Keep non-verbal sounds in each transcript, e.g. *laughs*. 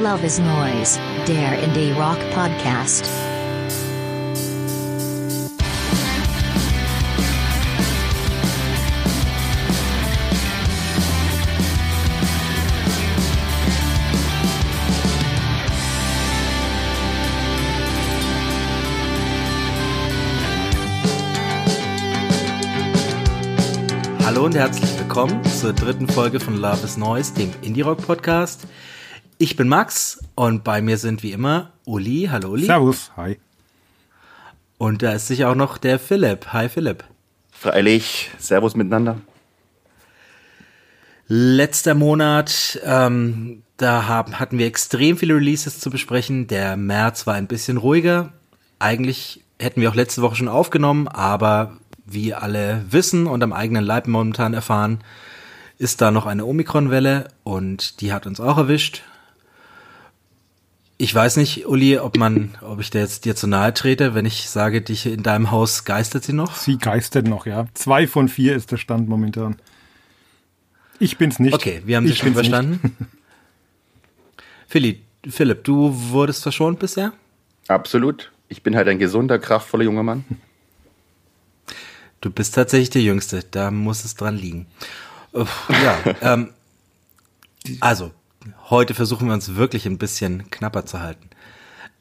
Love is Noise, der Indie Rock Podcast. Hallo und herzlich willkommen zur dritten Folge von Love is Noise, dem Indie Rock Podcast. Ich bin Max und bei mir sind wie immer Uli. Hallo Uli. Servus, hi. Und da ist sicher auch noch der Philipp. Hi Philipp. Freilich, Servus miteinander. Letzter Monat, ähm, da haben, hatten wir extrem viele Releases zu besprechen. Der März war ein bisschen ruhiger. Eigentlich hätten wir auch letzte Woche schon aufgenommen, aber wie alle wissen und am eigenen Leib momentan erfahren, ist da noch eine Omikron-Welle und die hat uns auch erwischt. Ich weiß nicht, Uli, ob man, ob ich da jetzt dir zu nahe trete, wenn ich sage, dich in deinem Haus geistert sie noch? Sie geistert noch, ja. Zwei von vier ist der Stand momentan. Ich bin's nicht. Okay, wir haben dich schon verstanden. *laughs* Philipp, Philipp, du wurdest verschont bisher? Absolut. Ich bin halt ein gesunder, kraftvoller junger Mann. Du bist tatsächlich der Jüngste, da muss es dran liegen. Ja, *laughs* ähm, also, heute versuchen wir uns wirklich ein bisschen knapper zu halten.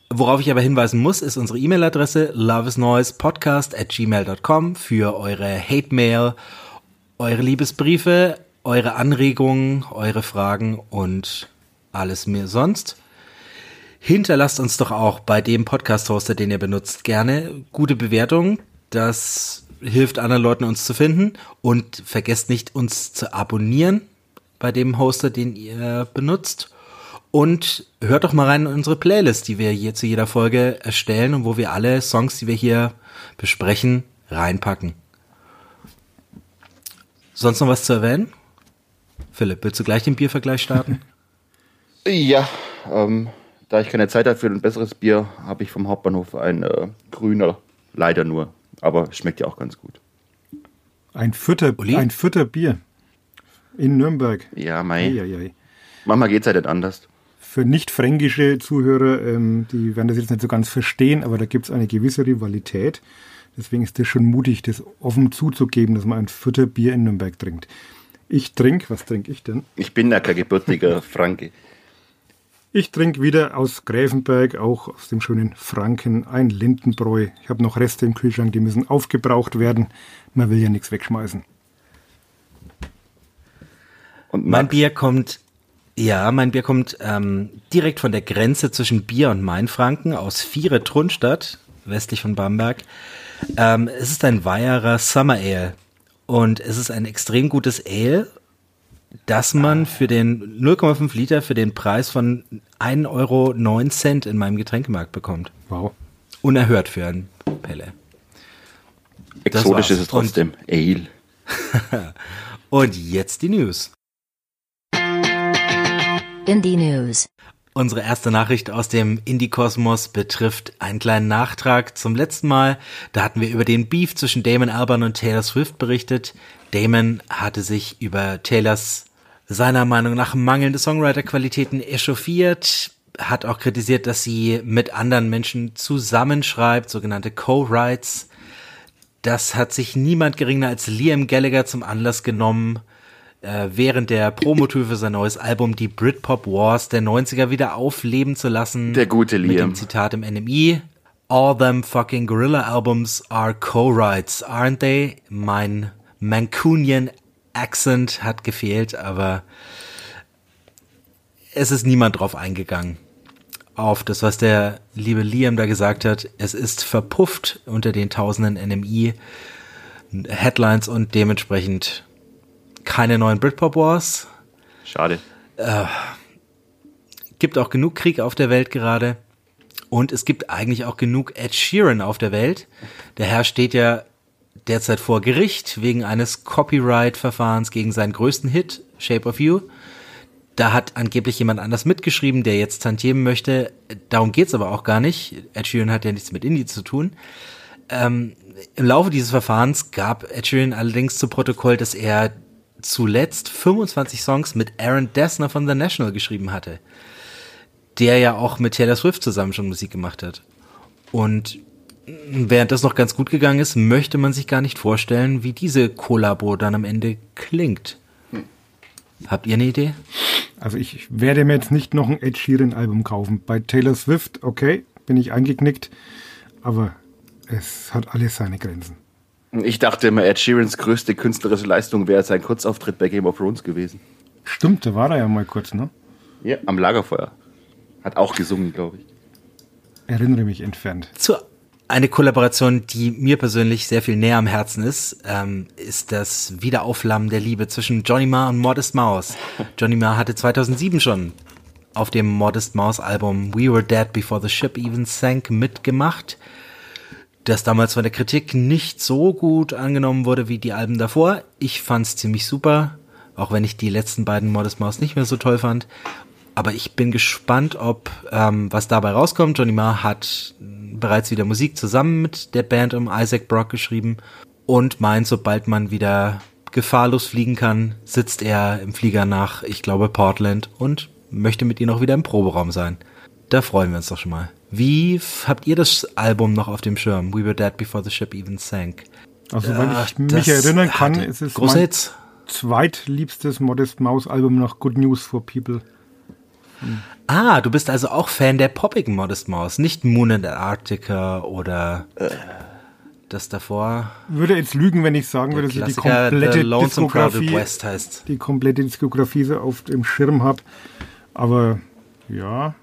Worauf ich aber hinweisen muss, ist unsere E-Mail-Adresse loveisnoisepodcast at gmail.com für eure Hate-Mail, eure Liebesbriefe, eure Anregungen, eure Fragen und alles mehr sonst. Hinterlasst uns doch auch bei dem Podcast-Hoster, den ihr benutzt, gerne gute Bewertungen. Das hilft anderen Leuten uns zu finden und vergesst nicht uns zu abonnieren bei dem Hoster, den ihr benutzt. Und hört doch mal rein in unsere Playlist, die wir hier zu jeder Folge erstellen und wo wir alle Songs, die wir hier besprechen, reinpacken. Sonst noch was zu erwähnen? Philipp, willst du gleich den Biervergleich starten? *laughs* Ja, ähm, da ich keine Zeit habe für ein besseres Bier, habe ich vom Hauptbahnhof ein äh, grüner, leider nur aber schmeckt ja auch ganz gut. Ein Fütter, ein Fütter Bier in Nürnberg. Ja, mei. Ei, ei, ei. Manchmal geht es halt nicht anders. Für nicht-fränkische Zuhörer, ähm, die werden das jetzt nicht so ganz verstehen, aber da gibt es eine gewisse Rivalität. Deswegen ist das schon mutig, das offen zuzugeben, dass man ein Fütter Bier in Nürnberg trinkt. Ich trinke, was trinke ich denn? Ich bin ja kein gebürtiger *laughs* Franke. Ich trinke wieder aus Gräfenberg, auch aus dem schönen Franken, ein Lindenbräu. Ich habe noch Reste im Kühlschrank, die müssen aufgebraucht werden. Man will ja nichts wegschmeißen. Und mein Bier kommt, ja, mein Bier kommt ähm, direkt von der Grenze zwischen Bier und Mainfranken aus Viere Trunstadt, westlich von Bamberg. Ähm, es ist ein Weiherer Summer Ale und es ist ein extrem gutes Ale dass man für den 0,5 Liter für den Preis von 1,09 Euro in meinem Getränkemarkt bekommt. Wow. Unerhört für einen Pelle. Exotisch ist es trotzdem. Und, Ale. *laughs* Und jetzt die News. Indie News. Unsere erste Nachricht aus dem Indie-Kosmos betrifft einen kleinen Nachtrag zum letzten Mal. Da hatten wir über den Beef zwischen Damon Albarn und Taylor Swift berichtet. Damon hatte sich über Taylors seiner Meinung nach mangelnde Songwriter-Qualitäten echauffiert, hat auch kritisiert, dass sie mit anderen Menschen zusammenschreibt, sogenannte Co-Writes. Das hat sich niemand geringer als Liam Gallagher zum Anlass genommen, äh, während der Promotour für sein neues Album die Britpop Wars der 90er wieder aufleben zu lassen. Der gute Liam. Mit dem Zitat im NMI. All them fucking Gorilla Albums are co-writes, aren't they? Mein Mancunian Accent hat gefehlt, aber es ist niemand drauf eingegangen. Auf das, was der liebe Liam da gesagt hat. Es ist verpufft unter den tausenden NMI Headlines und dementsprechend keine neuen Britpop Wars. Schade. Äh, gibt auch genug Krieg auf der Welt gerade. Und es gibt eigentlich auch genug Ed Sheeran auf der Welt. Der Herr steht ja derzeit vor Gericht wegen eines Copyright-Verfahrens gegen seinen größten Hit, Shape of You. Da hat angeblich jemand anders mitgeschrieben, der jetzt tantiemen möchte. Darum geht's aber auch gar nicht. Ed Sheeran hat ja nichts mit Indie zu tun. Ähm, Im Laufe dieses Verfahrens gab Ed Sheeran allerdings zu Protokoll, dass er zuletzt 25 Songs mit Aaron Dessner von The National geschrieben hatte. der ja auch mit Taylor Swift zusammen schon Musik gemacht hat. Und während das noch ganz gut gegangen ist, möchte man sich gar nicht vorstellen, wie diese Kollabo dann am Ende klingt. Habt ihr eine Idee? Also ich werde mir jetzt nicht noch ein Ed Sheeran Album kaufen. Bei Taylor Swift, okay, bin ich eingeknickt, aber es hat alles seine Grenzen. Ich dachte immer, Ed Sheerans größte künstlerische Leistung wäre sein Kurzauftritt bei Game of Thrones gewesen. Stimmt, da war er ja mal kurz, ne? Ja, am Lagerfeuer. Hat auch gesungen, glaube ich. Erinnere mich entfernt. Zu eine Kollaboration, die mir persönlich sehr viel näher am Herzen ist, ähm, ist das Wiederauflammen der Liebe zwischen Johnny Marr und Modest Mouse. *laughs* Johnny Marr hatte 2007 schon auf dem Modest Mouse Album We Were Dead Before the Ship Even Sank mitgemacht, das damals von der Kritik nicht so gut angenommen wurde wie die Alben davor. Ich fand's ziemlich super, auch wenn ich die letzten beiden Modest Mouse nicht mehr so toll fand. Aber ich bin gespannt, ob ähm, was dabei rauskommt. Johnny Marr hat bereits wieder Musik zusammen mit der Band um Isaac Brock geschrieben und meint, sobald man wieder gefahrlos fliegen kann, sitzt er im Flieger nach, ich glaube, Portland und möchte mit ihr noch wieder im Proberaum sein. Da freuen wir uns doch schon mal. Wie habt ihr das Album noch auf dem Schirm? We Were Dead Before the Ship Even Sank. Also, wenn ich mich erinnern kann, ist es mein Hits. zweitliebstes Modest Mouse Album nach Good News for People. Ah, du bist also auch Fan der poppigen Modest Mouse, nicht Moon and Antarctica oder das davor. Würde jetzt lügen, wenn ich sagen würde, dass ich die komplette Diskografie, West heißt. die komplette Diskografie so auf dem Schirm habe. Aber ja,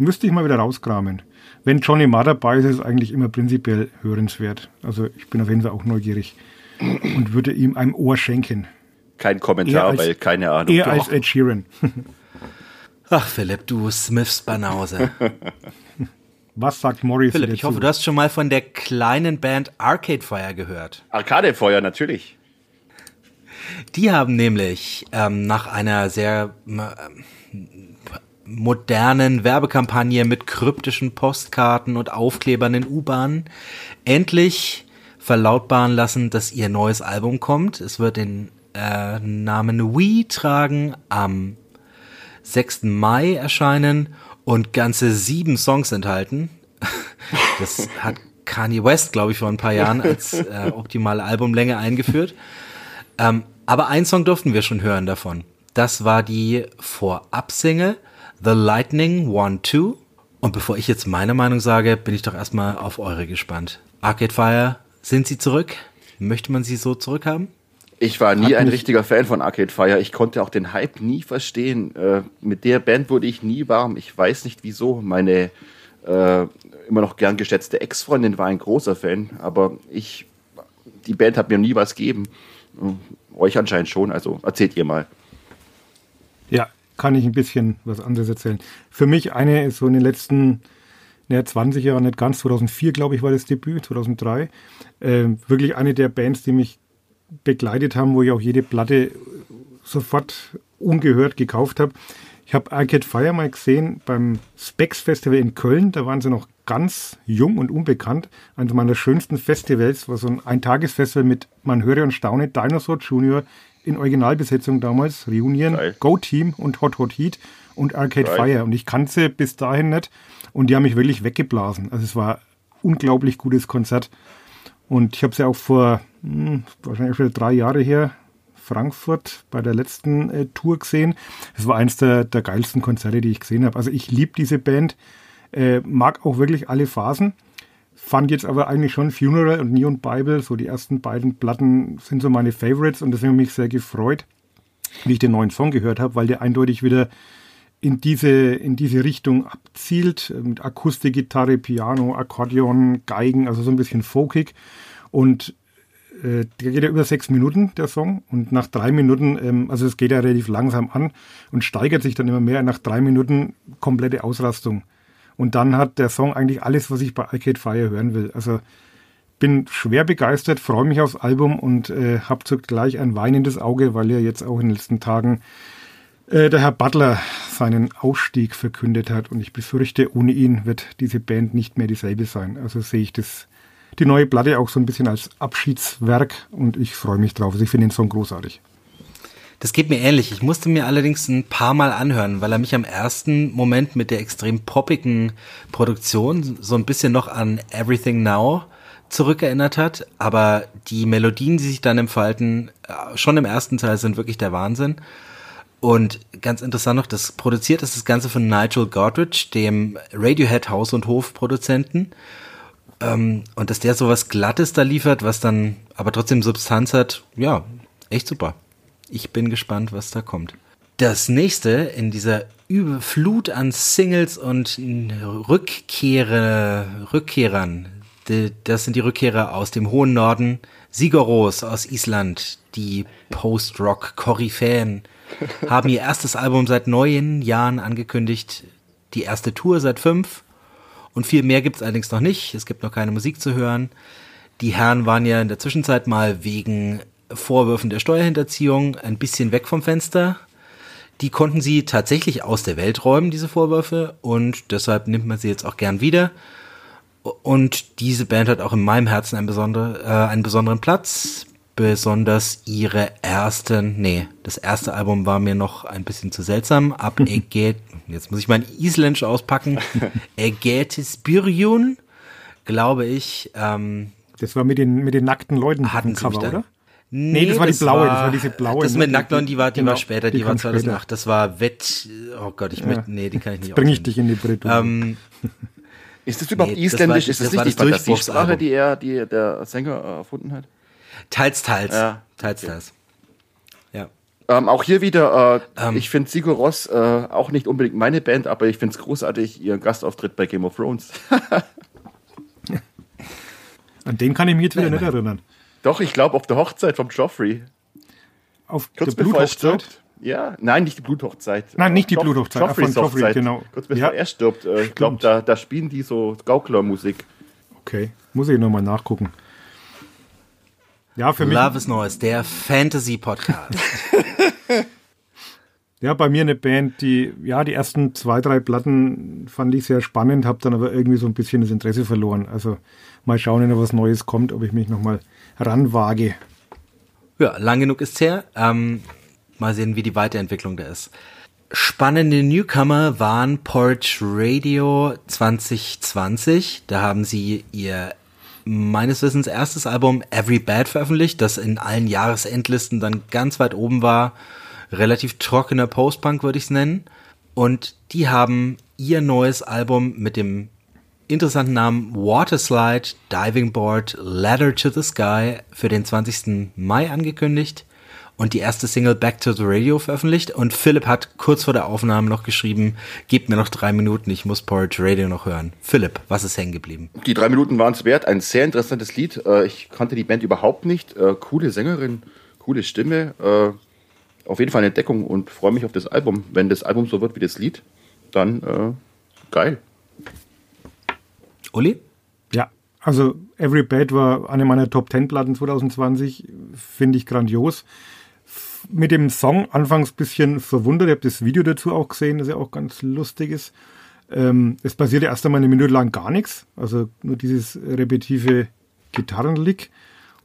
müsste ich mal wieder rauskramen. Wenn Johnny Marr dabei ist, ist es eigentlich immer prinzipiell hörenswert. Also ich bin auf jeden Fall auch neugierig und würde ihm ein Ohr schenken. Kein Kommentar, als- weil keine Ahnung. Eher Doch. als Ed Sheeran. *laughs* Ach, Philipp, du Smiths Banause. *laughs* Was sagt Morrissey Philipp, dazu? ich hoffe, du hast schon mal von der kleinen Band Arcade Fire gehört. Arcadefeuer, natürlich. Die haben nämlich ähm, nach einer sehr ähm, modernen Werbekampagne mit kryptischen Postkarten und Aufklebern in U-Bahnen endlich verlautbaren lassen, dass ihr neues Album kommt. Es wird den äh, Namen We tragen, am 6. Mai erscheinen und ganze sieben Songs enthalten. *laughs* Das hat Kanye West, glaube ich, vor ein paar Jahren *laughs* als äh, optimale Albumlänge eingeführt. Ähm, aber einen Song durften wir schon hören davon. Das war die Vorab-Single The Lightning One Two. Und bevor ich jetzt meine Meinung sage, bin ich doch erstmal auf eure gespannt. Arcade Fire, sind sie zurück? Möchte man sie so zurückhaben? Ich war nie Hat ein richtiger Fan von Arcade Fire. Ich konnte auch den Hype nie verstehen. Äh, mit der Band wurde ich nie warm. Ich weiß nicht wieso. Meine äh, immer noch gern geschätzte Ex-Freundin war ein großer Fan, aber ich, die Band hat mir nie was gegeben. Äh, Euch anscheinend schon. Also erzählt ihr mal. Ja, kann ich ein bisschen was anderes erzählen. Für mich eine ist so in den letzten naja, 20 Jahren, nicht ganz, 2004 glaube ich war das Debüt, 2003, äh, wirklich eine der Bands, die mich begleitet haben, wo ich auch jede Platte sofort ungehört gekauft habe. Ich habe Arcade Fire mal gesehen beim Specs Festival in Köln. Da waren sie noch ganz jung und unbekannt. Eines meiner schönsten Festivals war so ein Eintagesfestival mit, man höre und staune, Dinosaur Junior in Originalbesetzung damals, Reunion, Geil. Go Team und Hot Hot Heat und Arcade Geil. Fire. Und ich kannte sie bis dahin nicht. Und die haben mich wirklich weggeblasen. Also es war ein unglaublich gutes Konzert. Und ich habe sie auch vor hm, wahrscheinlich schon drei Jahre her Frankfurt bei der letzten äh, Tour gesehen. Es war eins der, der geilsten Konzerte, die ich gesehen habe. Also ich liebe diese Band, äh, mag auch wirklich alle Phasen. Fand jetzt aber eigentlich schon Funeral und Neon Bible, so die ersten beiden Platten sind so meine Favorites und deswegen habe ich mich sehr gefreut, wie ich den neuen Song gehört habe, weil der eindeutig wieder in diese, in diese Richtung abzielt, äh, mit Akustikgitarre, Piano, Akkordeon, Geigen, also so ein bisschen folkig. Und äh, der geht ja über sechs Minuten, der Song. Und nach drei Minuten, ähm, also es geht ja relativ langsam an und steigert sich dann immer mehr. Nach drei Minuten komplette Ausrastung. Und dann hat der Song eigentlich alles, was ich bei Arcade Fire hören will. Also bin schwer begeistert, freue mich aufs Album und äh, habe zugleich ein weinendes Auge, weil ja jetzt auch in den letzten Tagen äh, der Herr Butler seinen Ausstieg verkündet hat. Und ich befürchte, ohne ihn wird diese Band nicht mehr dieselbe sein. Also sehe ich das, die neue Platte auch so ein bisschen als Abschiedswerk und ich freue mich drauf. Also ich finde den Song großartig. Das geht mir ähnlich. Ich musste mir allerdings ein paar Mal anhören, weil er mich am ersten Moment mit der extrem poppigen Produktion so ein bisschen noch an Everything Now zurückerinnert hat. Aber die Melodien, die sich dann entfalten, äh, schon im ersten Teil sind wirklich der Wahnsinn. Und ganz interessant noch, das produziert ist das Ganze von Nigel Godrich, dem Radiohead Haus- und Hofproduzenten. Ähm, und dass der sowas Glattes da liefert, was dann aber trotzdem Substanz hat, ja, echt super. Ich bin gespannt, was da kommt. Das nächste in dieser Überflut an Singles und Rückkehre, Rückkehrern, das sind die Rückkehrer aus dem hohen Norden, Sigoros aus Island, die Post-Rock-Koryphäen, *laughs* haben ihr erstes Album seit neun Jahren angekündigt, die erste Tour seit fünf. Und viel mehr gibt's allerdings noch nicht. Es gibt noch keine Musik zu hören. Die Herren waren ja in der Zwischenzeit mal wegen Vorwürfen der Steuerhinterziehung ein bisschen weg vom Fenster. Die konnten sie tatsächlich aus der Welt räumen, diese Vorwürfe, und deshalb nimmt man sie jetzt auch gern wieder. Und diese Band hat auch in meinem Herzen einen, besondere, äh, einen besonderen Platz besonders ihre ersten, nee, das erste Album war mir noch ein bisschen zu seltsam. Ab *laughs* Eget, jetzt muss ich mein Isländisch auspacken. *laughs* Egetis Byrjun, glaube ich. Ähm, das war mit den, mit den nackten Leuten hatten Cover, oder? Nee, nee, das war die blaue, war, das war diese blaue. Das mit Nacktlon, die war, die genau, war später, die, die war 2008. Das war Wett, oh Gott, ich ja. möchte, nee, die kann ich nicht Bring ich dich in die Brettung. Ähm, ist das überhaupt nee, isländisch? Das war, ist das, das nicht die Fantasy-Sprache, die er, die der Sänger erfunden hat? Teils, teils. Ja. Teils, teils. Ja. Ähm, auch hier wieder, äh, ähm, ich finde Sigur Ross äh, auch nicht unbedingt meine Band, aber ich finde es großartig, ihr Gastauftritt bei Game of Thrones. *laughs* An den kann ich mich jetzt wieder Nein, nicht erinnern. Doch, ich glaube auf der Hochzeit vom Joffrey. Auf Kurz der Bluthochzeit? Ja, nein, nicht die Bluthochzeit. Nein, nicht die Joff Bluthochzeit. Joffreys von Joffrey, genau. Kurz bevor ja. er stirbt. Äh, ich glaube, da, da spielen die so Gauklermusik. Okay, muss ich nochmal nachgucken. Ja, für mich. Love is Noise, der Fantasy-Podcast. *laughs* ja, bei mir eine Band, die, ja, die ersten zwei, drei Platten fand ich sehr spannend, habe dann aber irgendwie so ein bisschen das Interesse verloren. Also mal schauen, wenn da was Neues kommt, ob ich mich nochmal ranwage. Ja, lang genug ist's her. Ähm, mal sehen, wie die Weiterentwicklung da ist. Spannende Newcomer waren Porch Radio 2020. Da haben sie ihr meines Wissens erstes Album Every Bad veröffentlicht, das in allen Jahresendlisten dann ganz weit oben war. Relativ trockener Postpunk würde ich es nennen. Und die haben ihr neues Album mit dem interessanten Namen Waterslide Diving Board Ladder to the Sky für den 20. Mai angekündigt und die erste Single Back to the Radio veröffentlicht. Und Philipp hat kurz vor der Aufnahme noch geschrieben, gebt mir noch drei Minuten, ich muss Porridge Radio noch hören. Philipp, was ist hängen geblieben? Die drei Minuten waren es wert, ein sehr interessantes Lied. Äh, ich kannte die Band überhaupt nicht. Äh, coole Sängerin, coole Stimme. Äh, auf jeden Fall eine Entdeckung und freue mich auf das Album. Wenn das Album so wird wie das Lied, dann geil. Uli? Ja, also Every Bad war eine meiner Top 10 Platten 2020. Finde ich grandios mit dem Song anfangs ein bisschen verwundert. Ich habe das Video dazu auch gesehen, das ja auch ganz lustig ist. Ähm, es passierte erst einmal eine Minute lang gar nichts, also nur dieses repetitive Gitarrenlick.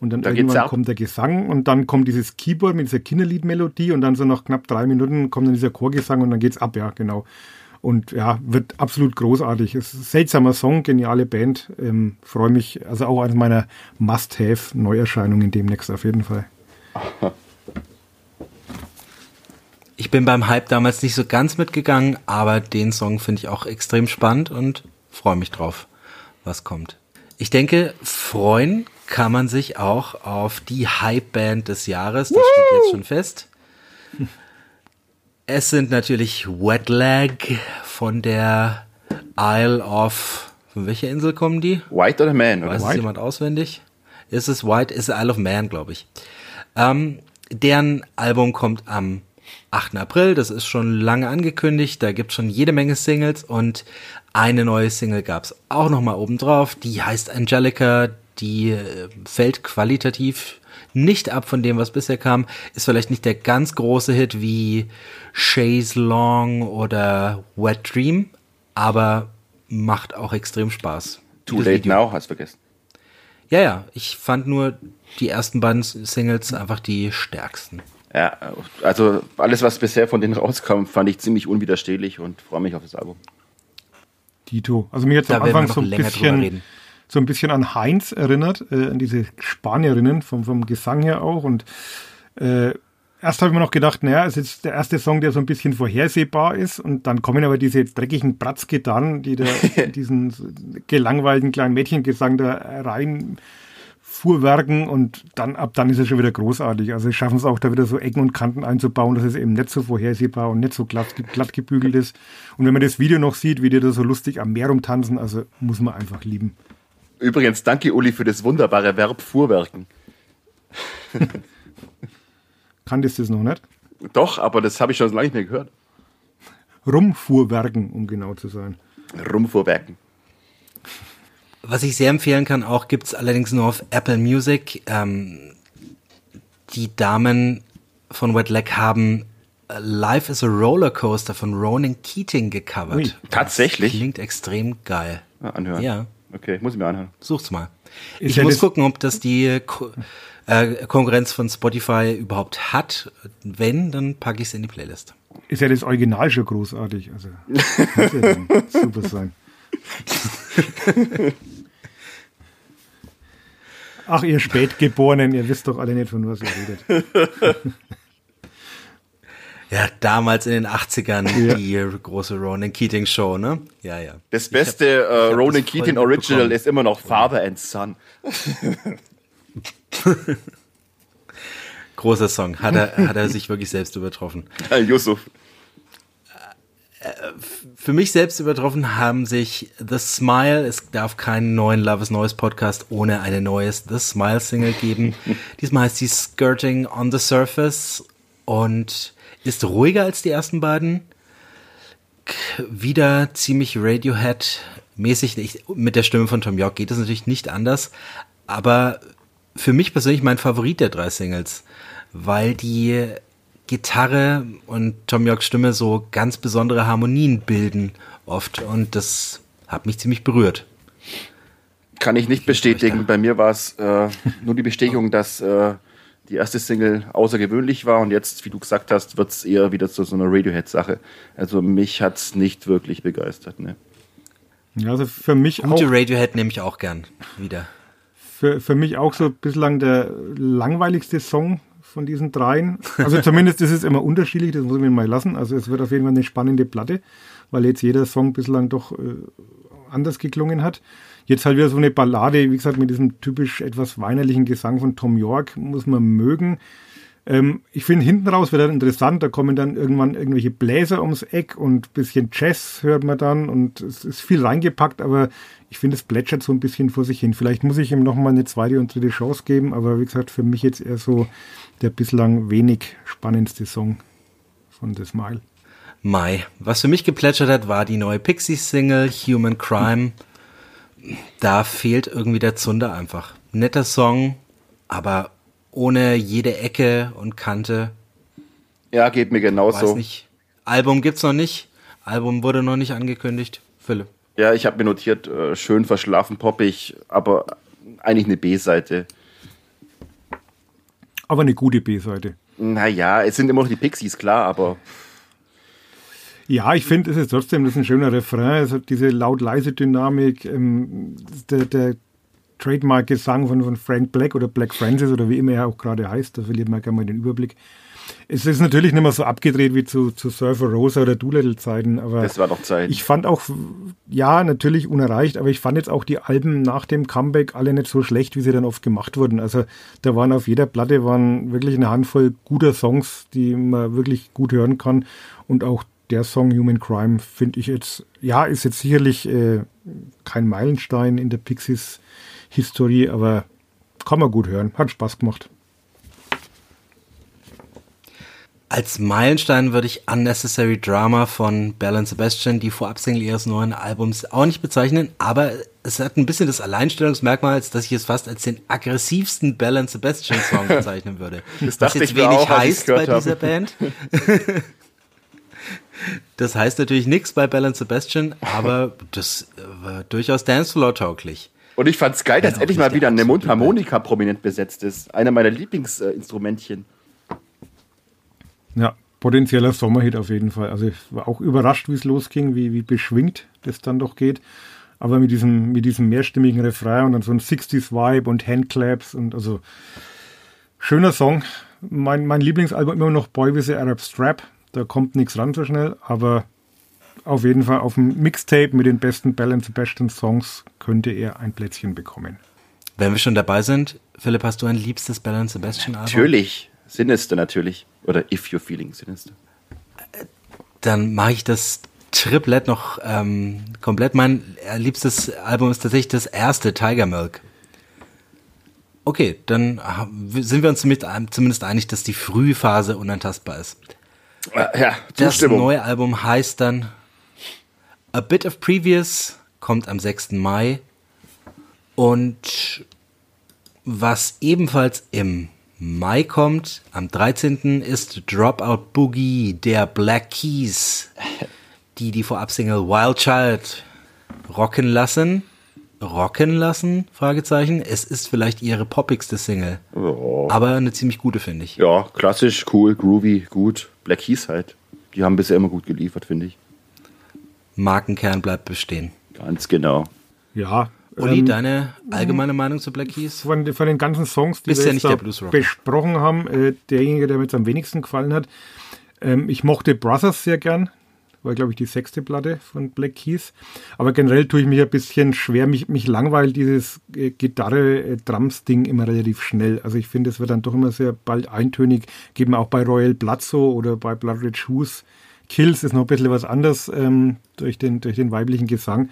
Und dann da irgendwann kommt der Gesang und dann kommt dieses Keyboard mit dieser Kinderliedmelodie und dann so nach knapp drei Minuten kommt dann dieser Chorgesang und dann geht's ab, ja, genau. Und ja, wird absolut großartig. Es ist ein seltsamer Song, geniale Band. Ähm, Freue mich, also auch eines meiner Must-Have-Neuerscheinungen demnächst auf jeden Fall. *laughs* Ich bin beim Hype damals nicht so ganz mitgegangen, aber den Song finde ich auch extrem spannend und freue mich drauf, was kommt. Ich denke, freuen kann man sich auch auf die Hype-Band des Jahres. Das Woo! steht jetzt schon fest. Es sind natürlich Wetlag von der Isle of. Von welcher Insel kommen die? White oder Man? Weiß Weiß es jemand auswendig? Ist es White? Ist Isle of Man, glaube ich. Ähm, deren Album kommt am 8. April. Das ist schon lange angekündigt. Da gibt es schon jede Menge Singles und eine neue Single gab es auch noch mal obendrauf. Die heißt Angelica. Die äh, fällt qualitativ nicht ab von dem, was bisher kam. Ist vielleicht nicht der ganz große Hit wie Chase Long oder Wet Dream, aber macht auch extrem Spaß. Too Late Video. Now, hast vergessen. Ja, ja, ich fand nur die ersten beiden Singles einfach die stärksten. Ja, also alles, was bisher von denen rauskam, fand ich ziemlich unwiderstehlich und freue mich auf das Album. Dito. Also mir jetzt am Anfang so ein bisschen so ein bisschen an Heinz erinnert, äh, an diese Spanierinnen vom, vom Gesang her auch. Und äh, erst habe ich mir noch gedacht, naja, es ist der erste Song, der so ein bisschen vorhersehbar ist. Und dann kommen aber diese dreckigen Bratzgitarren, die da *laughs* diesen gelangweilten kleinen Mädchengesang da rein fuhrwerken und dann ab dann ist es schon wieder großartig. Also sie schaffen es auch da wieder so Ecken und Kanten einzubauen, dass es eben nicht so vorhersehbar und nicht so glatt, glatt gebügelt ist. Und wenn man das Video noch sieht, wie die da so lustig am Meer rumtanzen, also muss man einfach lieben. Übrigens, danke Uli für das wunderbare Verb Fuhrwerken. *laughs* Kanntest du das noch nicht? Doch, aber das habe ich schon lange nicht mehr gehört. Rumfuhrwerken, um genau zu sein. Rumfuhrwerken. Was ich sehr empfehlen kann, auch gibt es allerdings nur auf Apple Music. Ähm, die Damen von Wet Leg haben Life is a Rollercoaster von Ronan Keating gecovert. Ui, tatsächlich? Das klingt extrem geil. Ja, anhören. Ja. Okay, muss ich mir anhören. Sucht's mal. Ist ich ja muss gucken, ob das die Ko äh, Konkurrenz von Spotify überhaupt hat. Wenn, dann packe ich es in die Playlist. Ist ja das Original schon großartig. Also muss ja *laughs* super sein. Ach, ihr Spätgeborenen, ihr wisst doch alle nicht, von was ihr redet. *laughs* Ja, damals in den 80ern ja. die große Ronan Keating Show, ne? Ja, ja. Das beste hab, uh, Ronan Keating Original ist immer noch Father and Son. *laughs* Großer Song. Hat er, hat er sich wirklich selbst übertroffen. Ja, Yusuf. Äh, für mich selbst übertroffen haben sich The Smile. Es darf keinen neuen Love is Noise Podcast ohne eine neue The Smile Single geben. *laughs* Diesmal heißt sie Skirting on the Surface und ist ruhiger als die ersten beiden. Wieder ziemlich Radiohead-mäßig. Mit der Stimme von Tom York geht es natürlich nicht anders. Aber für mich persönlich mein Favorit der drei Singles, weil die Gitarre und Tom Yorks Stimme so ganz besondere Harmonien bilden oft. Und das hat mich ziemlich berührt. Kann ich nicht bestätigen. Bei mir war es äh, nur die Bestätigung, dass äh, die erste Single außergewöhnlich war und jetzt, wie du gesagt hast, wird es eher wieder zu so einer Radiohead-Sache. Also mich hat es nicht wirklich begeistert. Ne? Ja, also für mich Gute auch, Radiohead nehme ich auch gern wieder. Für, für mich auch so bislang der langweiligste Song von diesen dreien. Also zumindest ist es immer unterschiedlich, das muss ich mir mal lassen. Also es wird auf jeden Fall eine spannende Platte, weil jetzt jeder Song bislang doch äh, anders geklungen hat. Jetzt halt wieder so eine Ballade, wie gesagt, mit diesem typisch etwas weinerlichen Gesang von Tom York, muss man mögen. Ähm, ich finde, hinten raus wird dann interessant, da kommen dann irgendwann irgendwelche Bläser ums Eck und bisschen Jazz hört man dann und es ist viel reingepackt, aber ich finde, es plätschert so ein bisschen vor sich hin. Vielleicht muss ich ihm nochmal eine zweite und dritte Chance geben, aber wie gesagt, für mich jetzt eher so der bislang wenig spannendste Song von The Smile. Mai. Was für mich geplätschert hat, war die neue Pixies-Single Human Crime da fehlt irgendwie der Zunder einfach. Netter Song, aber ohne jede Ecke und Kante. Ja, geht mir genauso. Weiß nicht. Album gibt's noch nicht. Album wurde noch nicht angekündigt. Philipp. Ja, ich habe mir notiert, äh, schön verschlafen, poppig, aber eigentlich eine B-Seite. Aber eine gute B-Seite. Naja, es sind immer noch die Pixies, klar, aber ja, ich finde, es ist trotzdem das ist ein schöner Refrain. Es hat diese laut-leise Dynamik. Ähm, der, der Trademark-Gesang von, von Frank Black oder Black Francis oder wie immer er auch gerade heißt, da verliert man gerne mal den Überblick. Es ist natürlich nicht mehr so abgedreht wie zu, zu Surfer Rosa oder Doolittle-Zeiten, aber. Das war doch Zeit. Ich fand auch, ja, natürlich unerreicht, aber ich fand jetzt auch die Alben nach dem Comeback alle nicht so schlecht, wie sie dann oft gemacht wurden. Also da waren auf jeder Platte waren wirklich eine Handvoll guter Songs, die man wirklich gut hören kann und auch der Song Human Crime finde ich jetzt, ja, ist jetzt sicherlich äh, kein Meilenstein in der Pixies-Historie, aber kann man gut hören. Hat Spaß gemacht. Als Meilenstein würde ich Unnecessary Drama von Bell and Sebastian, die Vorabsingle ihres neuen Albums, auch nicht bezeichnen, aber es hat ein bisschen das Alleinstellungsmerkmal, dass ich es fast als den aggressivsten Bell and Sebastian Song *laughs* bezeichnen würde. Das dachte Was jetzt ich wenig auch, heißt bei dieser Band. *laughs* Das heißt natürlich nichts bei Bell Sebastian, aber das war durchaus Dancefloor-tauglich. Und ich fand's geil, dass endlich mal wieder eine Mundharmonika prominent besetzt ist. Einer meiner Lieblingsinstrumentchen. Ja, potenzieller Sommerhit auf jeden Fall. Also ich war auch überrascht, wie es losging, wie, wie beschwingt das dann doch geht. Aber mit diesem, mit diesem mehrstimmigen Refrain und dann so ein 60s-Vibe und Handclaps und also schöner Song. Mein, mein Lieblingsalbum immer noch Boy with the Arab Strap. Da kommt nichts ran so schnell, aber auf jeden Fall auf dem Mixtape mit den besten Bell Sebastian Songs könnte er ein Plätzchen bekommen. Wenn wir schon dabei sind, Philipp, hast du ein liebstes Bell Sebastian Album? Natürlich. Sinister natürlich. Oder If You're Feeling Sinister. Dann mache ich das Triplet noch ähm, komplett. Mein liebstes Album ist tatsächlich das erste, Tiger Milk. Okay, dann sind wir uns zumindest einig, dass die Frühphase unantastbar ist. Äh, ja, das neue Album heißt dann A Bit of Previous, kommt am 6. Mai. Und was ebenfalls im Mai kommt, am 13. ist Dropout Boogie der Black Keys, die die Vorabsingle Wild Child rocken lassen. Rocken lassen? Fragezeichen. Es ist vielleicht ihre poppigste Single. Oh. Aber eine ziemlich gute, finde ich. Ja, klassisch, cool, groovy, gut. Black Keys halt. Die haben bisher immer gut geliefert, finde ich. Markenkern bleibt bestehen. Ganz genau. Ja. Uli, ähm, deine allgemeine Meinung zu Black Keys? Von, von den ganzen Songs, die Bist wir ja jetzt besprochen haben, äh, derjenige, der mir jetzt am wenigsten gefallen hat. Ähm, ich mochte Brothers sehr gern war, glaube ich, die sechste Platte von Black Keys. Aber generell tue ich mich ein bisschen schwer. Mich, mich langweilt dieses äh, Gitarre-Drums-Ding immer relativ schnell. Also ich finde, es wird dann doch immer sehr bald eintönig. Geht mir auch bei Royal Blood so oder bei Blood Red Shoes. Kills ist noch ein bisschen was anderes ähm, durch, den, durch den weiblichen Gesang.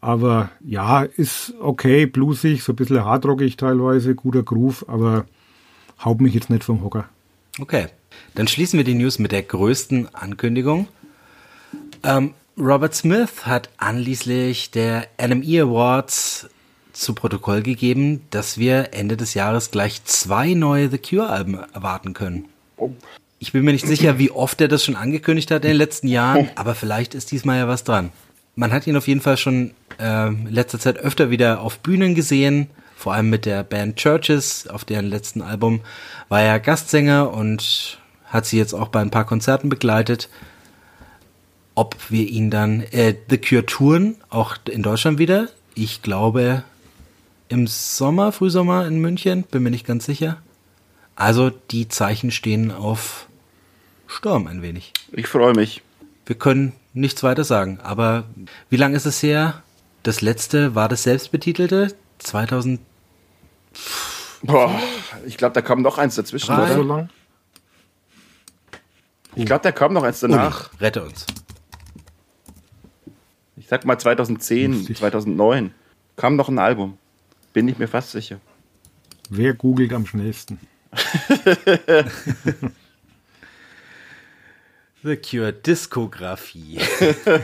Aber ja, ist okay, bluesig, so ein bisschen hardrockig teilweise, guter Groove, aber haut mich jetzt nicht vom Hocker. Okay, dann schließen wir die News mit der größten Ankündigung. Ähm, Robert Smith hat anlässlich der NME Awards zu Protokoll gegeben, dass wir Ende des Jahres gleich zwei neue The Cure-Alben erwarten können. Ich bin mir nicht sicher, wie oft er das schon angekündigt hat in den letzten Jahren, *laughs* aber vielleicht ist diesmal ja was dran. Man hat ihn auf jeden Fall schon äh, in letzter Zeit öfter wieder auf Bühnen gesehen, vor allem mit der Band Churches, auf deren letzten Album war er Gastsänger und hat sie jetzt auch bei ein paar Konzerten begleitet ob wir ihn dann, äh, The Cure touren, auch in Deutschland wieder. Ich glaube im Sommer, Frühsommer in München, bin mir nicht ganz sicher. Also die Zeichen stehen auf Sturm ein wenig. Ich freue mich. Wir können nichts weiter sagen, aber wie lange ist es her? Das letzte war das selbstbetitelte 2000. Boah, ich glaube, da kam noch eins dazwischen, Drei. oder? So lang? Ich glaube, da kam noch eins danach. Uli, rette uns ich sag mal 2010, 2009, kam noch ein Album. Bin ich mir fast sicher. Wer googelt am schnellsten? *laughs* The Cure Diskografie.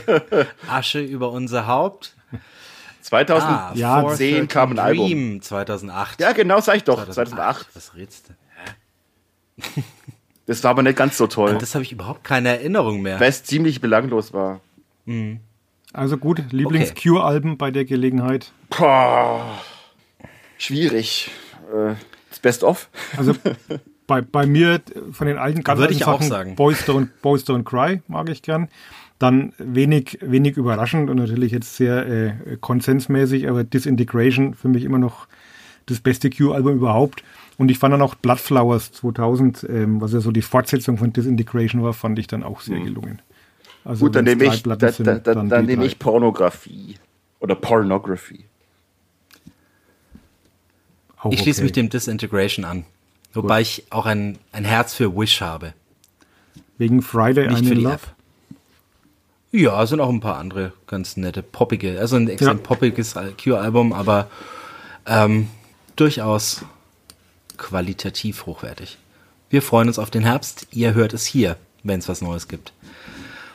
*laughs* Asche über unser Haupt. 2010 ah, kam ein Album. 2008. Ja, genau, sag ich doch. 2008. 2008. Was redst du? Das war aber nicht ganz so toll. Das habe ich überhaupt keine Erinnerung mehr. Weil es ziemlich belanglos war. Mhm. Also gut, Lieblings-Cure-Alben bei der Gelegenheit? Boah, schwierig. Äh, das Best-of? Also *laughs* bei, bei mir von den alten ganz Würde ich Sachen, auch sagen. Boys Don't, Boys Don't Cry mag ich gern. Dann wenig, wenig überraschend und natürlich jetzt sehr äh, konsensmäßig, aber Disintegration für mich immer noch das beste Q-Album überhaupt. Und ich fand dann auch Bloodflowers 2000, ähm, was ja so die Fortsetzung von Disintegration war, fand ich dann auch sehr mhm. gelungen. Also Gut, dann nehme ich, da, da, da, dann dann nehme ich Pornografie oder Pornography. Auch ich schließe mich dem Disintegration an. Wobei Gut. ich auch ein, ein Herz für Wish habe. Wegen Friday Nicht für die Love? App. Ja, sind auch ein paar andere ganz nette, poppige, also ein extrem ja. poppiges Cure-Album, aber ähm, durchaus qualitativ hochwertig. Wir freuen uns auf den Herbst. Ihr hört es hier, wenn es was Neues gibt.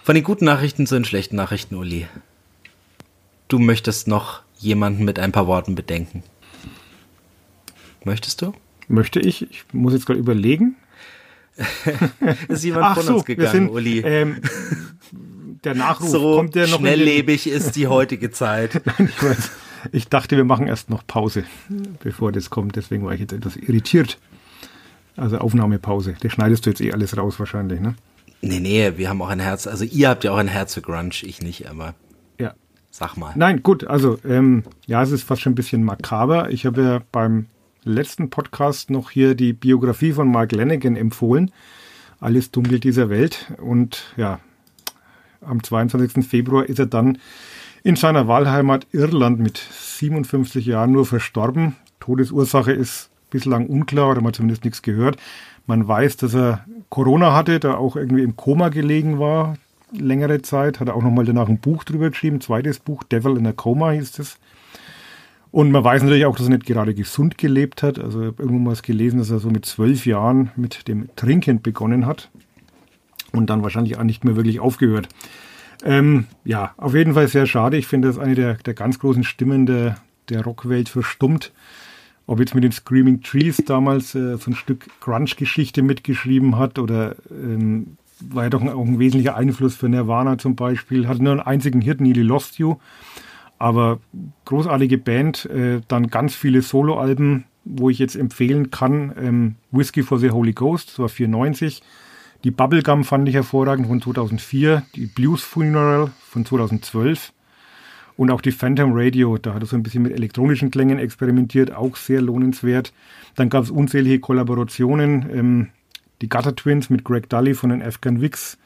Von den guten Nachrichten zu den schlechten Nachrichten, Uli. Du möchtest noch jemanden mit ein paar Worten bedenken. Möchtest du? Möchte ich. Ich muss jetzt gerade überlegen. *laughs* ist jemand Ach von so, uns gegangen, sind, Uli? Ähm, der Nachruf so kommt der noch schnelllebig ist die heutige Zeit. *laughs* Nein, ich, weiß, ich dachte, wir machen erst noch Pause, bevor das kommt. Deswegen war ich jetzt etwas irritiert. Also Aufnahmepause. Das schneidest du jetzt eh alles raus wahrscheinlich, ne? Nee, nee, wir haben auch ein Herz. Also ihr habt ja auch ein Herz für Grunge, ich nicht, aber Ja. sag mal. Nein, gut, also ähm, ja, es ist fast schon ein bisschen makaber. Ich habe ja beim letzten Podcast noch hier die Biografie von Mark Lanigan empfohlen. Alles dunkel dieser Welt. Und ja, am 22. Februar ist er dann in seiner Wahlheimat Irland mit 57 Jahren nur verstorben. Todesursache ist bislang unklar oder man hat zumindest nichts gehört. Man weiß, dass er Corona hatte, da auch irgendwie im Koma gelegen war, längere Zeit. Hat er auch nochmal danach ein Buch drüber geschrieben, zweites Buch, Devil in a Coma hieß es. Und man weiß natürlich auch, dass er nicht gerade gesund gelebt hat. Also ich habe irgendwo mal gelesen, dass er so mit zwölf Jahren mit dem Trinken begonnen hat und dann wahrscheinlich auch nicht mehr wirklich aufgehört. Ähm, ja, auf jeden Fall sehr schade. Ich finde, das eine der, der ganz großen Stimmen der, der Rockwelt verstummt. Ob jetzt mit den Screaming Trees damals äh, so ein Stück Grunge-Geschichte mitgeschrieben hat oder ähm, war ja doch ein, auch ein wesentlicher Einfluss für Nirvana zum Beispiel. Hatte nur einen einzigen Hit, Nearly Lost You. Aber großartige Band, äh, dann ganz viele Soloalben, wo ich jetzt empfehlen kann. Ähm, Whiskey for the Holy Ghost, das war 94. Die Bubblegum fand ich hervorragend von 2004. Die Blues Funeral von 2012. Und auch die Phantom Radio, da hat er so ein bisschen mit elektronischen Klängen experimentiert, auch sehr lohnenswert. Dann gab es unzählige Kollaborationen. Ähm, die Gutter Twins mit Greg Dully von den Afghan Wigs.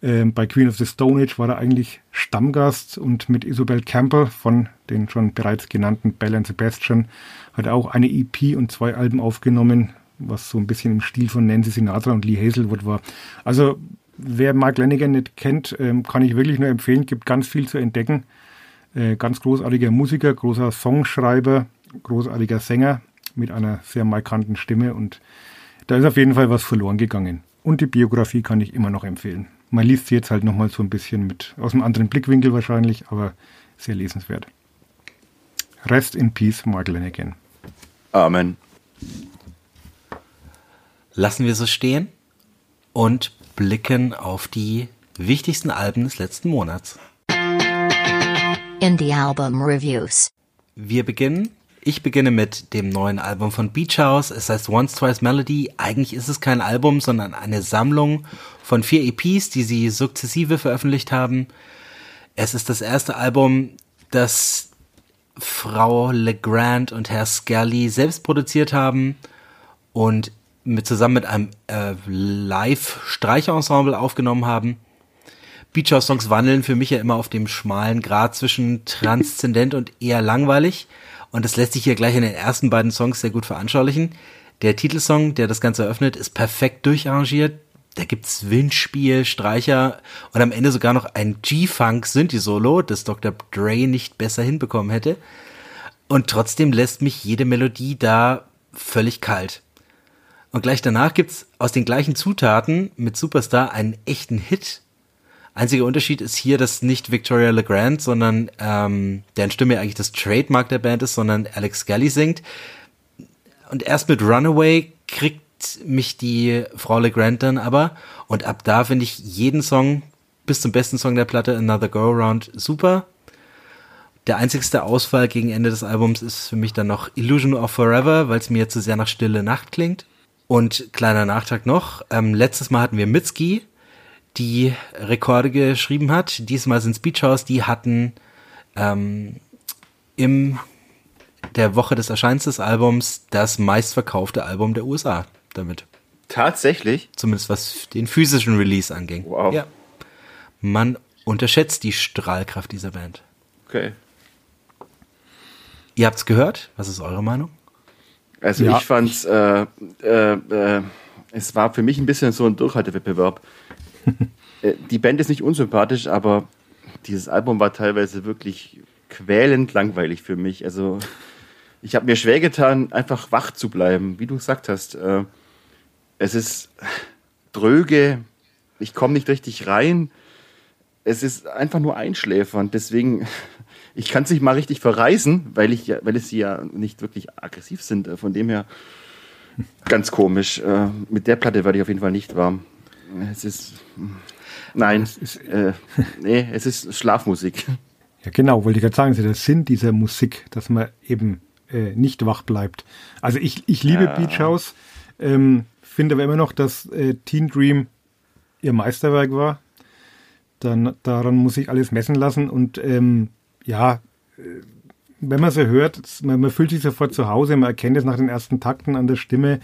Ähm, bei Queen of the Stone Age war er eigentlich Stammgast und mit Isobel Campbell von den schon bereits genannten Bell and Sebastian hat er auch eine EP und zwei Alben aufgenommen, was so ein bisschen im Stil von Nancy Sinatra und Lee Hazelwood war. Also wer Mark Lanigan nicht kennt, ähm, kann ich wirklich nur empfehlen, gibt ganz viel zu entdecken. Äh, ganz großartiger Musiker, großer Songschreiber, großartiger Sänger mit einer sehr markanten Stimme und da ist auf jeden Fall was verloren gegangen. Und die Biografie kann ich immer noch empfehlen. Man liest sie jetzt halt nochmal so ein bisschen mit, aus einem anderen Blickwinkel wahrscheinlich, aber sehr lesenswert. Rest in Peace, Mark Lanigan. Amen. Lassen wir so stehen und blicken auf die wichtigsten Alben des letzten Monats. Indie Album Reviews. Wir beginnen. Ich beginne mit dem neuen Album von Beach House. Es heißt Once Twice Melody. Eigentlich ist es kein Album, sondern eine Sammlung von vier EPs, die sie sukzessive veröffentlicht haben. Es ist das erste Album, das Frau Legrand und Herr Scully selbst produziert haben und mit, zusammen mit einem äh, Live-Streicherensemble aufgenommen haben. Beach House Songs wandeln für mich ja immer auf dem schmalen Grad zwischen transzendent und eher langweilig. Und das lässt sich hier gleich in den ersten beiden Songs sehr gut veranschaulichen. Der Titelsong, der das Ganze eröffnet, ist perfekt durcharrangiert. Da gibt's Windspiel, Streicher und am Ende sogar noch ein G-Funk Synthi-Solo, das Dr. Dre nicht besser hinbekommen hätte. Und trotzdem lässt mich jede Melodie da völlig kalt. Und gleich danach gibt's aus den gleichen Zutaten mit Superstar einen echten Hit. Einziger Unterschied ist hier, dass nicht Victoria LeGrand, sondern ähm, deren Stimme eigentlich das Trademark der Band ist, sondern Alex Scully singt. Und erst mit Runaway kriegt mich die Frau LeGrand dann aber. Und ab da finde ich jeden Song bis zum besten Song der Platte, Another Go Around, super. Der einzigste Ausfall gegen Ende des Albums ist für mich dann noch Illusion of Forever, weil es mir zu sehr nach Stille Nacht klingt. Und kleiner Nachtrag noch, ähm, letztes Mal hatten wir Mitski, die Rekorde geschrieben hat. Diesmal sind Beach House, die hatten ähm, im der Woche des Erscheinens des Albums das meistverkaufte Album der USA damit. Tatsächlich? Zumindest was den physischen Release anging. Wow. Ja. Man unterschätzt die Strahlkraft dieser Band. Okay. Ihr habt's gehört? Was ist eure Meinung? Also Ja. ich fand's, äh, äh, äh, es war für mich ein bisschen so ein Durchhaltewettbewerb. *laughs* äh, die Band ist nicht unsympathisch, aber dieses Album war teilweise wirklich quälend langweilig für mich. Also ich habe mir schwer getan, einfach wach zu bleiben, wie du gesagt hast. Äh, es ist dröge, ich komme nicht richtig rein. Es ist einfach nur einschläfernd. Deswegen, *laughs* ich kann es nicht mal richtig verreisen, weil ich weil es sie ja nicht wirklich aggressiv sind. Äh, Von dem her ganz komisch. Äh, Mit der Platte werde ich auf jeden Fall nicht warm. Es ist nein, ist- äh, nee, es ist Schlafmusik. Ja, genau, wollte ich gerade sagen, das ist der Sinn dieser Musik, dass man eben äh, nicht wach bleibt. Also ich, ich liebe Ja. Beach House. Ähm, Finde aber immer noch, dass äh, Teen Dream ihr Meisterwerk war. Dann, daran muss ich alles messen lassen. Und ähm, ja, äh, wenn man sie hört, man, man, fühlt sich sofort zu Hause, man erkennt es nach den ersten Takten an der Stimme.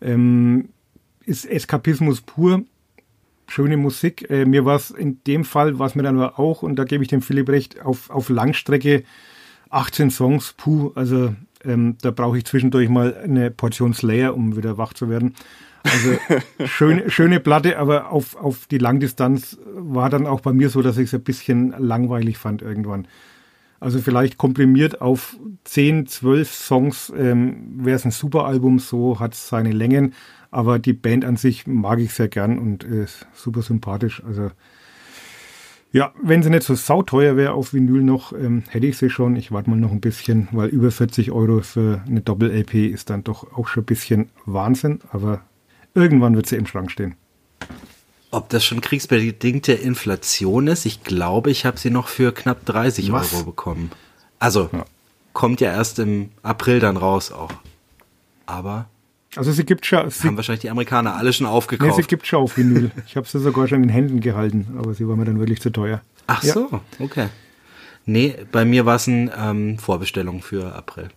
Ähm, ist Eskapismus pur. Schöne Musik. Äh, mir war es in dem Fall, was mir dann aber auch, und da gebe ich dem Philipp recht, auf, auf Langstrecke 18 Songs, puh, also ähm, da brauche ich zwischendurch mal eine Portion Slayer, um wieder wach zu werden. Also *laughs* schöne, schöne Platte, aber auf, auf die Langdistanz war dann auch bei mir so, dass ich es ein bisschen langweilig fand irgendwann. Also vielleicht komprimiert auf 10, 12 Songs ähm, wäre es ein super Album, so hat es seine Längen, aber die Band an sich mag ich sehr gern und ist super sympathisch. Also ja, wenn sie nicht so sauteuer wäre auf Vinyl noch, ähm, hätte ich sie schon. Ich warte mal noch ein bisschen, weil über 40 Euro für eine Doppel-LP ist dann doch auch schon ein bisschen Wahnsinn, aber irgendwann wird sie im Schrank stehen. Ob das schon kriegsbedingte Inflation ist? Ich glaube, ich habe sie noch für knapp 30 Was? Euro bekommen. Also, ja. kommt ja erst im April dann raus auch. Aber also sie gibt schon. Sie haben wahrscheinlich die Amerikaner alle schon aufgekauft. Nee, sie gibt schon auf Vinyl. Ich habe sie sogar schon in Händen gehalten, aber sie war mir dann wirklich zu teuer. Ach ja. so, okay. Nee, bei mir war es eine ähm, Vorbestellung für April.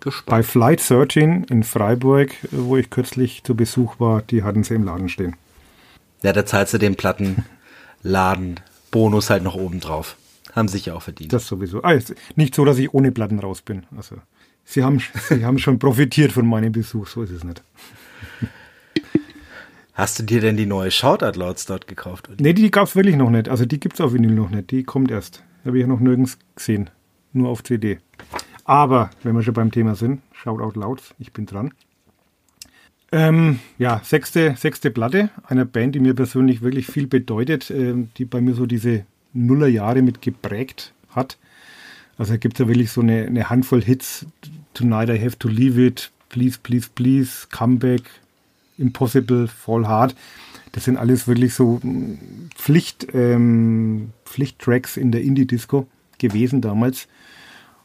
Gespannt. Bei Flight 13 in Freiburg, wo ich kürzlich zu Besuch war, die hatten sie im Laden stehen. Ja, da zahlst du den Plattenladen Bonus halt noch oben drauf. Haben sich ja auch verdient. Das sowieso. Ah, nicht so, dass ich ohne Platten raus bin. Also Sie haben, *laughs* Sie haben schon profitiert von meinem Besuch, so ist es nicht. Hast du dir denn die neue Shoutout Louds dort gekauft? Oder? Nee, die gab es wirklich noch nicht. Also die gibt es auf Vinyl noch nicht. Die kommt erst. Habe ich ja noch nirgends gesehen. Nur auf CD. Aber, wenn wir schon beim Thema sind, Shoutout Louds, ich bin dran. Ähm, ja, sechste, sechste Platte einer Band, die mir persönlich wirklich viel bedeutet, ähm, die bei mir so diese Nullerjahre mit geprägt hat. Also gibt es ja wirklich so eine, eine Handvoll Hits, Tonight I Have to Leave It, Please, Please, Please, Comeback, Impossible, Fall Hard. Das sind alles wirklich so hm, Pflicht, ähm, Pflichttracks in der Indie-Disco gewesen damals.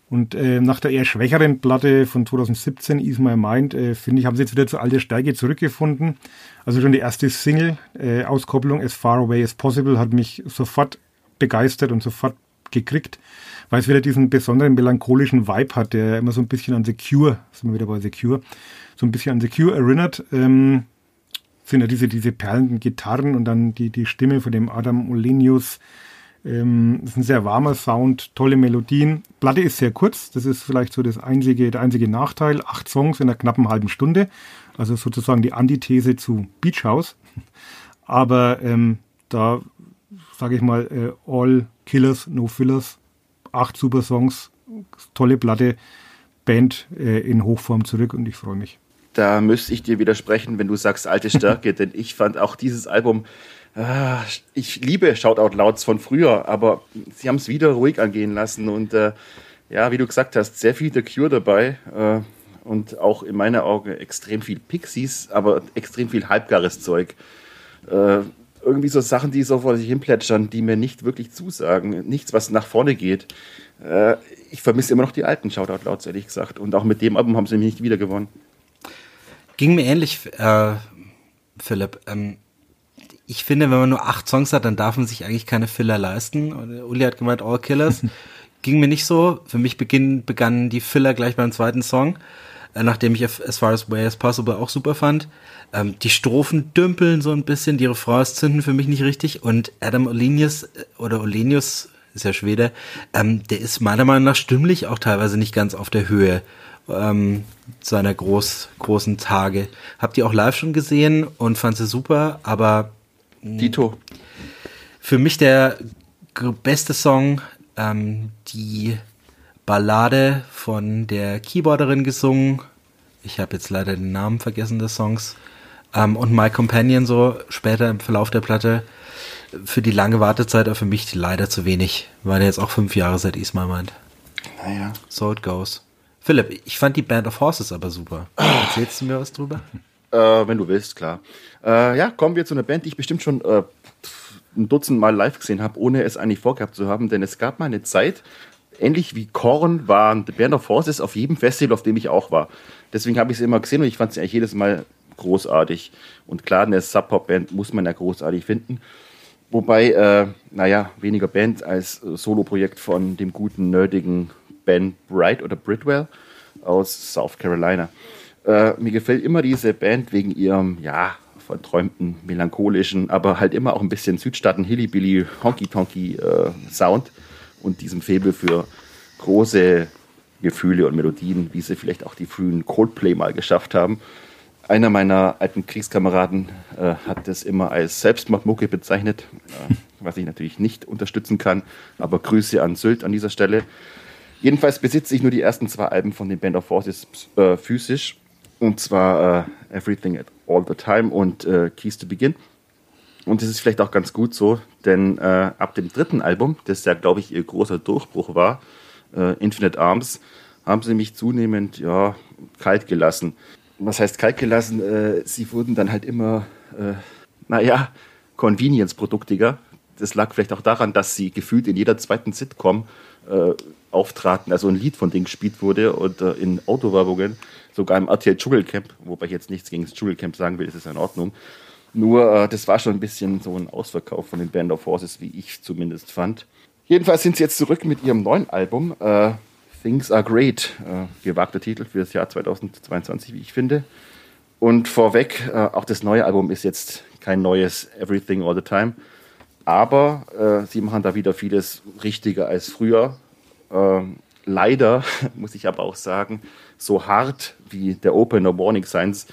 Und äh, nach der eher schwächeren Platte von 2017, Ease My Mind, äh, finde ich, haben sie jetzt wieder zur alten Steige zurückgefunden. Also schon die erste Single-Auskopplung, äh, As Far Away as Possible, hat mich sofort begeistert und sofort gekriegt weil es wieder diesen besonderen melancholischen Vibe hat, der immer so ein bisschen an The Cure, sind wir wieder bei The Cure, so ein bisschen an The Cure erinnert. Ähm, sind ja diese, diese perlenden Gitarren und dann die, die Stimme von dem Adam Olenius. Ähm, das ist ein sehr warmer Sound, tolle Melodien. Platte ist sehr kurz, das ist vielleicht so das einzige, der einzige Nachteil. Acht Songs in einer knappen halben Stunde, also sozusagen die Antithese zu Beach House. *laughs* Aber ähm, da sage ich mal, äh, all Killers, no Fillers acht super Songs, tolle Platte, Band äh, in Hochform zurück und ich freue mich. Da müsste ich dir widersprechen, wenn du sagst alte Stärke, *laughs* denn ich fand auch dieses Album, äh, ich liebe Shoutout Louds von früher, aber sie haben es wieder ruhig angehen lassen und äh, ja, wie du gesagt hast, sehr viel The Cure dabei äh, und auch in meiner Augen extrem viel Pixies, aber extrem viel halbgares Zeug äh, irgendwie so Sachen, die so vor sich hin plätschern, die mir nicht wirklich zusagen. Nichts, was nach vorne geht. Äh, ich vermisse immer noch die alten Shoutout Louds, ehrlich gesagt. Und auch mit dem Album haben sie mich nicht wieder gewonnen. Ging mir ähnlich, äh, Philipp. Ähm, ich finde, wenn man nur acht Songs hat, dann darf man sich eigentlich keine Filler leisten. Uli hat gemeint, All Killers. *laughs* Ging mir nicht so. Für mich beginn, begannen die Filler gleich beim zweiten Song, äh, nachdem ich As Far As Way As Possible auch super fand. Ähm, die Strophen dümpeln so ein bisschen, die Refrains zünden für mich nicht richtig. Und Adam Olenius äh, oder Olenius ist ja Schwede, ähm, der ist meiner Meinung nach stimmlich auch teilweise nicht ganz auf der Höhe ähm, seiner groß, großen Tage. Habt ihr auch live schon gesehen und fand sie super, aber Dito. Für mich der beste Song, ähm, die Ballade von der Keyboarderin gesungen. Ich habe jetzt leider den Namen vergessen des Songs. Ähm, und My Companion so später im Verlauf der Platte für die lange Wartezeit aber für mich leider zu wenig. War jetzt auch fünf Jahre seit Ismail meint. Naja. So it goes. Philipp, ich fand die Band of Horses aber super. *clears throat* Erzählst du mir was drüber? Äh, wenn du willst, klar. Äh, ja, kommen wir zu einer Band, die ich bestimmt schon äh, ein Dutzend Mal live gesehen habe, ohne es eigentlich vorgehabt zu haben, denn es gab mal eine Zeit, ähnlich wie Korn waren The Band of Horses auf jedem Festival, auf dem ich auch war. Deswegen habe ich sie immer gesehen und ich fand sie eigentlich jedes Mal großartig. Und klar, eine Sub-Pop-Band muss man ja großartig finden. Wobei, äh, naja, weniger Band als äh, Solo-Projekt von dem guten, nerdigen Ben Bright oder Bridwell aus South Carolina. Äh, mir gefällt immer diese Band wegen ihrem, ja, verträumten, melancholischen, aber halt immer auch ein bisschen Südstaaten, Hillybilly, Honky-Tonky äh, Sound und diesem Faible für große Gefühle und Melodien, wie sie vielleicht auch die frühen Coldplay mal geschafft haben. Einer meiner alten Kriegskameraden äh, hat das immer als Selbstmordmucke bezeichnet, äh, was ich natürlich nicht unterstützen kann, aber Grüße an Sylt an dieser Stelle. Jedenfalls besitze ich nur die ersten zwei Alben von den Band of Forces äh, physisch, und zwar äh, Everything at All the Time und äh, Keys to Begin. Und das ist vielleicht auch ganz gut so, denn äh, ab dem dritten Album, das ja, glaube ich, ihr großer Durchbruch war, Infinite Arms, haben sie mich zunehmend ja, kalt gelassen was heißt kalt gelassen? Äh, sie wurden dann halt immer, äh, naja, Convenience-produktiger. Das lag vielleicht auch daran, dass sie gefühlt in jeder zweiten Sitcom äh, auftraten, also ein Lied von denen gespielt wurde und äh, in Autowerbungen, sogar im RTL Dschungelcamp, wobei ich jetzt nichts gegen das Dschungelcamp sagen will, ist es in Ordnung. Nur, äh, das war schon ein bisschen so ein Ausverkauf von den Band of Horses, wie ich zumindest fand. Jedenfalls sind sie jetzt zurück mit ihrem neuen Album. Äh, Things Are Great, äh, gewagter Titel für das Jahr 2022, wie ich finde. Und vorweg, äh, auch das neue Album ist jetzt kein neues Everything All the Time, aber äh, sie machen da wieder vieles richtiger als früher. Ähm, leider *laughs* muss ich aber auch sagen, so hart wie der Opener Warning Signs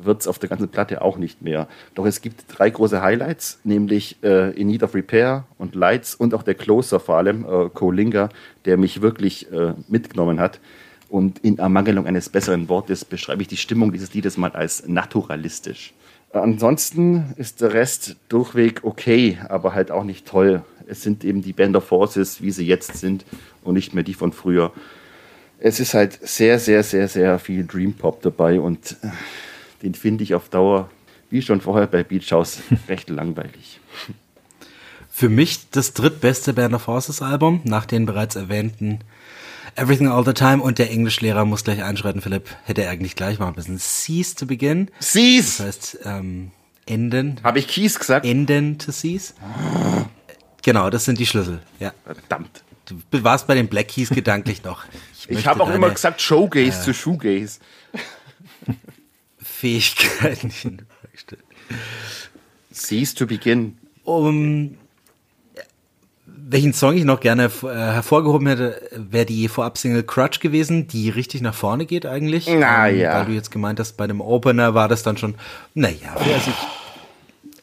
wird es auf der ganzen Platte auch nicht mehr. Doch es gibt drei große Highlights, nämlich äh, In Need of Repair und Lights und auch der Closer vor allem, äh, Colinga, der mich wirklich äh, mitgenommen hat. Und in Ermangelung eines besseren Wortes beschreibe ich die Stimmung dieses Liedes mal als naturalistisch. Ansonsten ist der Rest durchweg okay, aber halt auch nicht toll. Es sind eben die Band of Forces, wie sie jetzt sind und nicht mehr die von früher. Es ist halt sehr, sehr, sehr, sehr viel Dream Pop dabei und äh, den finde ich auf Dauer, wie schon vorher bei Beach House, *laughs* recht langweilig. Für mich das drittbeste Band of Horses Album, nach den bereits erwähnten Everything All the Time und der Englischlehrer muss gleich einschreiten, Philipp, hätte er eigentlich gleich machen müssen. Cease to begin. Cease! Das heißt, ähm, enden. Habe ich Keys gesagt? Enden to cease. Genau, das sind die Schlüssel, ja. Verdammt. Du warst bei den Black Keys gedanklich noch. Ich, ich habe auch immer gesagt Showgaze äh, zu Shoegaze. Fähigkeiten. Cease to begin. Um welchen Song ich noch gerne äh, hervorgehoben hätte, wäre die Vorab-Single Crutch gewesen, die richtig nach vorne geht eigentlich. Naja. Ähm, weil du jetzt gemeint hast, bei dem Opener war das dann schon, naja, also ich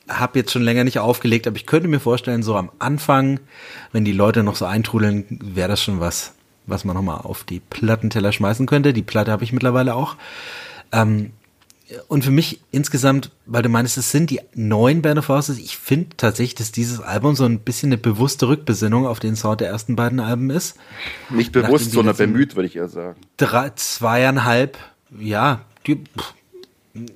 habe jetzt schon länger nicht aufgelegt, aber ich könnte mir vorstellen, so am Anfang, wenn die Leute noch so eintrudeln, wäre das schon was, was man nochmal auf die Plattenteller schmeißen könnte. Die Platte habe ich mittlerweile auch. Ähm, und für mich insgesamt, weil du meinst, es sind die neuen Band of Horses, ich finde tatsächlich, dass dieses Album so ein bisschen eine bewusste Rückbesinnung auf den Sound der ersten beiden Alben ist. Nicht bewusst, sondern bemüht, würde ich eher sagen. Drei, zweieinhalb, ja, die,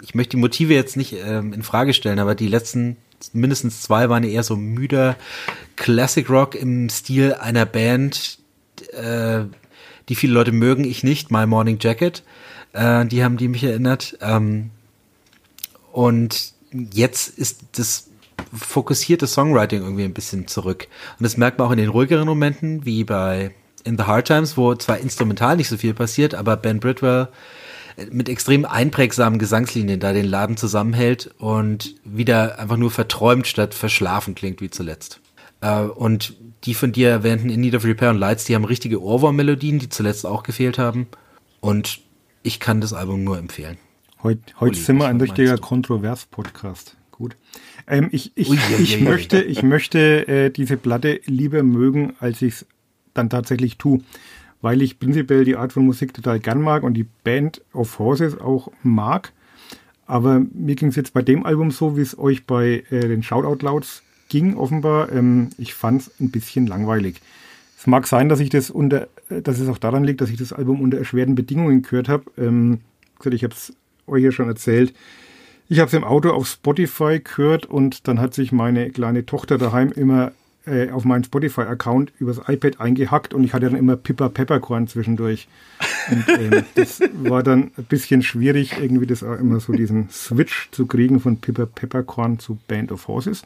ich möchte die Motive jetzt nicht ähm, in Frage stellen, aber die letzten mindestens zwei waren eher so müder Classic Rock im Stil einer Band, äh, die viele Leute mögen, ich nicht, My Morning Jacket. Äh, die haben die mich erinnert. Ähm, und jetzt ist das fokussierte Songwriting irgendwie ein bisschen zurück. Und das merkt man auch in den ruhigeren Momenten, wie bei In the Hard Times, wo zwar instrumental nicht so viel passiert, aber Ben Bridwell mit extrem einprägsamen Gesangslinien da den Laden zusammenhält und wieder einfach nur verträumt statt verschlafen klingt wie zuletzt. Äh, und die von dir erwähnten In Need of Repair und Lights, die haben richtige Ohrwurm-Melodien, die zuletzt auch gefehlt haben. Und ich kann das Album nur empfehlen. Heute, heute sind wir ein richtiger Kontrovers-Podcast. Gut. Ähm, ich ich, Ui, ich, ich möchte, ich möchte äh, diese Platte lieber mögen, als ich es dann tatsächlich tue. Weil ich prinzipiell die Art von Musik total gern mag und die Band of Horses auch mag. Aber mir ging es jetzt bei dem Album so, wie es euch bei äh, den Shoutout Louds ging, offenbar. Ähm, ich fand es ein bisschen langweilig. Es mag sein, dass ich das unter, dass es auch daran liegt, dass ich das Album unter erschwerten Bedingungen gehört habe. Ähm, ich habe es euch ja schon erzählt. Ich habe es im Auto auf Spotify gehört und dann hat sich meine kleine Tochter daheim immer äh, auf meinen Spotify-Account übers iPad eingehackt und ich hatte dann immer Pippa Peppercorn zwischendurch. Und ähm, *laughs* das war dann ein bisschen schwierig, irgendwie das auch immer so diesen Switch zu kriegen von Pippa Peppercorn zu Band of Horses.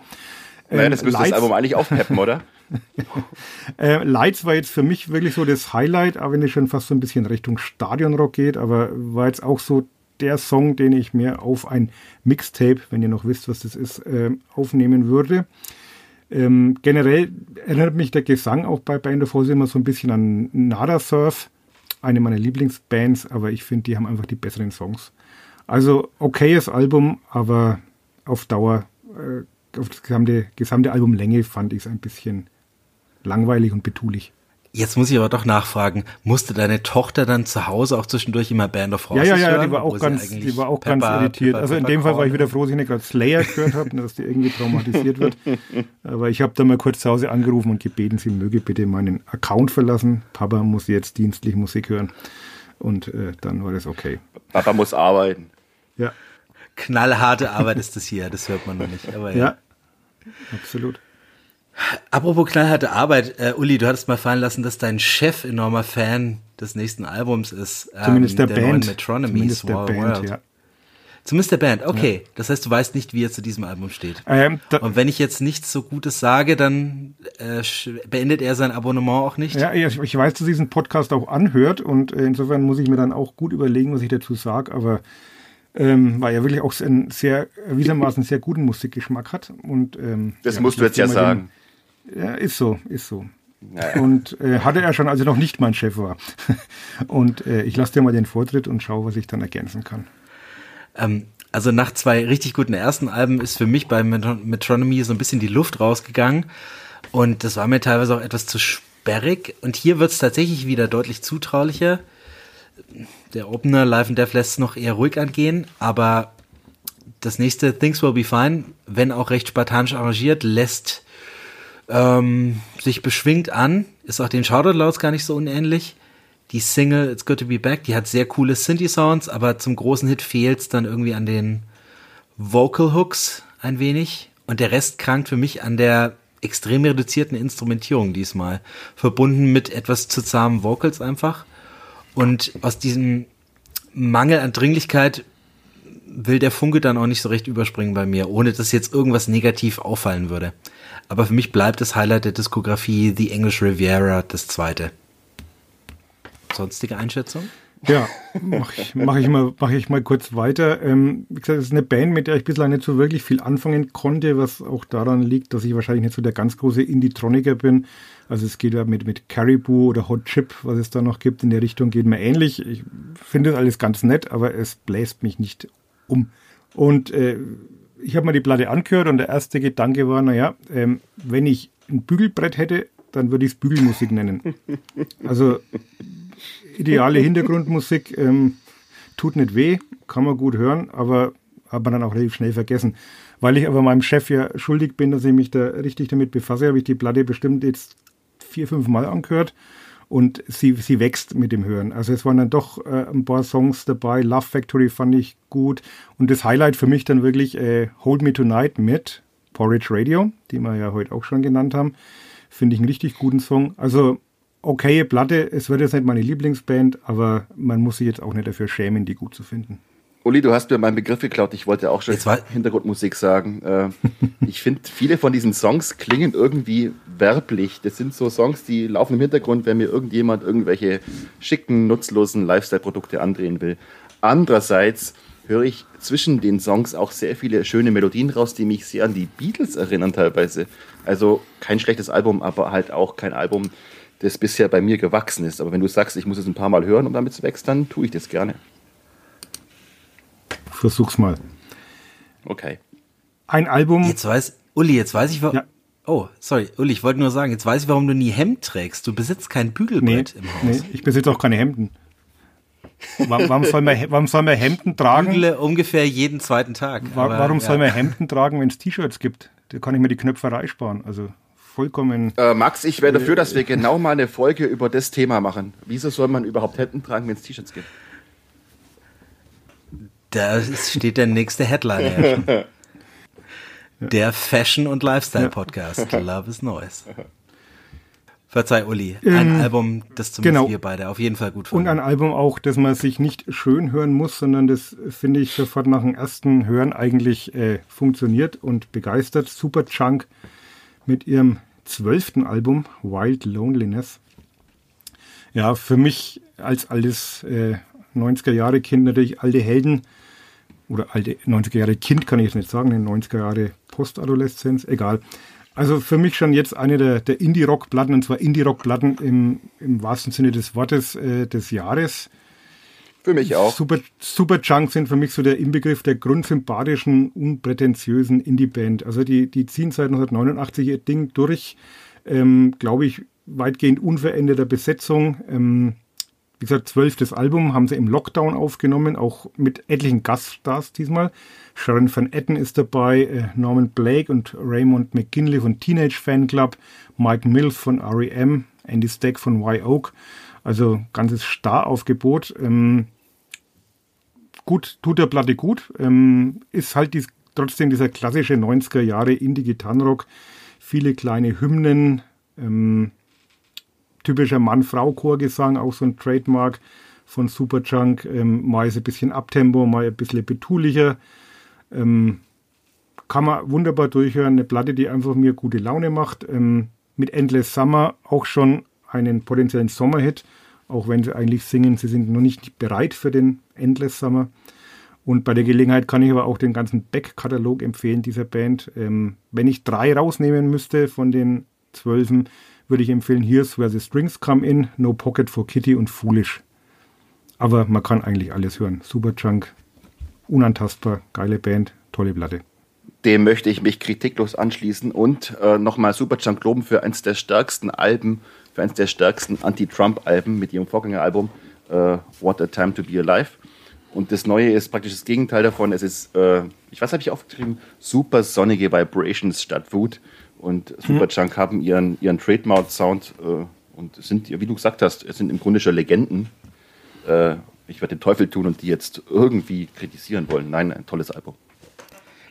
naja, das müsste das Album eigentlich aufpeppen, oder? *laughs* äh, Lights war jetzt für mich wirklich so das Highlight, auch wenn es schon fast so ein bisschen Richtung Stadionrock geht, aber war jetzt auch so der Song, den ich mir auf ein Mixtape, wenn ihr noch wisst, was das ist, äh, aufnehmen würde. Ähm, generell erinnert mich der Gesang auch bei Band of Horses immer so ein bisschen an Nada Surf, eine meiner Lieblingsbands, aber ich finde, die haben einfach die besseren Songs. Also okayes Album, aber auf Dauer, äh, auf das gesamte, gesamte Albumlänge fand ich es ein bisschen langweilig und betulich. Jetzt muss ich aber doch nachfragen, musste deine Tochter dann zu Hause auch zwischendurch immer Band of Horses Ja, ja, ja, hören, die war auch ganz, die war auch Pepper, ganz irritiert. Pepper, also in dem Fall war ich wieder froh, dass ich nicht gerade Slayer gehört habe, dass die irgendwie traumatisiert wird. *laughs* Aber ich habe da mal kurz zu Hause angerufen und gebeten, sie möge bitte meinen Account verlassen. Papa muss jetzt dienstlich Musik hören. Und äh, dann war das okay. Papa muss arbeiten. Ja. Knallharte Arbeit ist das hier, das hört man noch nicht. Aber ja. ja, absolut. Apropos knallharte Arbeit, äh, Uli, du hattest mal fallen lassen, dass dein Chef enormer Fan des nächsten Albums ist. Ähm, Zumindest der, der Band. Metronomies Zumindest der Band, World. ja. Zumindest der Band, okay. Ja. Das heißt, du weißt nicht, wie er zu diesem Album steht. Ähm, Und wenn ich jetzt nichts so Gutes sage, dann äh, beendet er sein Abonnement auch nicht. Ja, ich, ich weiß, dass diesen Podcast auch anhört und äh, insofern muss ich mir dann auch gut überlegen, was ich dazu sage, aber ähm, weil er wirklich auch einen sehr, erwiesenermaßen sehr guten Musikgeschmack hat. Und, ähm, das ja, musst du jetzt ja sagen. Ja, ist so, ist so. Naja. Und äh, hatte er schon, als er noch nicht mein Chef war. *laughs* und äh, ich lasse dir mal den Vortritt und schaue, was ich dann ergänzen kann. Ähm, also nach zwei richtig guten ersten Alben ist für mich bei Metronomy so ein bisschen die Luft rausgegangen. Und das war mir teilweise auch etwas zu sperrig. Und hier wird es tatsächlich wieder deutlich zutraulicher. Der Opener Live and Death lässt es noch eher ruhig angehen, aber das nächste Things Will Be Fine, wenn auch recht spartanisch arrangiert, lässt ähm, sich beschwingt an, ist auch den Shoutout Louds gar nicht so unähnlich. Die Single It's Good to Be Back, die hat sehr coole Synthi-Sounds, aber zum großen Hit fehlt es dann irgendwie an den Vocal Hooks ein wenig. Und der Rest krankt für mich an der extrem reduzierten Instrumentierung diesmal. Verbunden mit etwas zu zahmen Vocals einfach. Und aus diesem Mangel an Dringlichkeit will der Funke dann auch nicht so recht überspringen bei mir, ohne dass jetzt irgendwas negativ auffallen würde. Aber für mich bleibt das Highlight der Diskografie The English Riviera das zweite. Sonstige Einschätzung? Ja, mache ich, mach ich, mal, mach ich mal kurz weiter. Ähm, wie gesagt, es ist eine Band, mit der ich bislang nicht so wirklich viel anfangen konnte, was auch daran liegt, dass ich wahrscheinlich nicht so der ganz große Indie-Troniker bin. Also es geht ja mit, mit Caribou oder Hot Chip, was es da noch gibt, in der Richtung geht mir ähnlich. Ich finde das alles ganz nett, aber es bläst mich nicht um. Und äh, ich habe mir die Platte angehört und der erste Gedanke war, naja, ähm, wenn ich ein Bügelbrett hätte, dann würde ich es Bügelmusik nennen. *laughs* Also ideale Hintergrundmusik, ähm, tut nicht weh, kann man gut hören, aber hat man dann auch relativ schnell vergessen. Weil ich aber meinem Chef ja schuldig bin, dass ich mich da richtig damit befasse, habe ich die Platte bestimmt jetzt vier, fünf Mal angehört und sie, sie wächst mit dem Hören. Also es waren dann doch äh, ein paar Songs dabei. Love Factory fand ich gut. Und das Highlight für mich dann wirklich äh, Hold Me Tonight mit Porridge Radio, die wir ja heute auch schon genannt haben. Finde ich einen richtig guten Song. Also okaye Platte. Es wird jetzt nicht meine Lieblingsband, aber man muss sich jetzt auch nicht dafür schämen, die gut zu finden. Uli, du hast mir meinen Begriff geklaut. Ich wollte auch schon Hintergrundmusik sagen. Äh, ich finde, viele von diesen Songs klingen irgendwie werblich. Das sind so Songs, die laufen im Hintergrund, wenn mir irgendjemand irgendwelche schicken, nutzlosen Lifestyle-Produkte andrehen will. Andererseits höre ich zwischen den Songs auch sehr viele schöne Melodien raus, die mich sehr an die Beatles erinnern teilweise. Also kein schlechtes Album, aber halt auch kein Album, das bisher bei mir gewachsen ist. Aber wenn du sagst, ich muss es ein paar Mal hören, um damit zu wachsen, dann tue ich das gerne. Versuch's mal. Okay. Ein Album. Jetzt weiß, Uli, jetzt weiß ich, warum. Ja. Oh, sorry, Uli, ich wollte nur sagen, jetzt weiß ich, warum du nie Hemd trägst. Du besitzt kein Bügelbrett nee, im Haus. Nee, ich besitze auch keine Hemden. Warum soll man, warum soll man Hemden tragen? Bügle ungefähr jeden zweiten Tag. Aber, warum ja. soll man Hemden tragen, wenn es T-Shirts gibt? Da kann ich mir die Knöpferei sparen. Also vollkommen. Äh, Max, ich wäre dafür, dass wir genau mal eine Folge über das Thema machen. Wieso soll man überhaupt Hemden tragen, wenn es T-Shirts gibt? Da steht der nächste Headliner ja. *laughs* Der Fashion- und Lifestyle-Podcast. *laughs* Love is Noise. Verzeih, Uli. Ein Ähm, Album, das zumindest genau. wir beide auf jeden Fall gut Und fanden. ein Album auch, das man sich nicht schön hören muss, sondern das finde ich sofort nach dem ersten Hören eigentlich äh, funktioniert und begeistert. Superchunk mit ihrem zwölften Album Wild Loneliness. Ja, für mich als altes äh, 90er Jahre Kind natürlich alte Helden oder alte 90er Jahre Kind kann ich jetzt nicht sagen, in 90er Jahre Postadoleszenz, egal. Also für mich schon jetzt eine der, der Indie-Rock-Platten, und zwar Indie-Rock-Platten im, im wahrsten Sinne des Wortes äh, des Jahres. Für mich auch. Super, Superchunk sind für mich so der Inbegriff der grundsympathischen, unprätentiösen Indie-Band. Also die, die ziehen seit 1989 ihr Ding durch, ähm, glaube ich, weitgehend unveränderter Besetzung. Ähm, wie gesagt, zwölftes Album haben sie im Lockdown aufgenommen, auch mit etlichen Gaststars diesmal. Sharon Van Etten ist dabei, äh, Norman Blake und Raymond McKinley von Teenage Fan Club, Mike Mills von R.E.M., Andy Stack von Y-Oak. Also ganzes Staraufgebot. Ähm, gut, tut der Platte gut. Ähm, ist halt dies, trotzdem dieser klassische 90er Jahre Indie-Gitarrenrock. Viele kleine Hymnen, ähm, typischer Mann-Frau-Chorgesang, auch so ein Trademark von Superchunk. Ähm, mal ist ein bisschen Abtempo, mal ein bisschen betulicher. Ähm, kann man wunderbar durchhören. Eine Platte, die einfach mir gute Laune macht. Ähm, mit Endless Summer auch schon einen potenziellen Sommerhit, auch wenn sie eigentlich singen, sie sind noch nicht bereit für den Endless Summer. Und bei der Gelegenheit kann ich aber auch den ganzen Back-Katalog empfehlen dieser Band. Ähm, wenn ich drei rausnehmen müsste von den zwölfen, würde ich empfehlen Here's Where the Strings Come In, No Pocket for Kitty und Foolish. Aber man kann eigentlich alles hören. Superchunk, unantastbar, geile Band, tolle Platte. Dem möchte ich mich kritiklos anschließen und äh, nochmal Superchunk loben für eines der stärksten Alben, für eines der stärksten Anti-Trump-Alben mit ihrem Vorgängeralbum äh, What a Time to Be Alive. Und das Neue ist praktisch das Gegenteil davon. Es ist, äh, ich was habe ich aufgeschrieben? Super sonnige Vibrations statt Wut. Und Superchunk haben ihren, ihren Trademark-Sound äh, und sind, wie du gesagt hast, es sind im Grunde schon Legenden. Äh, ich werde den Teufel tun und die jetzt irgendwie kritisieren wollen. Nein, ein tolles Album.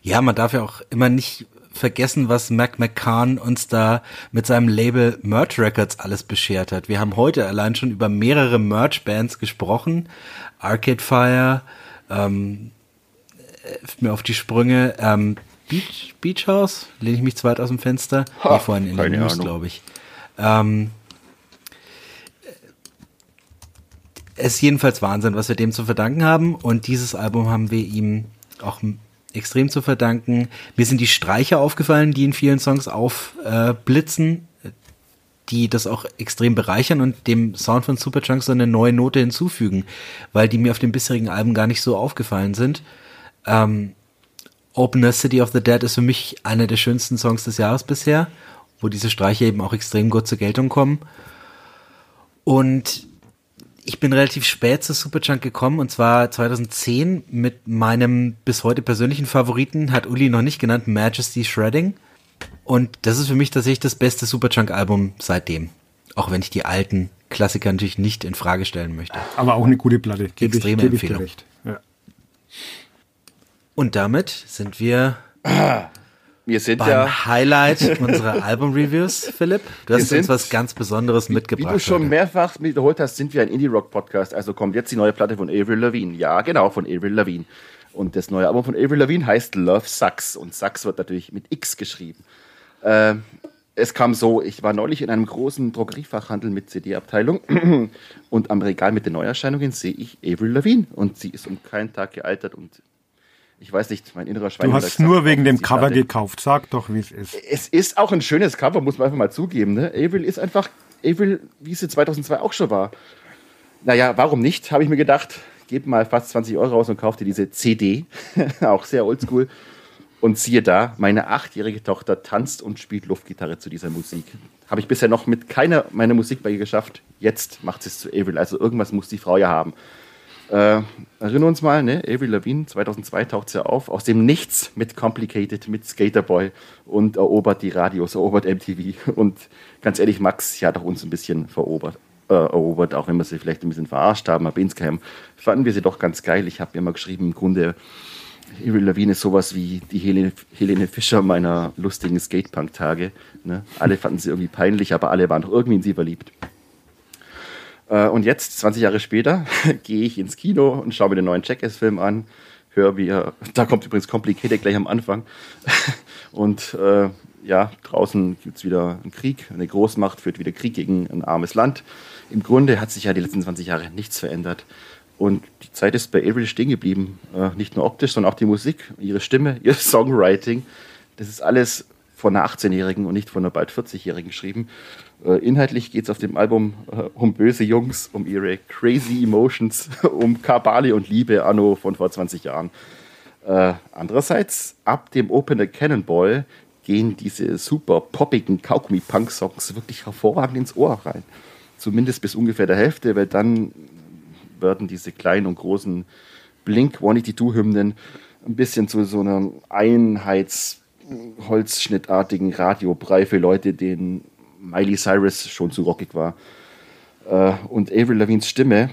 Ja, man darf ja auch immer nicht vergessen, was Mac McCann uns da mit seinem Label Merch Records alles beschert hat. Wir haben heute allein schon über mehrere Merch-Bands gesprochen. Arcade Fire, ähm, hilft mir auf die Sprünge, ähm, Beach, Beach House, lehne ich mich zu weit aus dem Fenster. Ha, nee, vorhin in keine News, glaube ich. Ähm, es ist jedenfalls Wahnsinn, was wir dem zu verdanken haben. Und dieses Album haben wir ihm auch extrem zu verdanken. Mir sind die Streicher aufgefallen, die in vielen Songs aufblitzen, die das auch extrem bereichern und dem Sound von Superchunk so eine neue Note hinzufügen, weil die mir auf den bisherigen Alben gar nicht so aufgefallen sind. Ähm, Opener City of the Dead ist für mich einer der schönsten Songs des Jahres bisher, wo diese Streicher eben auch extrem gut zur Geltung kommen. Und ich bin relativ spät zu Superchunk gekommen und zwar 2010 mit meinem bis heute persönlichen Favoriten, hat Uli noch nicht genannt, Majesty Shredding. Und das ist für mich tatsächlich das beste Superchunk-Album seitdem. Auch wenn ich die alten Klassiker natürlich nicht in Frage stellen möchte. Aber auch eine gute Platte. Gebe ich, Extreme gebe ich dir Empfehlung. recht. Ja. Und damit sind wir Wir sind beim ja, Highlight *laughs* unserer Album-Reviews, Philipp. Du hast Wir uns sind- was ganz Besonderes wie mitgebracht. du schon heute. mehrfach wiederholt hast, sind wir ein Indie-Rock-Podcast. Also kommt jetzt die neue Platte von Avril Lavigne. Ja, genau, von Avril Lavigne. Und das neue Album von Avril Lavigne heißt Love Sucks. Und Sucks wird natürlich mit X geschrieben. Ähm, es kam so, ich war neulich in einem großen Drogeriefachhandel mit CD-Abteilung *clears throat* und am Regal mit den Neuerscheinungen sehe ich Avril Lavigne. Und sie ist um keinen Tag gealtert und ich weiß nicht, mein innerer Schwein. Du hast gesagt, nur wegen dem Cover Platte- gekauft. Sag doch, wie es ist. es ist auch ein schönes Cover, muss man einfach mal zugeben. Ne? Avril ist einfach Avril, wie sie 2002 auch schon war. Naja, warum nicht, habe ich mir gedacht. Gib mal fast 20 Euro raus und kauf dir diese CD. *laughs* auch sehr oldschool. Und siehe da, meine achtjährige Tochter tanzt und spielt Luftgitarre zu dieser Musik. Habe ich bisher noch mit keiner meiner Musik bei ihr geschafft. Jetzt macht sie es zu Avril. Also irgendwas muss die Frau ja haben. Äh, erinnern uns mal, ne? Avril Lavigne, 2002 taucht sie auf, aus dem Nichts mit Complicated, mit Skaterboy und erobert die Radios, erobert MTV. *laughs* Und ganz ehrlich, Max, sie hat auch uns ein bisschen verobert, äh, erobert, auch wenn wir sie vielleicht ein bisschen verarscht haben, aber insgeheim fanden wir sie doch ganz geil. Ich habe ihr mal geschrieben, im Grunde Avril Lavigne ist sowas wie die Helene, Helene Fischer meiner lustigen Skatepunk-Tage. Ne? Alle fanden sie irgendwie peinlich, aber alle waren doch irgendwie in sie verliebt. Äh, und jetzt, 20 Jahre später, *laughs* gehe ich ins Kino und schaue mir den neuen Jackass-Film an. Hör, wie er, da kommt übrigens Complicated gleich am Anfang. *laughs* und äh, ja, draußen gibt es wieder einen Krieg. Eine Großmacht führt wieder Krieg gegen ein armes Land. Im Grunde hat sich ja die letzten 20 Jahre nichts verändert. Und die Zeit ist bei Avril stehen geblieben. Äh, nicht nur optisch, sondern auch die Musik, ihre Stimme, *laughs* ihr Songwriting. Das ist alles von einer 18-Jährigen und nicht von einer bald 40-Jährigen geschrieben. Äh, inhaltlich geht es auf dem Album äh, um böse Jungs, um ihre crazy Emotions, *laughs* um Kabale und Liebe anno von vor 20 Jahren. Äh, andererseits, ab dem Opener Cannonball gehen diese super poppigen Kaugummi-Punk-Songs wirklich hervorragend ins Ohr rein. Zumindest bis ungefähr der Hälfte, weil dann werden diese kleinen und großen Blink-182-Hymnen ein bisschen zu so einem Einheitsholzschnittartigen Radiobrei für Leute, denen Miley Cyrus schon zu rockig war. Äh, und Avril Lavines Stimme,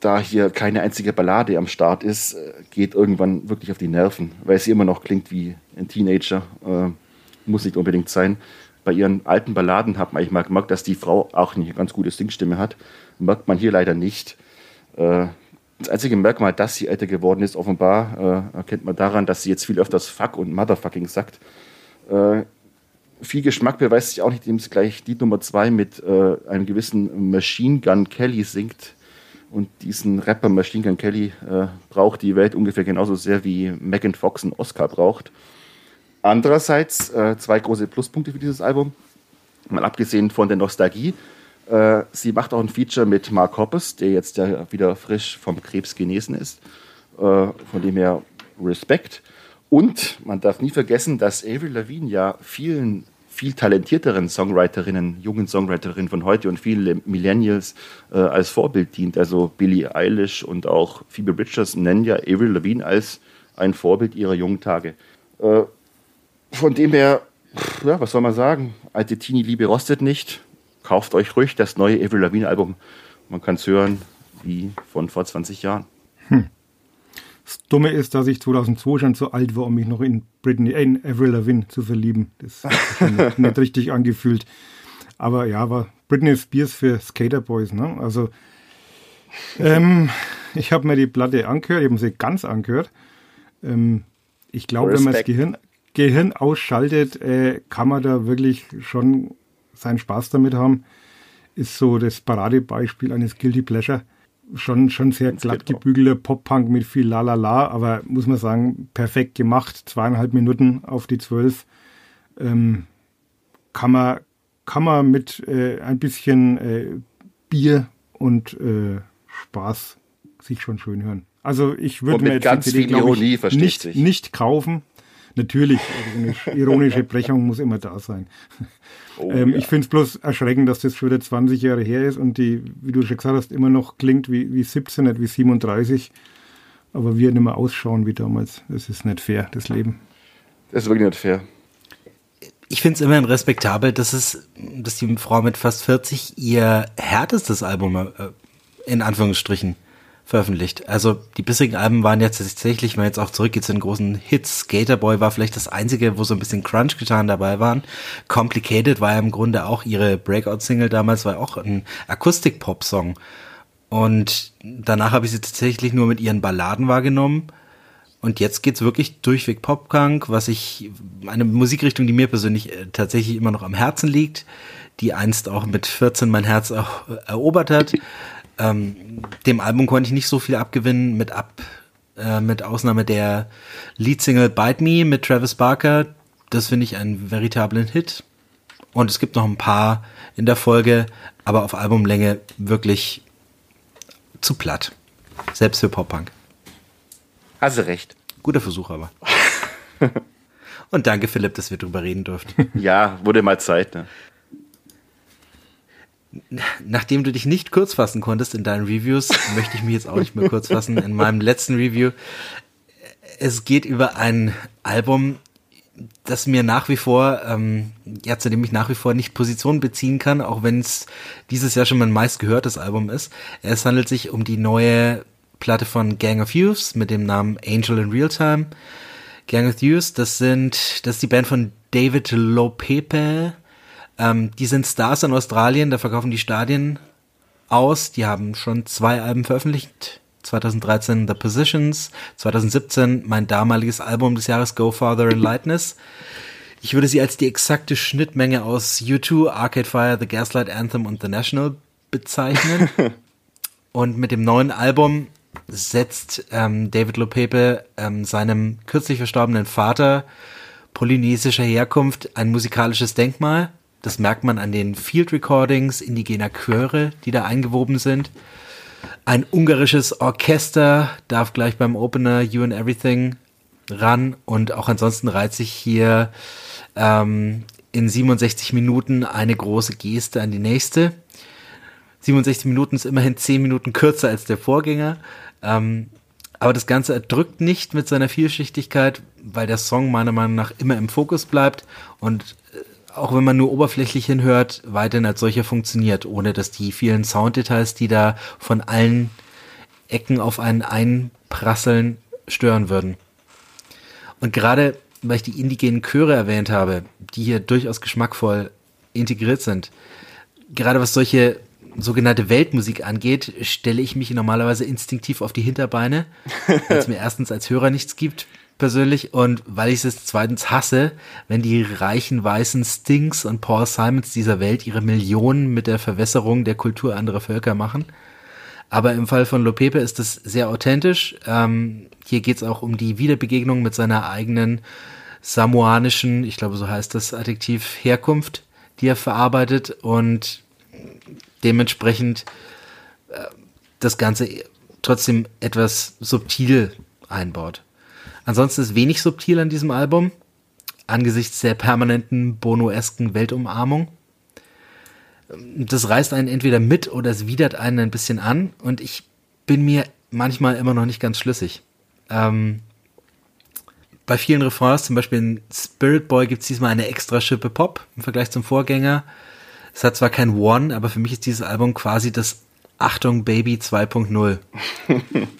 da hier keine einzige Ballade am Start ist, äh, geht irgendwann wirklich auf die Nerven, weil sie immer noch klingt wie ein Teenager. Äh, muss nicht unbedingt sein. Bei ihren alten Balladen hat man eigentlich mal gemerkt, dass die Frau auch eine ganz gute Singstimme hat. Merkt man hier leider nicht. Äh, das einzige Merkmal, dass sie älter geworden ist, offenbar, äh, erkennt man daran, dass sie jetzt viel öfters Fuck und Motherfucking sagt. Äh, viel Geschmack beweist sich auch nicht, indem sie gleich die Nummer zwei mit einem gewissen Machine Gun Kelly singt. Und diesen Rapper Machine Gun Kelly braucht die Welt ungefähr genauso sehr wie Megan Fox einen Oscar braucht. Andererseits äh, zwei große Pluspunkte für dieses Album. Mal abgesehen von der Nostalgie. Äh, sie macht auch ein Feature mit Mark Hoppes, der jetzt ja wieder frisch vom Krebs genesen ist. Äh, von dem her Respekt. Und man darf nie vergessen, dass Avril Lavigne ja vielen viel talentierteren Songwriterinnen, jungen Songwriterinnen von heute und viele Millennials äh, als Vorbild dient. Also Billie Eilish und auch Phoebe Richards nennen ja Avril Lavigne als ein Vorbild ihrer jungen Tage. Äh, von dem her, ja, was soll man sagen? Alte Teenie-Liebe rostet nicht. Kauft euch ruhig das neue Avril Lavigne-Album. Man kann es hören wie von vor 20 Jahren. Hm. Das Dumme ist, dass ich 2002 schon zu alt war, um mich noch in Britney, äh, in Avril Lavigne zu verlieben. Das hat nicht, nicht *laughs* richtig angefühlt. Aber ja, war Britney Spears für Skaterboys. Ne? Also ähm, ich habe mir die Platte angehört, ich habe sie ganz angehört. Ähm, ich glaube, wenn man das Gehirn, Gehirn ausschaltet, äh, kann man da wirklich schon seinen Spaß damit haben. Ist so das Paradebeispiel eines Guilty Pleasure. Schon, schon sehr glatt gebügelter Pop-Punk mit viel Lalala, aber muss man sagen, perfekt gemacht. Zweieinhalb Minuten auf die zwölf. Ähm, kann, man, kann man mit äh, ein bisschen äh, Bier und äh, Spaß sich schon schön hören. Also ich würde mir jetzt ganz CD, Ironie, ich, nicht, nicht kaufen, Natürlich, ironisch, ironische *laughs* Brechung muss immer da sein. Oh, ähm, ja. Ich finde es bloß erschreckend, dass das schon wieder 20 Jahre her ist und die, wie du schon gesagt hast, immer noch klingt wie, wie 17, nicht wie 37. Aber wir nicht mehr ausschauen wie damals. Das ist nicht fair, das Leben. Das ist wirklich nicht fair. Ich finde es immerhin respektabel, dass es, dass die Frau mit fast 40 ihr härtestes Album äh, in Anführungsstrichen veröffentlicht. Also die bisherigen Alben waren jetzt tatsächlich, wenn man jetzt auch zurückgeht zu den großen Hits, Skaterboy war vielleicht das einzige, wo so ein bisschen Crunch-Gitarren dabei waren. Complicated war ja im Grunde auch ihre Breakout-Single damals, war auch ein Akustik-Pop-Song. Und danach habe ich sie tatsächlich nur mit ihren Balladen wahrgenommen. Und jetzt geht's wirklich durchweg Pop-Punk, was ich, eine Musikrichtung, die mir persönlich äh, tatsächlich immer noch am Herzen liegt, die einst auch mit 14 mein Herz auch erobert hat. Ähm, dem Album konnte ich nicht so viel abgewinnen, mit ab, äh, mit Ausnahme der Leadsingle Bite Me mit Travis Barker. Das finde ich einen veritablen Hit. Und es gibt noch ein paar in der Folge, aber auf Albumlänge wirklich zu platt. Selbst für Pop-Punk. Hast du recht. Guter Versuch aber. *laughs* Und danke, Philipp, dass wir drüber reden durften. Ja, wurde mal Zeit. Ne? Nachdem du dich nicht kurz fassen konntest in deinen Reviews, möchte ich mich jetzt auch nicht mehr kurz fassen. In meinem letzten Review. Es geht über ein Album, das mir nach wie vor, ähm, ja, zu dem ich nach wie vor nicht Position beziehen kann, auch wenn es dieses Jahr schon mein meistgehörtes Album ist. Es handelt sich um die neue Platte von Gang of Youths mit dem Namen Angel in Real Time. Gang of Youths, das sind, das ist die Band von David Lopepe. Ähm, die sind Stars in Australien, da verkaufen die Stadien aus. Die haben schon zwei Alben veröffentlicht. 2013 The Positions, 2017 mein damaliges Album des Jahres Go Farther in Lightness. Ich würde sie als die exakte Schnittmenge aus U2, Arcade Fire, The Gaslight Anthem und The National bezeichnen. *laughs* und mit dem neuen Album setzt ähm, David Lopepe ähm, seinem kürzlich verstorbenen Vater polynesischer Herkunft ein musikalisches Denkmal. Das merkt man an den Field Recordings indigener Chöre, die da eingewoben sind. Ein ungarisches Orchester darf gleich beim Opener You and Everything ran und auch ansonsten reiht sich hier ähm, in 67 Minuten eine große Geste an die nächste. 67 Minuten ist immerhin 10 Minuten kürzer als der Vorgänger. Ähm, aber das Ganze erdrückt nicht mit seiner Vielschichtigkeit, weil der Song meiner Meinung nach immer im Fokus bleibt und äh, auch wenn man nur oberflächlich hinhört, weiterhin als solcher funktioniert, ohne dass die vielen Sounddetails, die da von allen Ecken auf einen einprasseln, stören würden. Und gerade weil ich die indigenen Chöre erwähnt habe, die hier durchaus geschmackvoll integriert sind, gerade was solche sogenannte Weltmusik angeht, stelle ich mich normalerweise instinktiv auf die Hinterbeine, *laughs* weil es mir erstens als Hörer nichts gibt, persönlich, und weil ich es zweitens hasse, wenn die reichen weißen Stings und Paul Simons dieser Welt ihre Millionen mit der Verwässerung der Kultur anderer Völker machen. Aber im Fall von Lopepe ist es sehr authentisch. Ähm, hier geht es auch um die Wiederbegegnung mit seiner eigenen samoanischen, ich glaube so heißt das Adjektiv, Herkunft, die er verarbeitet und dementsprechend äh, das Ganze trotzdem etwas subtil einbaut. Ansonsten ist wenig subtil an diesem Album, angesichts der permanenten bonoesken Weltumarmung. Das reißt einen entweder mit oder es widert einen ein bisschen an und ich bin mir manchmal immer noch nicht ganz schlüssig. Ähm, bei vielen Refrains, zum Beispiel in Spirit Boy, gibt es diesmal eine extra Schippe Pop im Vergleich zum Vorgänger. Es hat zwar kein One, aber für mich ist dieses Album quasi das Achtung Baby 2.0.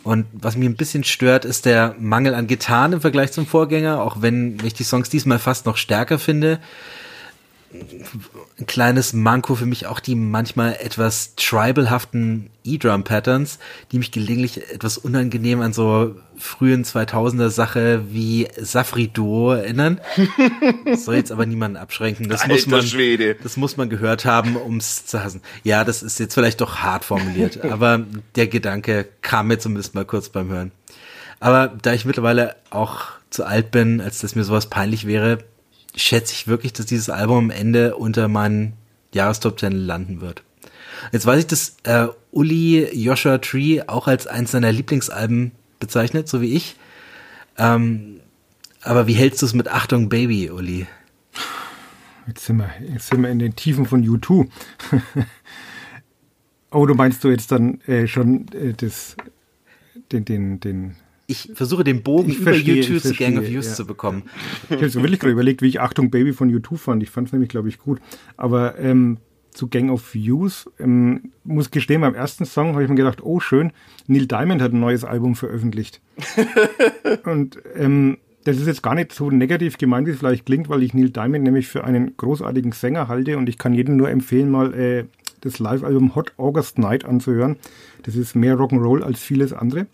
Und was mich ein bisschen stört, ist der Mangel an Gitarren im Vergleich zum Vorgänger, auch wenn ich die Songs diesmal fast noch stärker finde ein kleines Manko für mich auch die manchmal etwas tribalhaften E-Drum-Patterns, die mich gelegentlich etwas unangenehm an so frühen 2000er Sache wie Safri Duo erinnern. Das soll jetzt aber niemanden abschränken. Das, muss man, Schwede. das muss man gehört haben, ums zu hassen. Ja, das ist jetzt vielleicht doch hart formuliert, *laughs* aber der Gedanke kam mir zumindest mal kurz beim Hören. Aber da ich mittlerweile auch zu alt bin, als dass mir sowas peinlich wäre, schätze ich wirklich, dass dieses Album am Ende unter meinen Jahrestop 10 landen wird. Jetzt weiß ich, dass äh, Uli Joshua Tree auch als eins seiner Lieblingsalben bezeichnet, so wie ich. Ähm, aber wie hältst du es mit Achtung Baby, Uli? Jetzt sind wir, jetzt sind wir in den Tiefen von U2. *laughs* oh, du meinst du jetzt dann äh, schon äh, das, den, den, den ich versuche den Bogen ich über verstehe, YouTube zu Gang of Youth ja. zu bekommen. Ich habe so wirklich gerade überlegt, wie ich Achtung Baby von YouTube fand. Ich fand es nämlich, glaube ich, gut. Aber ähm, zu Gang of Youth, ähm, muss gestehen, beim ersten Song habe ich mir gedacht, oh schön, Neil Diamond hat ein neues Album veröffentlicht. *laughs* Und ähm, das ist jetzt gar nicht so negativ gemeint, wie es vielleicht klingt, weil ich Neil Diamond nämlich für einen großartigen Sänger halte und ich kann jedem nur empfehlen, mal äh, das Live-Album Hot August Night anzuhören. Das ist mehr Rock'n'Roll als vieles andere.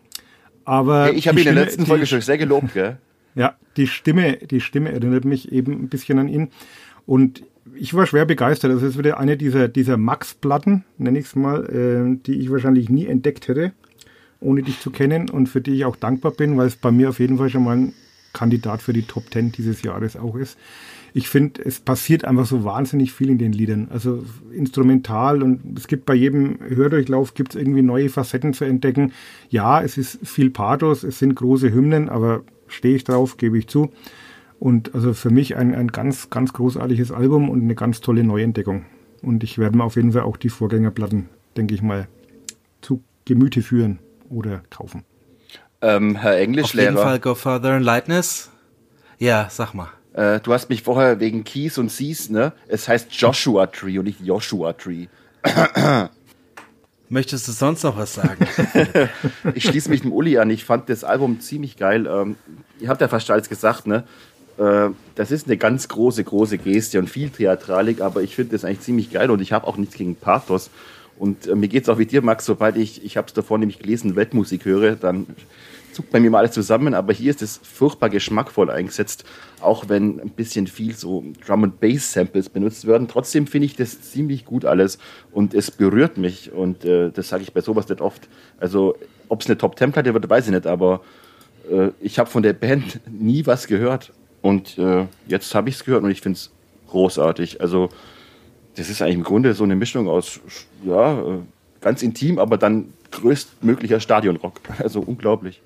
Aber hey, ich habe ihn in der letzten Folge schon sehr gelobt, gell? Ja, die Stimme, die Stimme erinnert mich eben ein bisschen an ihn. Und ich war schwer begeistert. Das ist wieder eine dieser, dieser Max-Platten, nenne ich es mal, äh, die ich wahrscheinlich nie entdeckt hätte, ohne dich zu kennen und für die ich auch dankbar bin, weil es bei mir auf jeden Fall schon mal ein Kandidat für die Top 10 dieses Jahres auch ist ich finde, es passiert einfach so wahnsinnig viel in den Liedern. Also instrumental und es gibt bei jedem Hördurchlauf gibt es irgendwie neue Facetten zu entdecken. Ja, es ist viel Pathos, es sind große Hymnen, aber stehe ich drauf, gebe ich zu. Und also für mich ein, ein ganz, ganz großartiges Album und eine ganz tolle Neuentdeckung. Und ich werde mir auf jeden Fall auch die Vorgängerplatten, denke ich mal, zu Gemüte führen oder kaufen. Ähm, Herr Englischlehrer. Auf jeden Fall Go Further in Lightness. Ja, sag mal. Äh, du hast mich vorher wegen Keys und Seas, ne? Es heißt Joshua Tree und nicht Joshua Tree. *clears throat* Möchtest du sonst noch was sagen? *laughs* ich schließe mich dem Uli an. Ich fand das Album ziemlich geil. Ähm, ihr habt ja fast alles gesagt, ne? Äh, das ist eine ganz große, große Geste und viel Theatralik, aber ich finde das eigentlich ziemlich geil und ich habe auch nichts gegen Pathos. Und äh, mir geht es auch wie dir, Max, sobald ich, ich habe es davor nämlich gelesen, Weltmusik höre, dann zuckt bei mir mal alles zusammen, aber hier ist es furchtbar geschmackvoll eingesetzt, auch wenn ein bisschen viel so Drum and Bass Samples benutzt werden. Trotzdem finde ich das ziemlich gut alles und es berührt mich und äh, das sage ich bei sowas nicht oft. Also ob es eine Top Ten Platte wird, weiß ich nicht, aber äh, ich habe von der Band *laughs* nie was gehört und äh, jetzt habe ich es gehört und ich finde es großartig. Also das ist eigentlich im Grunde so eine Mischung aus ja äh, ganz intim, aber dann größtmöglicher Stadionrock. *laughs* Also unglaublich.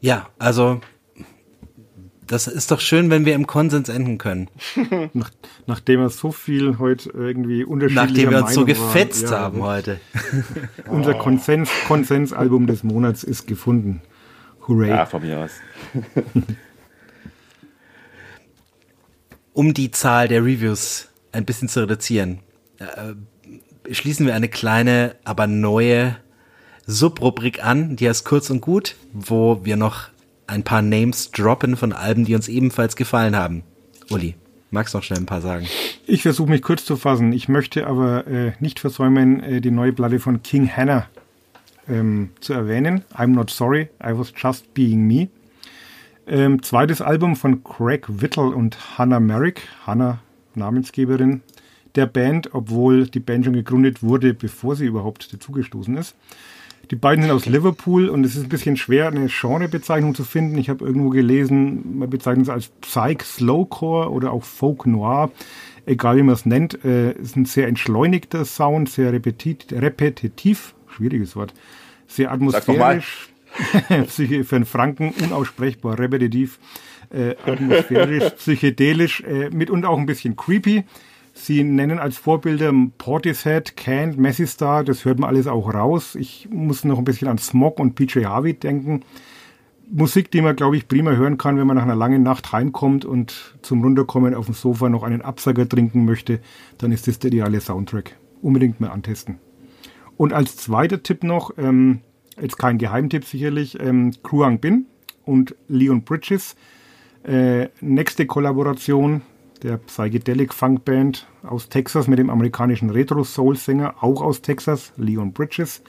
Ja, also das ist doch schön, wenn wir im Konsens enden können. *laughs* Nach, nachdem wir so viel heute irgendwie unterschiedlich Nachdem wir uns so gefetzt waren, haben ja, heute. *laughs* Unser Konsens, Konsensalbum des Monats ist gefunden. Hooray. Ja, von mir aus. *laughs* um die Zahl der Reviews ein bisschen zu reduzieren, äh, schließen wir eine kleine, aber neue Subrubrik an, die heißt kurz und gut, wo wir noch ein paar Names droppen von Alben, die uns ebenfalls gefallen haben. Uli, magst du noch schnell ein paar sagen? Ich versuche mich kurz zu fassen. Ich möchte aber äh, nicht versäumen, äh, die neue Platte von King Hannah ähm, zu erwähnen. I'm not sorry, I was just being me. Ähm, zweites Album von Craig Whittle und Hannah Merrick, Hannah Namensgeberin der Band, obwohl die Band schon gegründet wurde, bevor sie überhaupt dazugestoßen ist. Die beiden sind aus Liverpool und es ist ein bisschen schwer, eine Genrebezeichnung zu finden. Ich habe irgendwo gelesen, man bezeichnet es als Psych Slowcore oder auch Folk Noir. Egal wie man es nennt, äh, ist ein sehr entschleunigter Sound, sehr repetit, repetitiv, schwieriges Wort, sehr atmosphärisch. *laughs* für einen Franken unaussprechbar, repetitiv, äh, atmosphärisch, *laughs* psychedelisch, äh, mitunter auch ein bisschen creepy. Sie nennen als Vorbilder Portishead, Cant, Messi Star, das hört man alles auch raus. Ich muss noch ein bisschen an Smog und PJ Harvey denken. Musik, die man, glaube ich, prima hören kann, wenn man nach einer langen Nacht heimkommt und zum Runterkommen auf dem Sofa noch einen Absager trinken möchte, dann ist das der ideale Soundtrack. Unbedingt mal antesten. Und als zweiter Tipp noch, ähm, jetzt kein Geheimtipp sicherlich, ähm, Kruang Bin und Leon Bridges. Äh, nächste Kollaboration, der Psychedelic Funk Band aus Texas mit dem amerikanischen Retro-Soul-Sänger, auch aus Texas, Leon Bridges,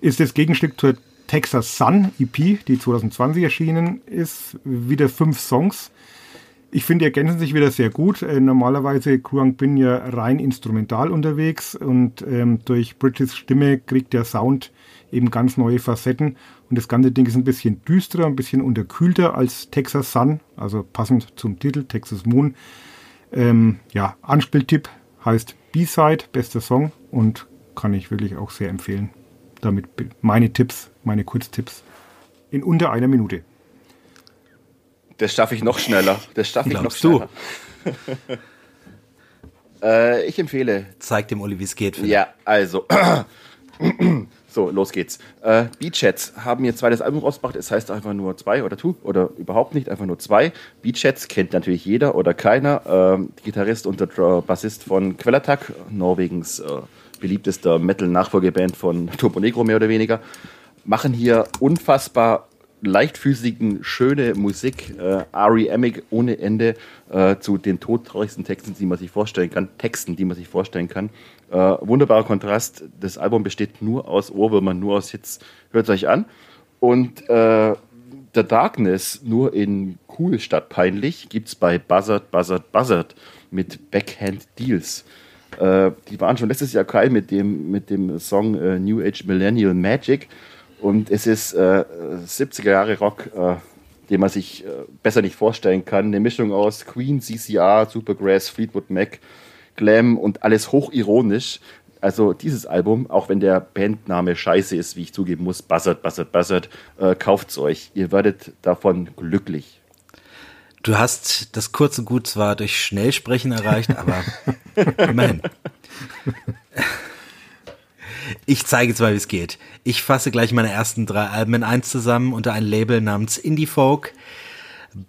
ist das Gegenstück zur Texas Sun EP, die 2020 erschienen ist. Wieder fünf Songs. Ich finde, die ergänzen sich wieder sehr gut. Äh, normalerweise Kruang bin ja rein instrumental unterwegs und ähm, durch Bridges Stimme kriegt der Sound eben ganz neue Facetten. Und das ganze Ding ist ein bisschen düsterer, ein bisschen unterkühlter als Texas Sun, also passend zum Titel Texas Moon. Ähm, ja, Anspieltipp heißt B-Side, bester Song und kann ich wirklich auch sehr empfehlen. Damit meine Tipps, meine Kurztipps in unter einer Minute. Das schaffe ich noch schneller. Das schaffe ich noch schneller. Du? *laughs* äh, ich empfehle. Zeig dem Olli, wie es geht. Ja, also. So, los geht's. Äh, Beachheads haben ihr zweites Album rausgebracht. Es heißt einfach nur zwei oder two oder überhaupt nicht, einfach nur zwei. Beachheads kennt natürlich jeder oder keiner. Ähm, Gitarrist und der Bassist von Quellattack, Norwegens äh, beliebtester Metal-Nachfolgeband von Turbo Negro mehr oder weniger, machen hier unfassbar leichtfüßigen, schöne Musik, äh, R.E.M.ig ohne Ende äh, zu den todtraurigsten Texten, die man sich vorstellen kann, Texten, die man sich vorstellen kann. Äh, wunderbarer Kontrast. Das Album besteht nur aus Ohrwürmern, nur aus Hits. Hört es euch an. Und äh, The Darkness nur in cool statt peinlich gibt es bei Buzzard, Buzzard, Buzzard mit Backhand Deals. Äh, die waren schon letztes Jahr geil mit dem, mit dem Song äh, New Age Millennial Magic. Und es ist äh, 70er Jahre Rock, äh, den man sich äh, besser nicht vorstellen kann. Eine Mischung aus Queen, CCR, Supergrass, Fleetwood Mac, Glam und alles hochironisch. Also dieses Album, auch wenn der Bandname scheiße ist, wie ich zugeben muss, Buzzard, Buzzard, Buzzard, äh, kauft's euch. Ihr werdet davon glücklich. Du hast das kurze Gut zwar durch Schnellsprechen erreicht, aber *laughs* immerhin. Ich zeige jetzt mal, wie es geht. Ich fasse gleich meine ersten drei Alben in eins zusammen unter ein Label namens Indie Folk.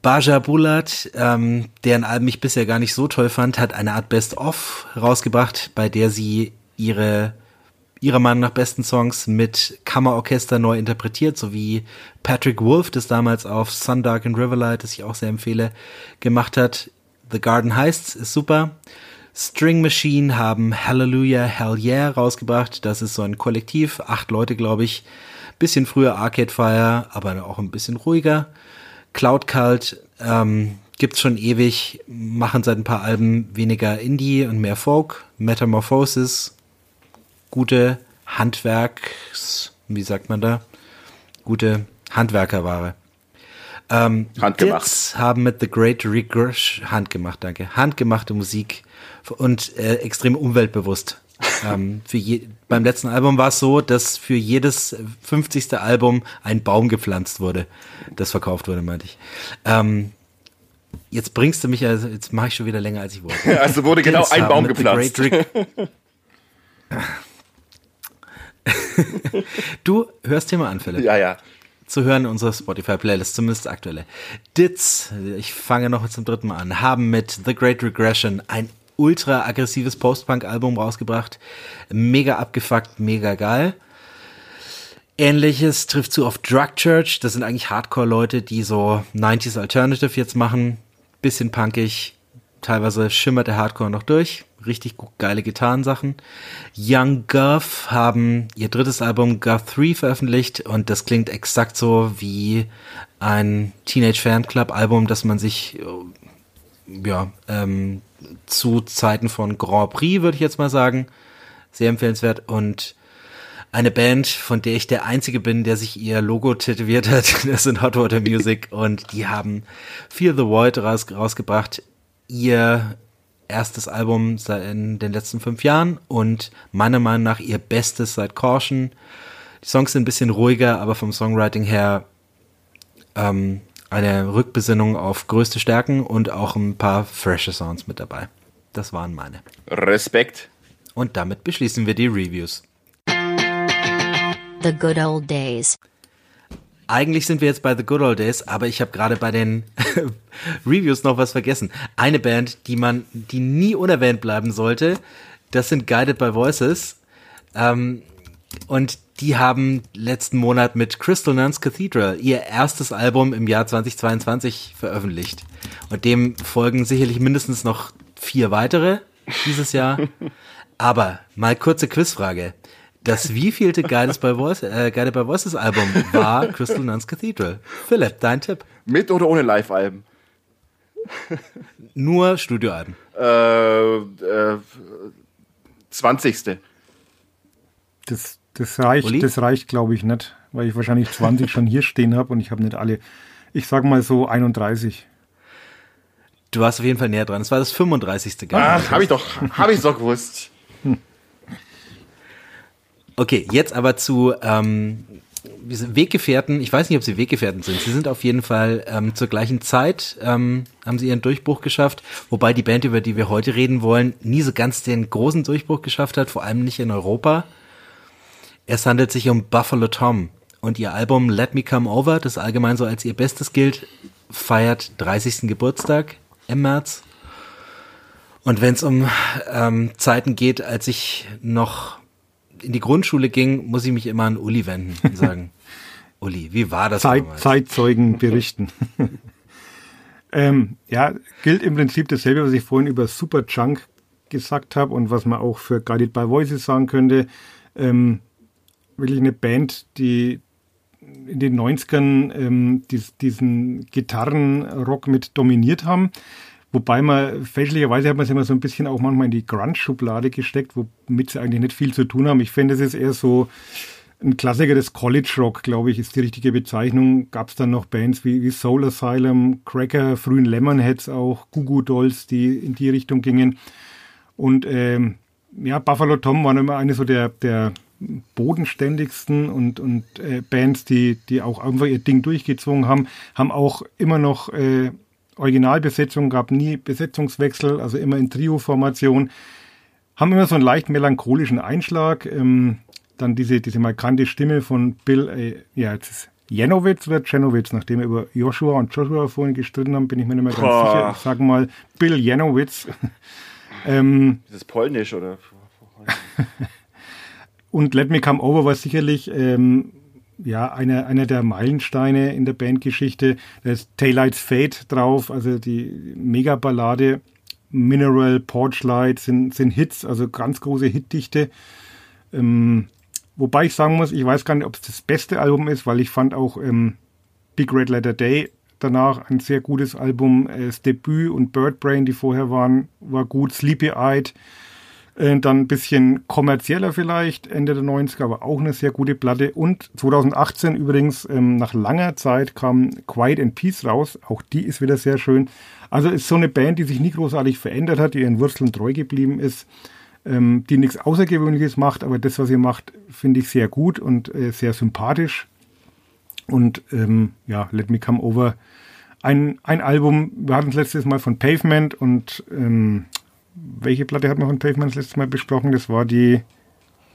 Baja Bulat, ähm, deren Album ich bisher gar nicht so toll fand, hat eine Art Best-of rausgebracht, bei der sie ihre ihrer Meinung nach besten Songs mit Kammerorchester neu interpretiert, so wie Patrick Wolf das damals auf Sundark and Riverlight, das ich auch sehr empfehle, gemacht hat. The Garden Heists ist super. String Machine haben Hallelujah Hell Yeah rausgebracht. Das ist so ein Kollektiv, acht Leute, glaube ich. Bisschen früher Arcade Fire, aber auch ein bisschen ruhiger. Cloud Cult ähm, gibt's schon ewig, machen seit ein paar Alben weniger Indie und mehr Folk. Metamorphosis, gute Handwerks, wie sagt man da? Gute Handwerkerware. Ähm, Handgemacht. Dits haben mit The Great Regression, handgemacht, danke, handgemachte Musik und äh, extrem umweltbewusst. *laughs* ähm, für je, beim letzten Album war es so, dass für jedes 50. Album ein Baum gepflanzt wurde, das verkauft wurde, meinte ich. Ähm, jetzt bringst du mich, also jetzt mache ich schon wieder länger, als ich wollte. *laughs* Also wurde genau ein Baum gepflanzt. *laughs* Du hörst dir mal an, Philipp Ja, ja. zu hören in unserer Spotify-Playlist, zumindest aktuelle. Dits, ich fange noch zum dritten Mal an, haben mit The Great Regression ein ultra aggressives Post-Punk-Album rausgebracht. Mega abgefuckt, mega geil. Ähnliches trifft zu auf Drug Church. Das sind eigentlich Hardcore-Leute, die so 90s Alternative jetzt machen. Bisschen punkig. Teilweise schimmert der Hardcore noch durch. Richtig geile Gitarrensachen. Young Guff haben ihr drittes Album Guff 3 veröffentlicht und das klingt exakt so wie ein Teenage Fanclub Album, das man sich äh, ja, ähm, zu Zeiten von Grand Prix, würde ich jetzt mal sagen, sehr empfehlenswert und eine Band, von der ich der Einzige bin, der sich ihr Logo tätowiert hat. *laughs* Das sind Hot Water Music *laughs* und die haben Feel the Void raus, rausgebracht. Ihr erstes Album seit in den letzten fünf Jahren und meiner Meinung nach ihr bestes seit Caution. Die Songs sind ein bisschen ruhiger, aber vom Songwriting her ähm, eine Rückbesinnung auf größte Stärken und auch ein paar frische Sounds mit dabei. Das waren meine. Respekt. Und damit beschließen wir die Reviews. The good old days. Eigentlich sind wir jetzt bei The Good Old Days, aber ich habe gerade bei den *laughs* Reviews noch was vergessen. Eine Band, die man, die nie unerwähnt bleiben sollte, das sind Guided by Voices. Ähm, und die haben letzten Monat mit Crystal Nuns Cathedral ihr erstes Album im Jahr 2022 veröffentlicht. Und dem folgen sicherlich mindestens noch vier weitere dieses Jahr. *laughs* Aber mal kurze Quizfrage. Das wievielte Guided by, Voice, äh, Guided by Voices Album war *laughs* Crystal Nuns Cathedral? Philipp, dein Tipp. Mit oder ohne Live-Alben? *laughs* Nur Studioalben. Äh, äh, 20. Das, das reicht, Uli? das reicht, glaube ich, nicht, weil ich wahrscheinlich 20 schon hier stehen habe und ich habe nicht alle. Ich sage mal so 31. Du warst auf jeden Fall näher dran. Es war das 35. Guided by Ach, habe ich doch, habe ich doch gewusst. Okay, jetzt aber zu ähm, Weggefährten. Ich weiß nicht, ob sie Weggefährten sind. Sie sind auf jeden Fall ähm, zur gleichen Zeit, ähm, haben sie ihren Durchbruch geschafft. Wobei die Band, über die wir heute reden wollen, nie so ganz den großen Durchbruch geschafft hat, vor allem nicht in Europa. Es handelt sich um Buffalo Tom. Und ihr Album Let Me Come Over, das allgemein so als ihr Bestes gilt, feiert 30. Geburtstag im März. Und wenn es um ähm, Zeiten geht, als ich noch in die Grundschule ging, muss ich mich immer an Uli wenden und sagen, *laughs* Uli, wie war das Zeit, damals? Zeitzeugen berichten. *laughs* ähm, ja, gilt im Prinzip dasselbe, was ich vorhin über Superjunk gesagt habe und was man auch für Guided by Voices sagen könnte. Ähm, wirklich eine Band, die in den 90ern ähm, dies, diesen Gitarrenrock mit dominiert haben. Wobei man fälschlicherweise hat man es immer so ein bisschen auch manchmal in die Grunge-Schublade gesteckt, womit sie eigentlich nicht viel zu tun haben. Ich finde, es ist eher so ein Klassiker des College Rock, glaube ich, ist die richtige Bezeichnung. Gab es dann noch Bands wie, wie Soul Asylum, Cracker, frühen Lemonheads auch, Goo Goo Dolls, die in die Richtung gingen. Und ähm, ja, Buffalo Tom waren immer eine so der, der bodenständigsten und, und äh, Bands, die, die auch einfach ihr Ding durchgezogen haben, haben auch immer noch äh, Originalbesetzung, gab nie Besetzungswechsel, also immer in Trio-Formation, haben immer so einen leicht melancholischen Einschlag. Ähm, dann diese, diese markante Stimme von Bill, äh, ja, jetzt ist Janowitz oder Janowitz, nachdem wir über Joshua und Joshua vorhin gestritten haben, bin ich mir nicht mehr ganz Boah. sicher. Ich sage mal Bill Janowitz. *laughs* ähm, Ist das polnisch oder? *laughs* und Let Me Come Over war sicherlich ähm, ja, einer, einer der Meilensteine in der Bandgeschichte. Da ist Taillights Fate drauf, also die Mega-Ballade. Mineral, Porchlight sind, sind Hits, also ganz große Hitdichte. Ähm, wobei ich sagen muss, ich weiß gar nicht, ob es das beste Album ist, weil ich fand auch ähm, Big Red Letter Day danach ein sehr gutes Album. Äh, das Debüt und Bird Brain, die vorher waren, war gut. Sleepy Eyed äh, dann ein bisschen kommerzieller vielleicht, Ende der 90er, aber auch eine sehr gute Platte. Und 2018 übrigens, ähm, nach langer Zeit, kam Quiet and Peace raus. Auch die ist wieder sehr schön. Also ist so eine Band, die sich nie großartig verändert hat, die ihren Wurzeln treu geblieben ist, ähm, die nichts Außergewöhnliches macht, aber das, was sie macht, finde ich sehr gut und äh, sehr sympathisch. Und ähm, ja, Let Me Come Over. Ein, ein Album, wir hatten es letztes Mal von Pavement und ähm, welche Platte hat man von Pavement das letzte Mal besprochen? Das war die,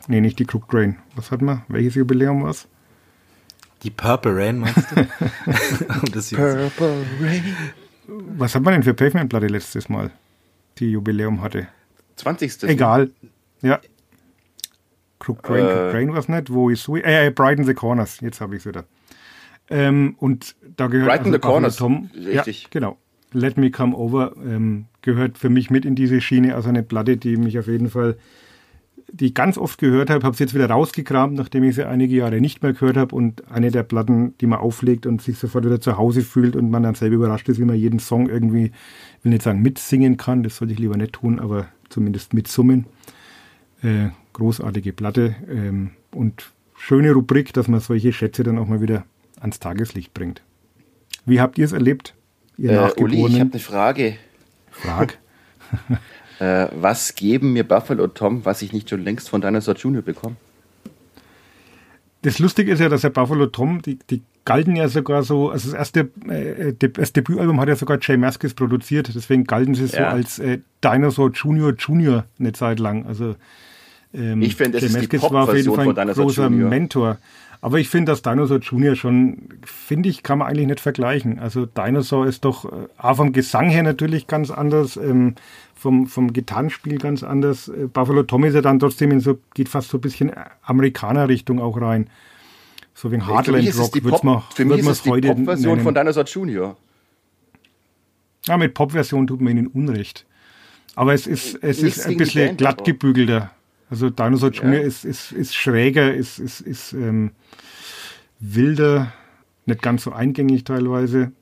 nee, nicht die Crooked Rain. Was hat man? Welches Jubiläum war es? Die Purple Rain, meinst du? *laughs* Purple Rain. Was hat man denn für Pavement-Platte letztes Mal, die Jubiläum hatte? 20. Egal. Ja. Crooked Rain, äh, Crooked Rain war es nicht. Wo ist äh, äh, Brighten the Corners. Jetzt habe ich es wieder. Ähm, und da gehört Brighten also the Corners. Tom. Richtig. Ja, genau. Let Me Come Over ähm, gehört für mich mit in diese Schiene. Also eine Platte, die mich auf jeden Fall, die ich ganz oft gehört habe, habe sie jetzt wieder rausgekramt, nachdem ich sie einige Jahre nicht mehr gehört habe. Und eine der Platten, die man auflegt und sich sofort wieder zu Hause fühlt und man dann selber überrascht ist, wie man jeden Song irgendwie, ich will nicht sagen mitsingen kann, das sollte ich lieber nicht tun, aber zumindest mitsummen. Äh, großartige Platte ähm, und schöne Rubrik, dass man solche Schätze dann auch mal wieder ans Tageslicht bringt. Wie habt ihr es erlebt? Ihr äh, Uli, ich habe eine Frage. Frag. *laughs* äh, was geben mir Buffalo Tom, was ich nicht schon längst von Dinosaur Junior bekomme? Das Lustige ist ja, dass der Buffalo Tom, die, die galten ja sogar so, also das erste äh, das Debütalbum hat ja sogar Jay Maskis produziert, deswegen galten sie so als äh, Dinosaur Junior Junior eine Zeit lang. Also ähm, ich finde, das Jay ist die Pop-Version von Dinosaur großer Junior. Mentor. Aber ich finde, dass Dinosaur Junior schon, finde ich, kann man eigentlich nicht vergleichen. Also Dinosaur ist doch äh, A vom Gesang her natürlich ganz anders, ähm, vom, vom Gitarrenspiel ganz anders. Äh, Buffalo Tom ist ja dann trotzdem in so, geht fast so ein bisschen Amerikaner-Richtung auch rein. So wegen Heartland Rock wird man Für mich ist es die Pop-Version von Dinosaur Junior. Ja, mit Pop-Version tut man ihnen Unrecht. Aber es ist, es ist ein bisschen glatt gebügelter. Also Dinosaur Junior ja. ist, ist, ist schräger, ist, ist, ist ähm, wilder, nicht ganz so eingängig teilweise.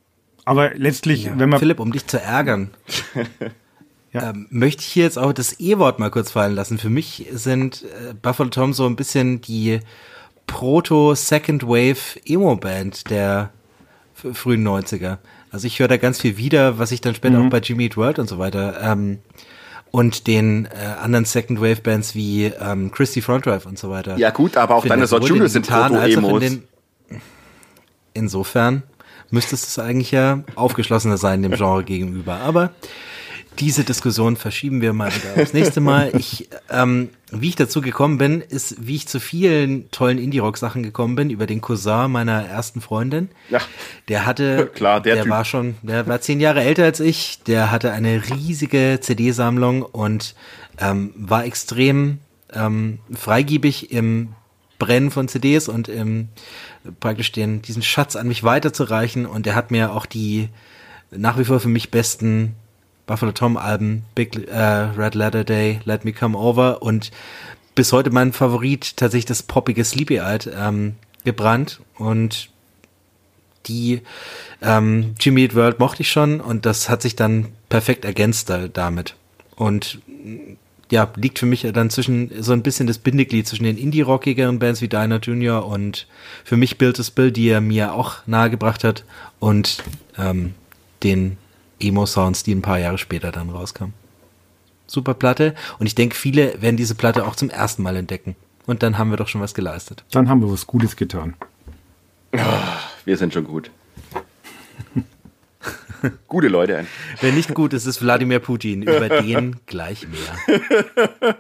Aber letztlich, ja. wenn man. Philipp, um dich zu ärgern, *laughs* ja. ähm, möchte ich hier jetzt auch das E-Wort mal kurz fallen lassen. Für mich sind äh, Buffalo Tom so ein bisschen die Proto-Second Wave Emo-Band der frühen 90er. Also ich höre da ganz viel wieder, was ich dann später mhm. auch bei Jimmy Eat World und so weiter ähm, und den äh, anderen Second Wave Bands wie ähm, Christy Front Drive und so weiter. Ja gut, aber auch deine Junior sind Proto-Emos. In insofern müsste es eigentlich ja aufgeschlossener sein dem Genre gegenüber. Aber diese Diskussion verschieben wir mal wieder aufs nächste Mal. Ich, ähm, wie ich dazu gekommen bin, ist, wie ich zu vielen tollen Indie-Rock-Sachen gekommen bin, über den Cousin meiner ersten Freundin. Ja. Der hatte, *laughs* klar, der, der typ. war schon, der war zehn Jahre älter als ich, der hatte eine riesige CD-Sammlung und ähm, war extrem ähm, freigiebig im Brennen von CDs und im praktisch den, diesen Schatz an mich weiterzureichen und er hat mir auch die nach wie vor für mich besten Buffalo Tom Alben, Big äh, Red Letter Day, Let Me Come Over und bis heute mein Favorit tatsächlich das poppige Sleepy Eyed ähm, gebrannt und die ähm, Jimmy Eat World mochte ich schon und das hat sich dann perfekt ergänzt da, damit. Und ja, liegt für mich dann zwischen so ein bisschen das Bindeglied zwischen den indie-rockigeren Bands wie Diner Junior und für mich Bill das Bill, die er mir auch nahegebracht hat und ähm, den Emo-Sounds, die ein paar Jahre später dann rauskamen. Super Platte. Und ich denke, viele werden diese Platte auch zum ersten Mal entdecken. Und dann haben wir doch schon was geleistet. Dann haben wir was Gutes getan. Oh, wir sind schon gut. *laughs* Gute Leute. Wer nicht gut ist, ist Wladimir Putin. Über den gleich mehr.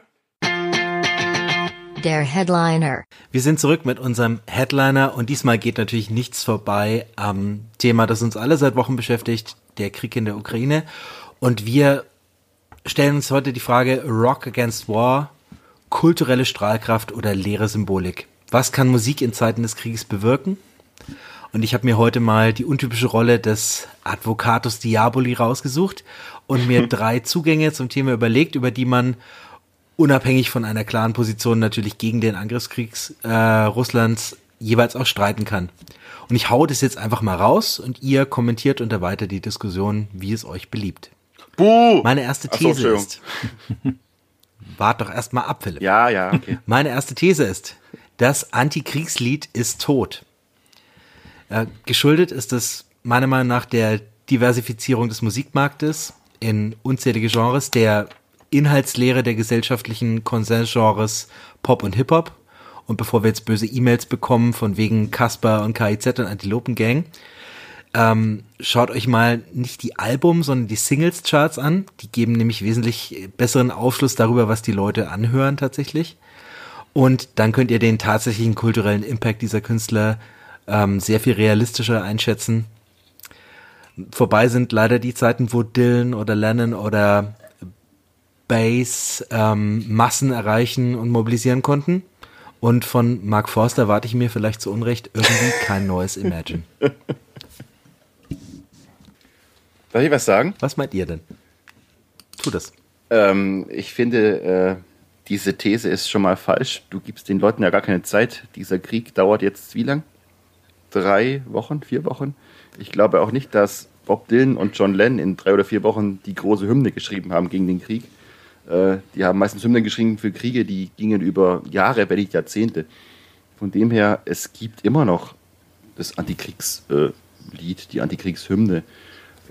Der Headliner. Wir sind zurück mit unserem Headliner und diesmal geht natürlich nichts vorbei am Thema, das uns alle seit Wochen beschäftigt, der Krieg in der Ukraine. Und wir stellen uns heute die Frage Rock Against War kulturelle Strahlkraft oder leere Symbolik? Was kann Musik in Zeiten des Krieges bewirken? Und ich habe mir heute mal die untypische Rolle des Advocatus Diaboli rausgesucht und mir *laughs* drei Zugänge zum Thema überlegt, über die man unabhängig von einer klaren Position natürlich gegen den Angriffskrieg äh, Russlands jeweils auch streiten kann. Und ich hau das jetzt einfach mal raus und ihr kommentiert und erweitert die Diskussion, wie es euch beliebt. Buh! Meine erste so, These Entschuldigung. ist. *laughs* Wart doch erst mal ab, Philipp. Ja, ja, okay. *laughs* Meine erste These ist, das Antikriegslied ist tot. Äh, geschuldet ist es meiner Meinung nach der Diversifizierung des Musikmarktes in unzählige Genres, der Inhaltslehre der gesellschaftlichen Konsensgenres Pop und Hip-Hop. Und bevor wir jetzt böse E-Mails bekommen von wegen Casper und KIZ und Antilopen-Gang, ähm, schaut euch mal nicht die Album, sondern die Singles-Charts an. Die geben nämlich wesentlich besseren Aufschluss darüber, was die Leute anhören tatsächlich. Und dann könnt ihr den tatsächlichen kulturellen Impact dieser Künstler ähm, sehr viel realistischer einschätzen. Vorbei sind leider die Zeiten, wo Dylan oder Lennon oder Bass ähm, Massen erreichen und mobilisieren konnten. Und von Mark Forster erwarte ich mir vielleicht zu Unrecht irgendwie kein neues Imagine. Darf ich was sagen? Was meint ihr denn? Tu das. Ähm, ich finde, äh, diese These ist schon mal falsch. Du gibst den Leuten ja gar keine Zeit. Dieser Krieg dauert jetzt wie lang? Drei Wochen, vier Wochen? Ich glaube auch nicht, dass Bob Dylan und John Lennon in drei oder vier Wochen die große Hymne geschrieben haben gegen den Krieg. Äh, die haben meistens Hymnen geschrieben für Kriege, die gingen über Jahre, wenn nicht Jahrzehnte. Von dem her, es gibt immer noch das Antikriegslied, äh, die Antikriegshymne.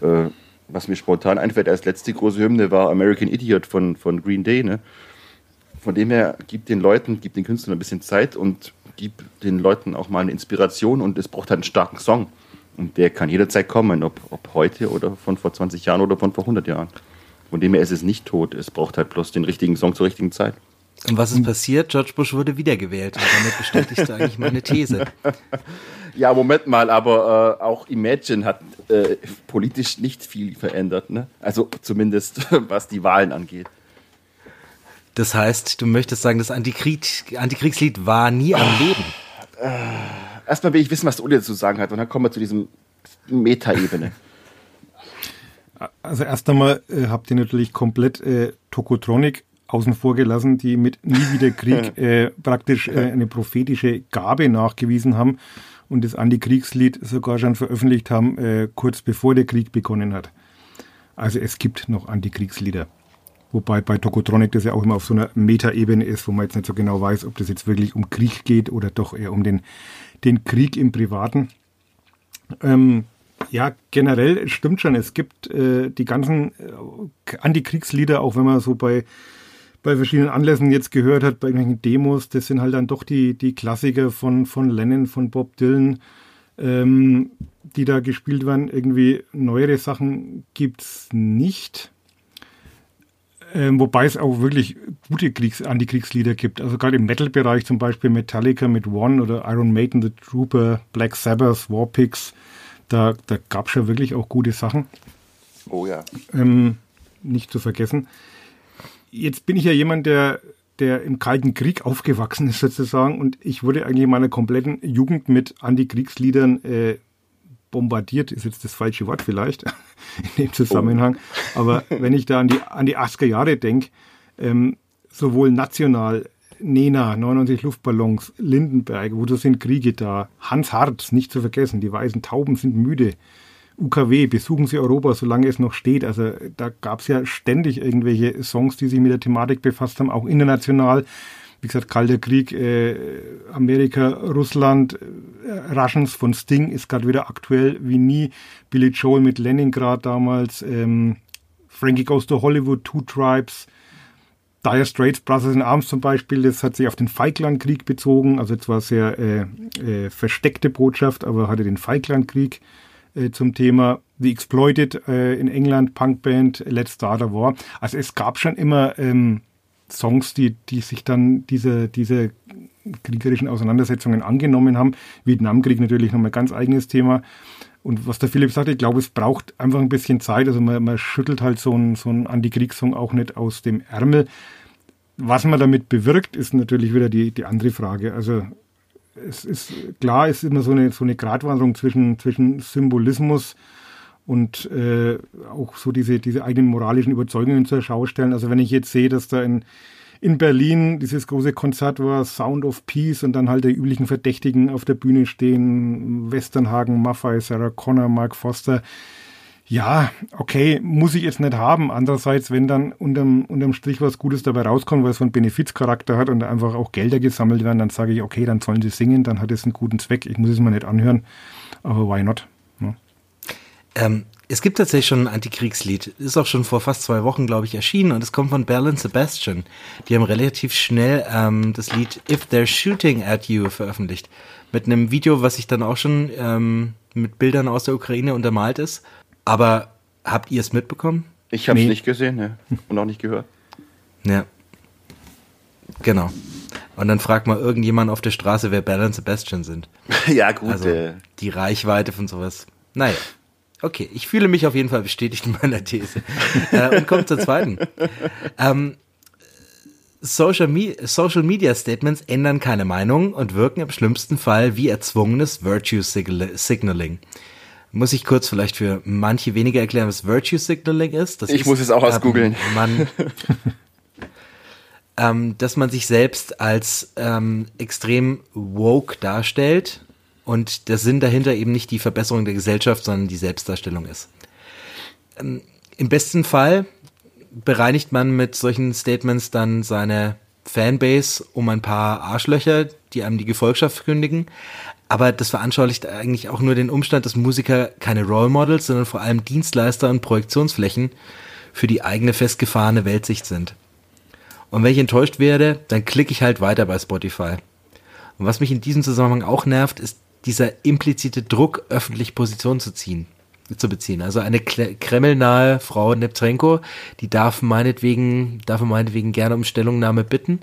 Äh, was mir spontan einfällt als letzte große Hymne war American Idiot von, von Green Day. Ne? Von dem her, gib den Leuten, gib den Künstlern ein bisschen Zeit und gib den Leuten auch mal eine Inspiration und es braucht halt einen starken Song. Und der kann jederzeit kommen, ob, ob heute oder von vor 20 Jahren oder von vor 100 Jahren. Von dem her ist es nicht tot, es braucht halt bloß den richtigen Song zur richtigen Zeit. Und was ist passiert? George Bush wurde wiedergewählt. Und damit bestätigst du eigentlich meine These. *laughs* Ja, Moment mal, aber äh, auch Imagine hat äh, politisch nicht viel verändert. Ne? Also zumindest *laughs* was die Wahlen angeht. Das heißt, du möchtest sagen, das Antikrieg, Antikriegslied war nie am Leben. Erstmal will ich wissen, was Uli dazu sagen hat und dann kommen wir zu diesem Meta-Ebene. *laughs* Also erst einmal äh, habt ihr natürlich komplett äh, Tokotronic außen vor gelassen, die mit Nie wieder Krieg *laughs* äh, praktisch äh, eine prophetische Gabe nachgewiesen haben und das Antikriegslied sogar schon veröffentlicht haben, äh, kurz bevor der Krieg begonnen hat. Also es gibt noch Antikriegslieder. Wobei bei Tokotronic das ja auch immer auf so einer Metaebene ist, wo man jetzt nicht so genau weiß, ob das jetzt wirklich um Krieg geht oder doch eher um den, den Krieg im Privaten. Ähm, ja, generell stimmt schon. Es gibt äh, die ganzen äh, Antikriegslieder, auch wenn man so bei, bei verschiedenen Anlässen jetzt gehört hat, bei irgendwelchen Demos, das sind halt dann doch die, die Klassiker von, von Lennon, von Bob Dylan, ähm, die da gespielt werden. Irgendwie neuere Sachen gibt's nicht. Ähm, wobei es auch wirklich gute Kriegs Antikriegslieder gibt. Also gerade im Metal-Bereich zum Beispiel Metallica mit One oder Iron Maiden, The Trooper, Black Sabbath, Warpigs. Da, da gab es ja wirklich auch gute Sachen. Oh ja. Ähm, nicht zu vergessen. Jetzt bin ich ja jemand, der, der im Kalten Krieg aufgewachsen ist sozusagen und ich wurde eigentlich in meiner kompletten Jugend mit Antikriegsliedern äh, bombardiert, ist jetzt das falsche Wort vielleicht *laughs* in dem Zusammenhang. Oh. Aber wenn ich da an die, an die 80er Jahre denke, ähm, sowohl national, Nena, 99 Luftballons, Lindenberg, wozu sind Kriege da? Hans Hartz, nicht zu vergessen, die weißen Tauben sind müde. UKW, besuchen Sie Europa, solange es noch steht. Also da gab es ja ständig irgendwelche Songs, die sich mit der Thematik befasst haben, auch international. Wie gesagt, Kalter Krieg, äh, Amerika, Russland, äh, Russians von Sting ist gerade wieder aktuell wie nie. Billy Joel mit Leningrad damals, ähm, Frankie Goes to Hollywood, Two Tribes, Dire Straits, Brothers in Arms zum Beispiel, das hat sich auf den Falklandkrieg bezogen, also zwar sehr äh, äh, versteckte Botschaft, aber hatte den Falklandkrieg äh, zum Thema The Exploited äh, in England, Punkband, Let's Start a War. Also es gab schon immer ähm, Songs, die, die sich dann diese, diese kriegerischen Auseinandersetzungen angenommen haben. Vietnamkrieg natürlich nochmal ganz eigenes Thema. Und was der Philipp sagt, ich glaube, es braucht einfach ein bisschen Zeit. Also man, man schüttelt halt so einen so einen Antikriegssong auch nicht aus dem Ärmel. was man damit bewirkt, ist natürlich wieder die, die andere Frage. Also es ist klar, es ist immer so eine, so eine Gratwanderung zwischen, zwischen Symbolismus und äh, auch so diese, diese eigenen moralischen Überzeugungen zur Schau stellen. Also wenn ich jetzt sehe, dass da in, in Berlin dieses große Konzert war, Sound of Peace und dann halt die üblichen Verdächtigen auf der Bühne stehen, Westernhagen, Maffei, Sarah Connor, Mark Foster, ja, okay, muss ich jetzt nicht haben. Andererseits, wenn dann unterm, unterm Strich was Gutes dabei rauskommt, weil es so einen Benefizcharakter hat und einfach auch Gelder gesammelt werden, dann sage ich, okay, dann sollen sie singen, dann hat es einen guten Zweck. Ich muss es mir nicht anhören, aber why not? Ja. Ähm, es gibt tatsächlich schon ein Antikriegslied. Ist auch schon vor fast zwei Wochen, glaube ich, erschienen und es kommt von Bell Sebastian. Die haben relativ schnell ähm, das Lied If They're Shooting at You veröffentlicht. Mit einem Video, was sich dann auch schon ähm, mit Bildern aus der Ukraine untermalt ist. Aber habt ihr es mitbekommen? Ich habe es nee. nicht gesehen ne? und auch nicht gehört. Ja. Genau. Und dann fragt mal irgendjemand auf der Straße, wer Bell und Sebastian sind. *laughs* ja, gut. Also äh. die Reichweite von sowas. Naja. Okay, ich fühle mich auf jeden Fall bestätigt in meiner These. äh, und kommt zur zweiten. Ähm, Social, Me Social Media Statements ändern keine Meinung und wirken im schlimmsten Fall wie erzwungenes Virtue Signaling muss ich kurz vielleicht für manche weniger erklären, was Virtue Signaling ist. Das ich ist, muss es auch ähm, ausgoogeln. Man, *laughs* ähm, dass man sich selbst als ähm, extrem woke darstellt und der Sinn dahinter eben nicht die Verbesserung der Gesellschaft, sondern die Selbstdarstellung ist. Ähm, Im besten Fall bereinigt man mit solchen Statements dann seine Fanbase um ein paar Arschlöcher, die einem die Gefolgschaft kündigen. Aber das veranschaulicht eigentlich auch nur den Umstand, dass Musiker keine Role Models, sondern vor allem Dienstleister und Projektionsflächen für die eigene festgefahrene Weltsicht sind. Und wenn ich enttäuscht werde, dann klicke ich halt weiter bei Spotify. Und was mich in diesem Zusammenhang auch nervt, ist dieser implizite Druck, öffentlich Position zu ziehen, zu beziehen. Also eine kremlnahe Frau Neptrenko, die darf meinetwegen, darf meinetwegen gerne um Stellungnahme bitten.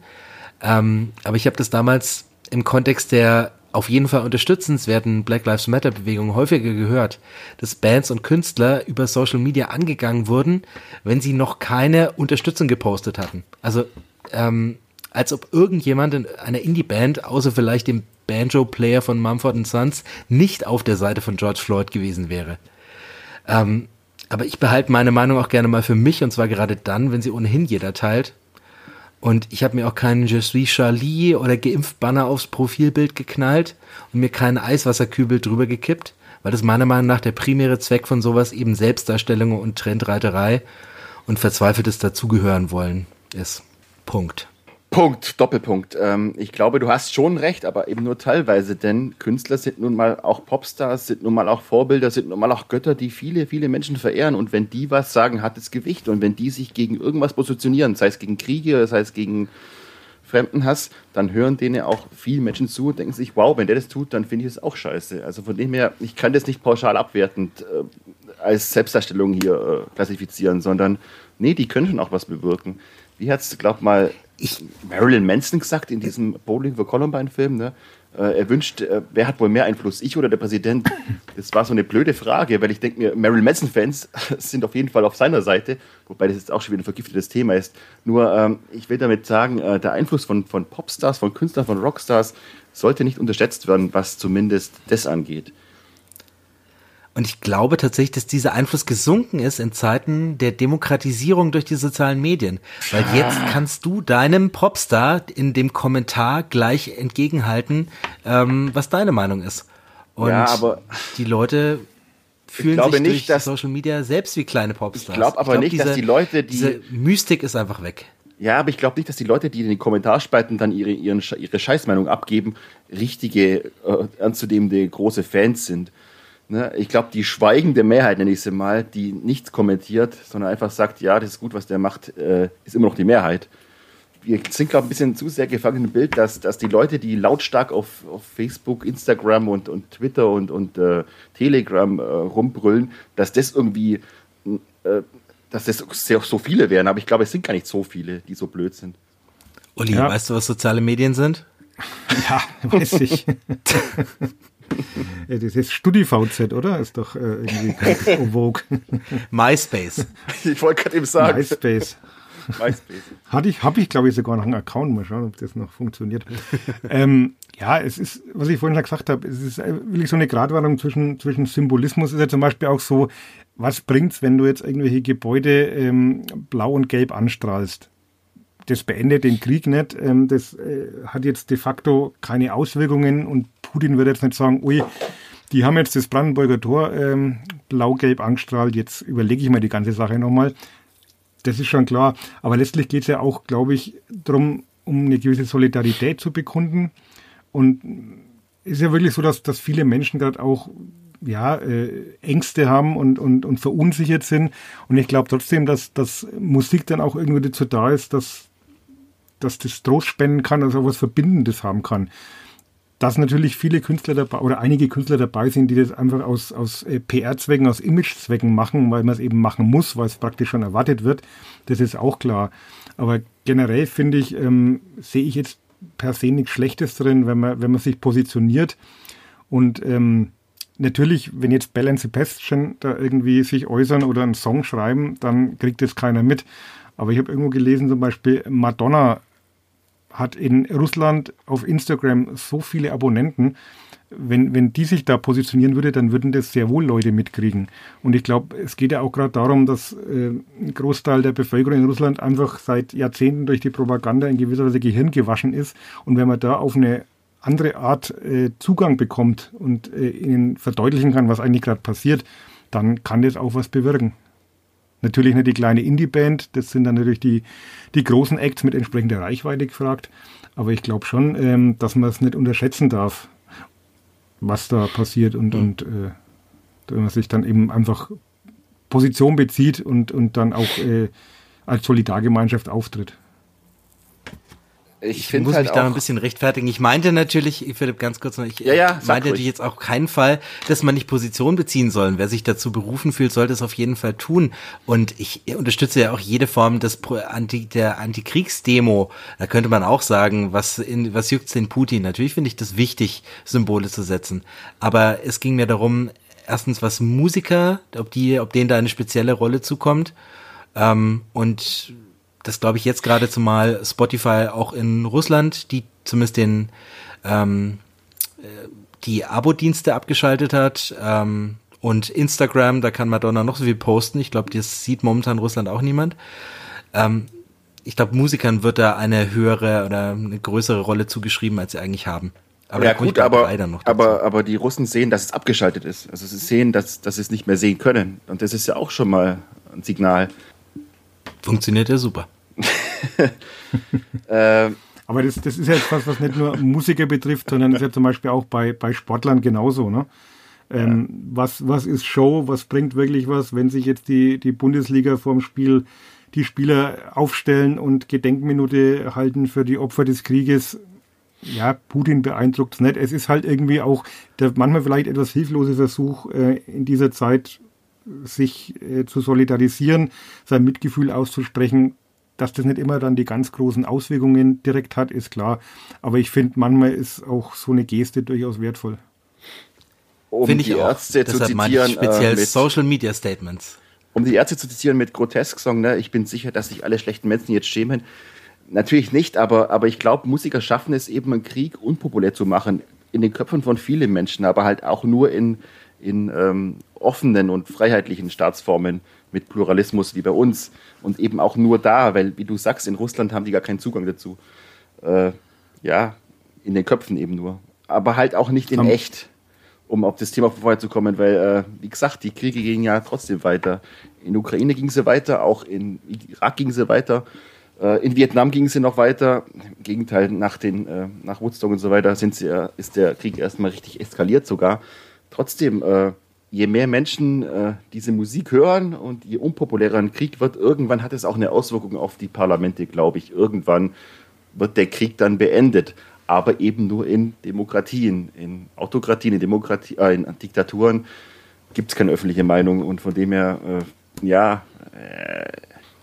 Ähm, aber ich habe das damals im Kontext der auf jeden Fall unterstützenswerten Black Lives Matter Bewegung häufiger gehört, dass Bands und Künstler über Social Media angegangen wurden, wenn sie noch keine Unterstützung gepostet hatten. Also ähm, als ob irgendjemand in einer Indie-Band, außer vielleicht dem Banjo-Player von Mumford Sons, nicht auf der Seite von George Floyd gewesen wäre. Ähm, aber ich behalte meine Meinung auch gerne mal für mich und zwar gerade dann, wenn sie ohnehin jeder teilt und ich habe mir auch keinen Je suis Charlie oder geimpft Banner aufs Profilbild geknallt und mir keinen Eiswasserkübel drüber gekippt, weil das meiner Meinung nach der primäre Zweck von sowas eben Selbstdarstellung und Trendreiterei und verzweifeltes Dazugehören wollen ist. Punkt. Punkt, Doppelpunkt. Ähm, ich glaube, du hast schon recht, aber eben nur teilweise, denn Künstler sind nun mal auch Popstars, sind nun mal auch Vorbilder, sind nun mal auch Götter, die viele, viele Menschen verehren. Und wenn die was sagen, hat es Gewicht. Und wenn die sich gegen irgendwas positionieren, sei es gegen Kriege, sei es gegen Fremdenhass, dann hören denen auch viele Menschen zu und denken sich, wow, wenn der das tut, dann finde ich es auch scheiße. Also von dem her, ich kann das nicht pauschal abwertend äh, als Selbstdarstellung hier äh, klassifizieren, sondern nee, die können schon auch was bewirken. Wie hat es, glaub mal, ich, Marilyn Manson gesagt in diesem Bowling for Columbine-Film, ne? Äh, er wünscht, äh, wer hat wohl mehr Einfluss, ich oder der Präsident? Das war so eine blöde Frage, weil ich denke mir, Marilyn Manson-Fans *laughs* sind auf jeden Fall auf seiner Seite, wobei das jetzt auch schon wieder ein vergiftetes Thema ist. Nur, ähm, ich will damit sagen, äh, der Einfluss von, von Popstars, von Künstlern, von Rockstars sollte nicht unterschätzt werden, was zumindest das angeht. Und ich glaube tatsächlich, dass dieser Einfluss gesunken ist in Zeiten der Demokratisierung durch die sozialen Medien. Weil jetzt kannst du deinem Popstar in dem Kommentar gleich entgegenhalten, ähm, was deine Meinung ist. Und ja, aber die Leute fühlen sich nicht, durch Social Media selbst wie kleine Popstars. Ich glaube aber ich glaub, nicht, diese, dass die Leute, die... Diese Mystik ist einfach weg. Ja, aber ich glaube nicht, dass die Leute, die in den Kommentarspalten dann ihre, ihren, ihre Scheißmeinung abgeben, richtige, äh, ernstzunehmende große Fans sind. Ne? Ich glaube, die schweigende Mehrheit, nenne ich sie mal, die nichts kommentiert, sondern einfach sagt, ja, das ist gut, was der macht, äh, ist immer noch die Mehrheit. Wir sind, glaube ich, ein bisschen zu sehr gefangen im Bild, dass, dass die Leute, die lautstark auf, auf Facebook, Instagram und, und Twitter und, und äh, Telegram äh, rumbrüllen, dass das irgendwie, äh, dass das sehr, so viele wären. Aber ich glaube, es sind gar nicht so viele, die so blöd sind. Uli, ja. weißt du, was soziale Medien sind? Ja, weiß ich. *laughs* *laughs* das ist StudiVZ, oder? Ist doch äh, irgendwie ganz vogue. *laughs* MySpace. *laughs* Ich wollte gerade eben sagen. MySpace. MySpace. Hatte ich, habe ich, glaube ich, sogar noch einen Account. Mal schauen, ob das noch funktioniert. ähm, ja, es ist, was ich vorhin schon gesagt habe, es ist äh, wirklich so eine Gratwanderung zwischen, zwischen Symbolismus. Ist ja zum Beispiel auch so, was bringt's, wenn du jetzt irgendwelche Gebäude ähm, blau und gelb anstrahlst? Das beendet den Krieg nicht. Ähm, das äh, hat jetzt de facto keine Auswirkungen und Putin wird jetzt nicht sagen, ui, die haben jetzt das Brandenburger Tor ähm, blau-gelb angestrahlt, jetzt überlege ich mir die ganze Sache nochmal. Das ist schon klar. Aber letztlich geht es ja auch, glaube ich, darum, um eine gewisse Solidarität zu bekunden. Und es ist ja wirklich so, dass, dass viele Menschen gerade auch ja, äh, Ängste haben und, und, und verunsichert sind. Und ich glaube trotzdem, dass, dass Musik dann auch irgendwie dazu da ist, dass, dass das Trost spenden kann, also was Verbindendes haben kann dass natürlich viele Künstler dabei oder einige Künstler dabei sind, die das einfach aus, aus äh, PR-Zwecken, aus Image-Zwecken machen, weil man es eben machen muss, weil es praktisch schon erwartet wird. Das ist auch klar. Aber generell finde ich, ähm, sehe ich jetzt per se nichts Schlechtes drin, wenn man, wenn man sich positioniert. Und ähm, natürlich, wenn jetzt Bell and Sebastian da irgendwie sich äußern oder einen Song schreiben, dann kriegt das keiner mit. Aber ich habe irgendwo gelesen, zum Beispiel Madonna hat in Russland auf Instagram so viele Abonnenten. Wenn, wenn die sich da positionieren würde, dann würden das sehr wohl Leute mitkriegen. Und ich glaube, es geht ja auch gerade darum, dass äh, ein Großteil der Bevölkerung in Russland einfach seit Jahrzehnten durch die Propaganda in gewisser Weise Gehirn gewaschen ist. Und wenn man da auf eine andere Art äh, Zugang bekommt und äh, ihnen verdeutlichen kann, was eigentlich gerade passiert, dann kann das auch was bewirken. Natürlich nicht die kleine Indie-Band, das sind dann natürlich die, die großen Acts mit entsprechender Reichweite gefragt. Aber ich glaube schon, ähm, dass man es nicht unterschätzen darf, was da passiert und, mhm. und äh, wenn man sich dann eben einfach Position bezieht und, und dann auch äh, als Solidargemeinschaft auftritt ich, ich muss halt mich da ein bisschen rechtfertigen. Ich meinte natürlich, Philipp, ganz kurz noch, ich ja, ja, meinte natürlich jetzt auch keinen Fall, dass man nicht Position beziehen soll. Wer sich dazu berufen fühlt, sollte es auf jeden Fall tun. Und ich unterstütze ja auch jede Form des Anti, der Antikriegsdemo. Da könnte man auch sagen, was, in, was juckt's den Putin? Natürlich finde ich das wichtig, Symbole zu setzen. Aber es ging mir darum, erstens, was Musiker, ob die, ob denen da eine spezielle Rolle zukommt. Ähm, und das glaube ich jetzt gerade zumal Spotify auch in Russland, die zumindest den ähm, äh, die Abo-Dienste abgeschaltet hat ähm, und Instagram, da kann Madonna noch so viel posten. Ich glaube, das sieht momentan Russland auch niemand. Ähm, ich glaube, Musikern wird da eine höhere oder eine größere Rolle zugeschrieben, als sie eigentlich haben. Aber ja gut, aber, aber, aber die Russen sehen, dass es abgeschaltet ist. Also sie sehen, dass, dass sie es nicht mehr sehen können. Und das ist ja auch schon mal ein Signal. Funktioniert ja super. *laughs* ähm, aber das, das ist ja etwas, was nicht nur Musiker betrifft, sondern ist ja zum Beispiel auch bei, bei Sportlern genauso. Ne? Ähm, ja. was, was ist Show? Was bringt wirklich was, wenn sich jetzt die, die Bundesliga vorm Spiel die Spieler aufstellen und Gedenkminute halten für die Opfer des Krieges? Ja, Putin beeindruckt es nicht. Es ist halt irgendwie auch der manchmal vielleicht etwas hilflose Versuch äh, in dieser Zeit, sich äh, zu solidarisieren, sein Mitgefühl auszusprechen dass das nicht immer dann die ganz großen Auswirkungen direkt hat, ist klar. Aber ich finde, manchmal ist auch so eine Geste durchaus wertvoll. Um finde ich auch. Ärzte Deshalb zu zitieren, ich speziell äh, Social Media Statements. Um die Ärzte zu zitieren mit Grotesk-Song, ne, ich bin sicher, dass sich alle schlechten Menschen jetzt schämen. Natürlich nicht, aber, aber ich glaube, Musiker schaffen es eben, einen Krieg unpopulär zu machen. In den Köpfen von vielen Menschen, aber halt auch nur in, in ähm, offenen und freiheitlichen Staatsformen mit Pluralismus wie bei uns und eben auch nur da, weil, wie du sagst, in Russland haben die gar keinen Zugang dazu. Äh, ja, in den Köpfen eben nur. Aber halt auch nicht in um, echt, um auf das Thema vorher zu kommen, weil, äh, wie gesagt, die Kriege gingen ja trotzdem weiter. In Ukraine ging sie weiter, auch in Irak ging sie weiter. Äh, in Vietnam ging sie noch weiter. Im Gegenteil, nach, den, äh, nach Woodstock und so weiter sind sie, ist der Krieg erstmal richtig eskaliert sogar. Trotzdem, äh, je mehr Menschen äh, diese Musik hören und je unpopulärer ein Krieg wird, irgendwann hat es auch eine Auswirkung auf die Parlamente, glaube ich. Irgendwann wird der Krieg dann beendet, aber eben nur in Demokratien, in Autokratien, in, Demokratie, äh, in Diktaturen gibt es keine öffentliche Meinung und von dem her, äh, ja, äh,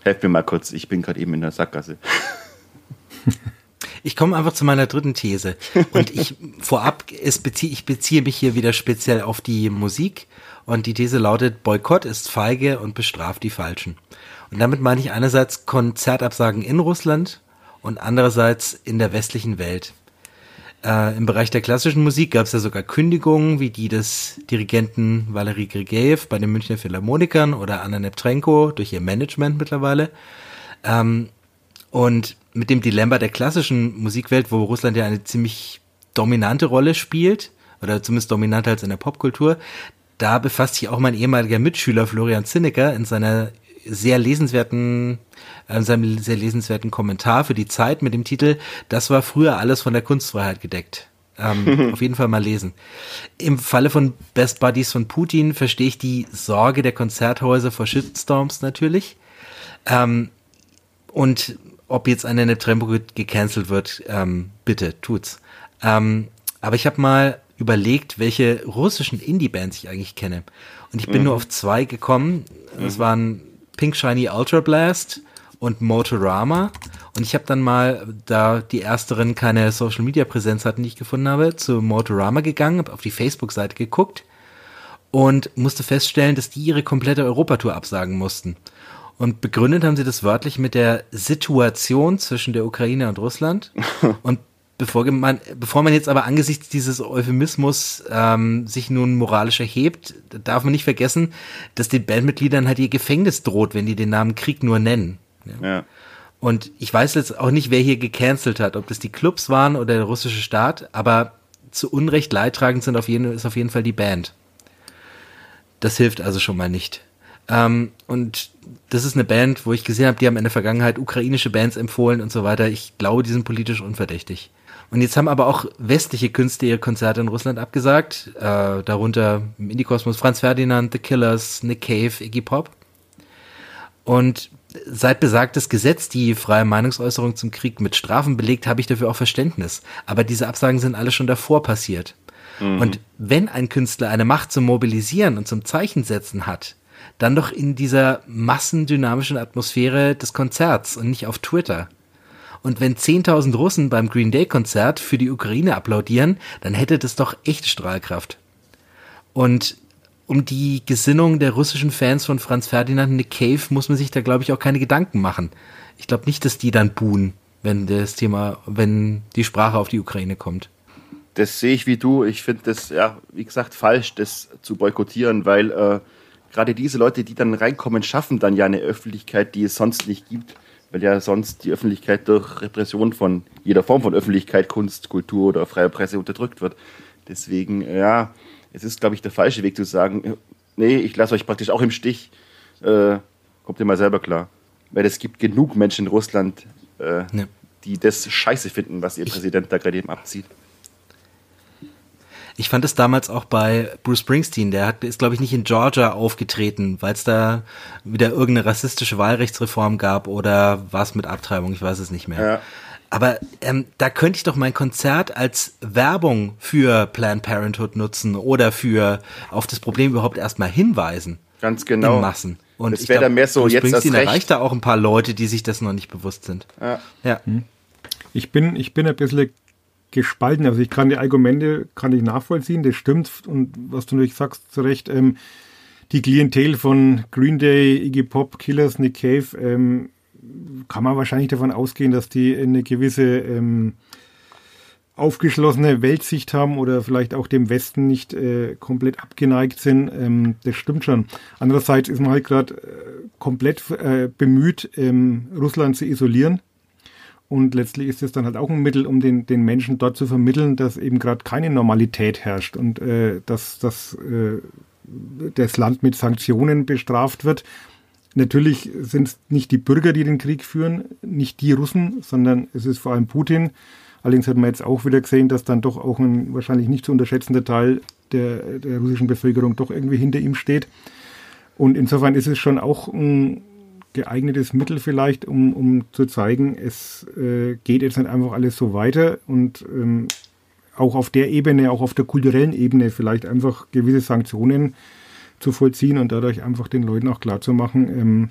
helft mir mal kurz, ich bin gerade eben in der Sackgasse. *laughs* Ich komme einfach zu meiner dritten These. Und ich *laughs* vorab, es beziehe, ich beziehe mich hier wieder speziell auf die Musik. Und die These lautet, Boykott ist feige und bestraft die Falschen. Und damit meine ich einerseits Konzertabsagen in Russland und andererseits in der westlichen Welt. Äh, Im Bereich der klassischen Musik gab es ja sogar Kündigungen, wie die des Dirigenten Valery Grigeev bei den Münchner Philharmonikern oder Anna Neptrenko durch ihr Management mittlerweile. Ähm, und mit dem Dilemma der klassischen Musikwelt, wo Russland ja eine ziemlich dominante Rolle spielt, oder zumindest dominanter als in der Popkultur, da befasst sich auch mein ehemaliger Mitschüler Florian Zinnecker in seiner sehr lesenswerten, äh, seinem sehr lesenswerten Kommentar für die Zeit mit dem Titel Das war früher alles von der Kunstfreiheit gedeckt. Ähm, *laughs* auf jeden Fall mal lesen. Im Falle von Best Buddies von Putin verstehe ich die Sorge der Konzerthäuser vor Shitstorms natürlich. Ähm, und ob jetzt eine Neptrempo gecancelt wird, ähm, bitte tut's. Ähm, aber ich habe mal überlegt, welche russischen Indie-Bands ich eigentlich kenne. Und ich bin mhm. nur auf zwei gekommen. Es mhm. waren Pink Shiny Ultra Blast und Motorama. Und ich habe dann mal, da die ersteren keine Social Media Präsenz hatten, die ich gefunden habe, zu Motorama gegangen, habe auf die Facebook-Seite geguckt und musste feststellen, dass die ihre komplette Europatour absagen mussten. Und begründet haben sie das wörtlich mit der Situation zwischen der Ukraine und Russland. *laughs* und bevor man, bevor man jetzt aber angesichts dieses Euphemismus ähm, sich nun moralisch erhebt, darf man nicht vergessen, dass den Bandmitgliedern halt ihr Gefängnis droht, wenn die den Namen Krieg nur nennen. Ja. ja. Und ich weiß jetzt auch nicht, wer hier gecancelt hat, ob das die Clubs waren oder der russische Staat, aber zu Unrecht leidtragend sind auf jeden, ist auf jeden Fall die Band. Das hilft also schon mal nicht. Ähm, und das ist eine Band, wo ich gesehen habe, die haben in der Vergangenheit ukrainische Bands empfohlen und so weiter. Ich glaube, die sind politisch unverdächtig. Und jetzt haben aber auch westliche Künstler ihre Konzerte in Russland abgesagt, äh, darunter im Indie-Kosmos Franz Ferdinand, The Killers, Nick Cave, Iggy Pop. Und seit besagtes Gesetz die freie Meinungsäußerung zum Krieg mit Strafen belegt, habe ich dafür auch Verständnis. Aber diese Absagen sind alle schon davor passiert. Mhm. Und wenn ein Künstler eine Macht zum Mobilisieren und zum Zeichensetzen hat, dann doch in dieser massendynamischen Atmosphäre des Konzerts und nicht auf Twitter. Und wenn 10.000 Russen beim Green Day Konzert für die Ukraine applaudieren, dann hätte das doch echte Strahlkraft. Und um die Gesinnung der russischen Fans von Franz Ferdinand Nick Cave muss man sich da, glaube ich, auch keine Gedanken machen. Ich glaube nicht, dass die dann buhen, wenn das Thema, wenn die Sprache auf die Ukraine kommt. Das sehe ich wie du. Ich finde das, ja, wie gesagt, falsch, das zu boykottieren, weil äh, gerade diese Leute, die dann reinkommen, schaffen dann ja eine Öffentlichkeit, die es sonst nicht gibt weil ja sonst die Öffentlichkeit durch Repression von jeder Form von Öffentlichkeit, Kunst, Kultur oder freier Presse unterdrückt wird. Deswegen, ja, es ist, glaube ich, der falsche Weg zu sagen, nee, ich lasse euch praktisch auch im Stich, äh, kommt ihr mal selber klar. Weil es gibt genug Menschen in Russland, äh, ja. die das scheiße finden, was ihr ich Präsident da gerade eben abzieht. Ich fand es damals auch bei Bruce Springsteen, der hat, ist glaube ich nicht in Georgia aufgetreten, weil es da wieder irgendeine rassistische Wahlrechtsreform gab oder was mit Abtreibung, ich weiß es nicht mehr. Ja. Aber ähm, da könnte ich doch mein Konzert als Werbung für Planned Parenthood nutzen oder für auf das Problem überhaupt erstmal hinweisen. Ganz genau. In Massen. Und das wäre dann mehr so Bruce jetzt Springsteen erreicht da auch ein paar Leute, die sich das noch nicht bewusst sind. Ja. ja. Hm. Ich bin, ich bin ein bisschen gespalten. Also ich kann die Argumente kann ich nachvollziehen, das stimmt. Und was du natürlich sagst, zu Recht, ähm, die Klientel von Green Day, Iggy Pop, Killers, Nick Cave, ähm, kann man wahrscheinlich davon ausgehen, dass die eine gewisse ähm, aufgeschlossene Weltsicht haben oder vielleicht auch dem Westen nicht äh, komplett abgeneigt sind. Ähm, das stimmt schon. Andererseits ist man halt gerade äh, komplett äh, bemüht, ähm, Russland zu isolieren und letztlich ist es dann halt auch ein Mittel, um den, den Menschen dort zu vermitteln, dass eben gerade keine Normalität herrscht und äh, dass, dass äh, das Land mit Sanktionen bestraft wird. Natürlich sind es nicht die Bürger, die den Krieg führen, nicht die Russen, sondern es ist vor allem Putin. Allerdings hat man jetzt auch wieder gesehen, dass dann doch auch ein wahrscheinlich nicht zu unterschätzender Teil der, der russischen Bevölkerung doch irgendwie hinter ihm steht. Und insofern ist es schon auch ein, geeignetes Mittel vielleicht, um, um zu zeigen, es äh, geht jetzt nicht einfach alles so weiter und ähm, auch auf der Ebene, auch auf der kulturellen Ebene vielleicht einfach gewisse Sanktionen zu vollziehen und dadurch einfach den Leuten auch klarzumachen, ähm,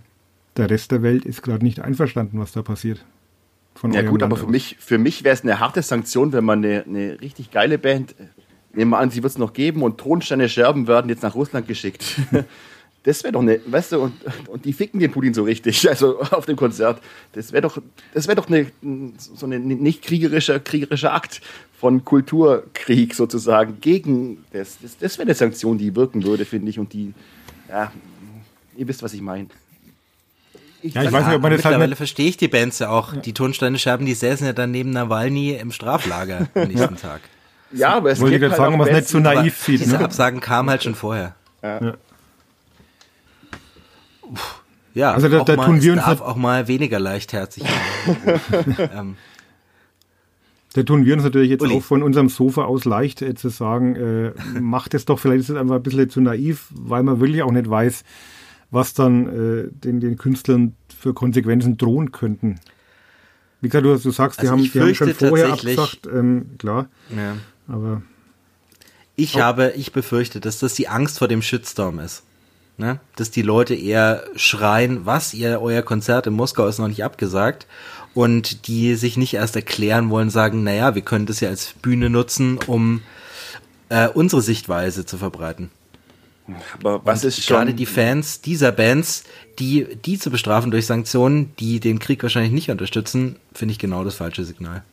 der Rest der Welt ist gerade nicht einverstanden, was da passiert. ja gut, Land aber für aus. mich, für mich wäre es eine harte Sanktion, wenn man eine, eine richtig geile Band, nehmen wir an, sie wird es noch geben und Tonsteine Scherben werden jetzt nach Russland geschickt. *laughs* Das wäre doch eine, weißt du, und, und die ficken den Putin so richtig, *laughs* also auf dem Konzert. Das wäre doch, das wäre doch eine, so ein nicht kriegerischer, kriegerischer Akt von Kulturkrieg sozusagen gegen das. Das, das wäre eine Sanktion, die wirken würde, finde ich, und die, ja, ihr wisst, was ich meine. Ich, ja, ich weiß nicht, ob man das halt Mittlerweile verstehe ich die Bands ja auch. Die Tonsteine-Scherben, die säßen ja dann neben Nawalny im Straflager *laughs* am nächsten ja. Tag. Ja, aber es Wollte gibt halt sagen, was nicht zu naiv sieht. Diese ne? Absagen kamen halt schon vorher. Ja. Ja. Also da, da mal, tun wir uns darf auch mal weniger leichtherzig *laughs* ähm. Da tun wir uns natürlich jetzt Uli. auch von unserem Sofa aus leicht äh, zu sagen, äh, macht es doch, vielleicht ist es einfach ein bisschen zu naiv, weil man wirklich auch nicht weiß, was dann äh, den, den Künstlern für Konsequenzen drohen könnten. Wie gesagt, du, du sagst, also die, haben, die haben schon vorher abgesagt, ähm, klar. Ja. Aber ich habe, ich befürchte, dass das die Angst vor dem Shitstorm ist. Ne? Dass die Leute eher schreien, was, ihr, euer Konzert in Moskau ist noch nicht abgesagt. Und die sich nicht erst erklären wollen, sagen, naja, wir können das ja als Bühne nutzen, um äh, unsere Sichtweise zu verbreiten. Aber was ist schon gerade die Fans dieser Bands, die die zu bestrafen durch Sanktionen, die den Krieg wahrscheinlich nicht unterstützen, finde ich genau das falsche Signal.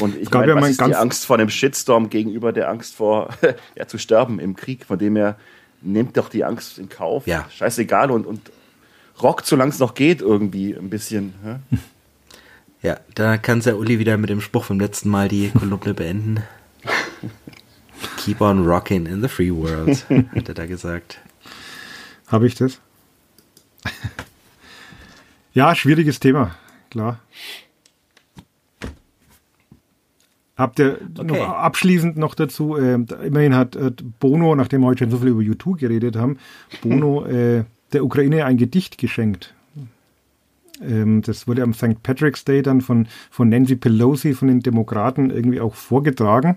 Und ich meine, ja was ist die Angst vor dem Shitstorm gegenüber der Angst vor *laughs* ja, zu sterben im Krieg, von dem er nimmt doch die Angst in Kauf. Ja. Scheißegal und, und rockt, solange es noch geht, irgendwie ein bisschen. Hä? Ja, da kann der Uli wieder mit dem Spruch vom letzten Mal die Kolumne beenden. Keep on rocking in the free world, hat er da gesagt. Habe ich das? ja, schwieriges Thema, klar. Habt ihr okay. noch abschließend noch dazu, äh, immerhin hat äh, Bono, nachdem wir heute schon so viel über YouTube geredet haben, Bono *laughs* äh, der Ukraine ein Gedicht geschenkt. Ähm, das wurde am St. Patrick's Day dann von, von Nancy Pelosi, von den Demokraten, irgendwie auch vorgetragen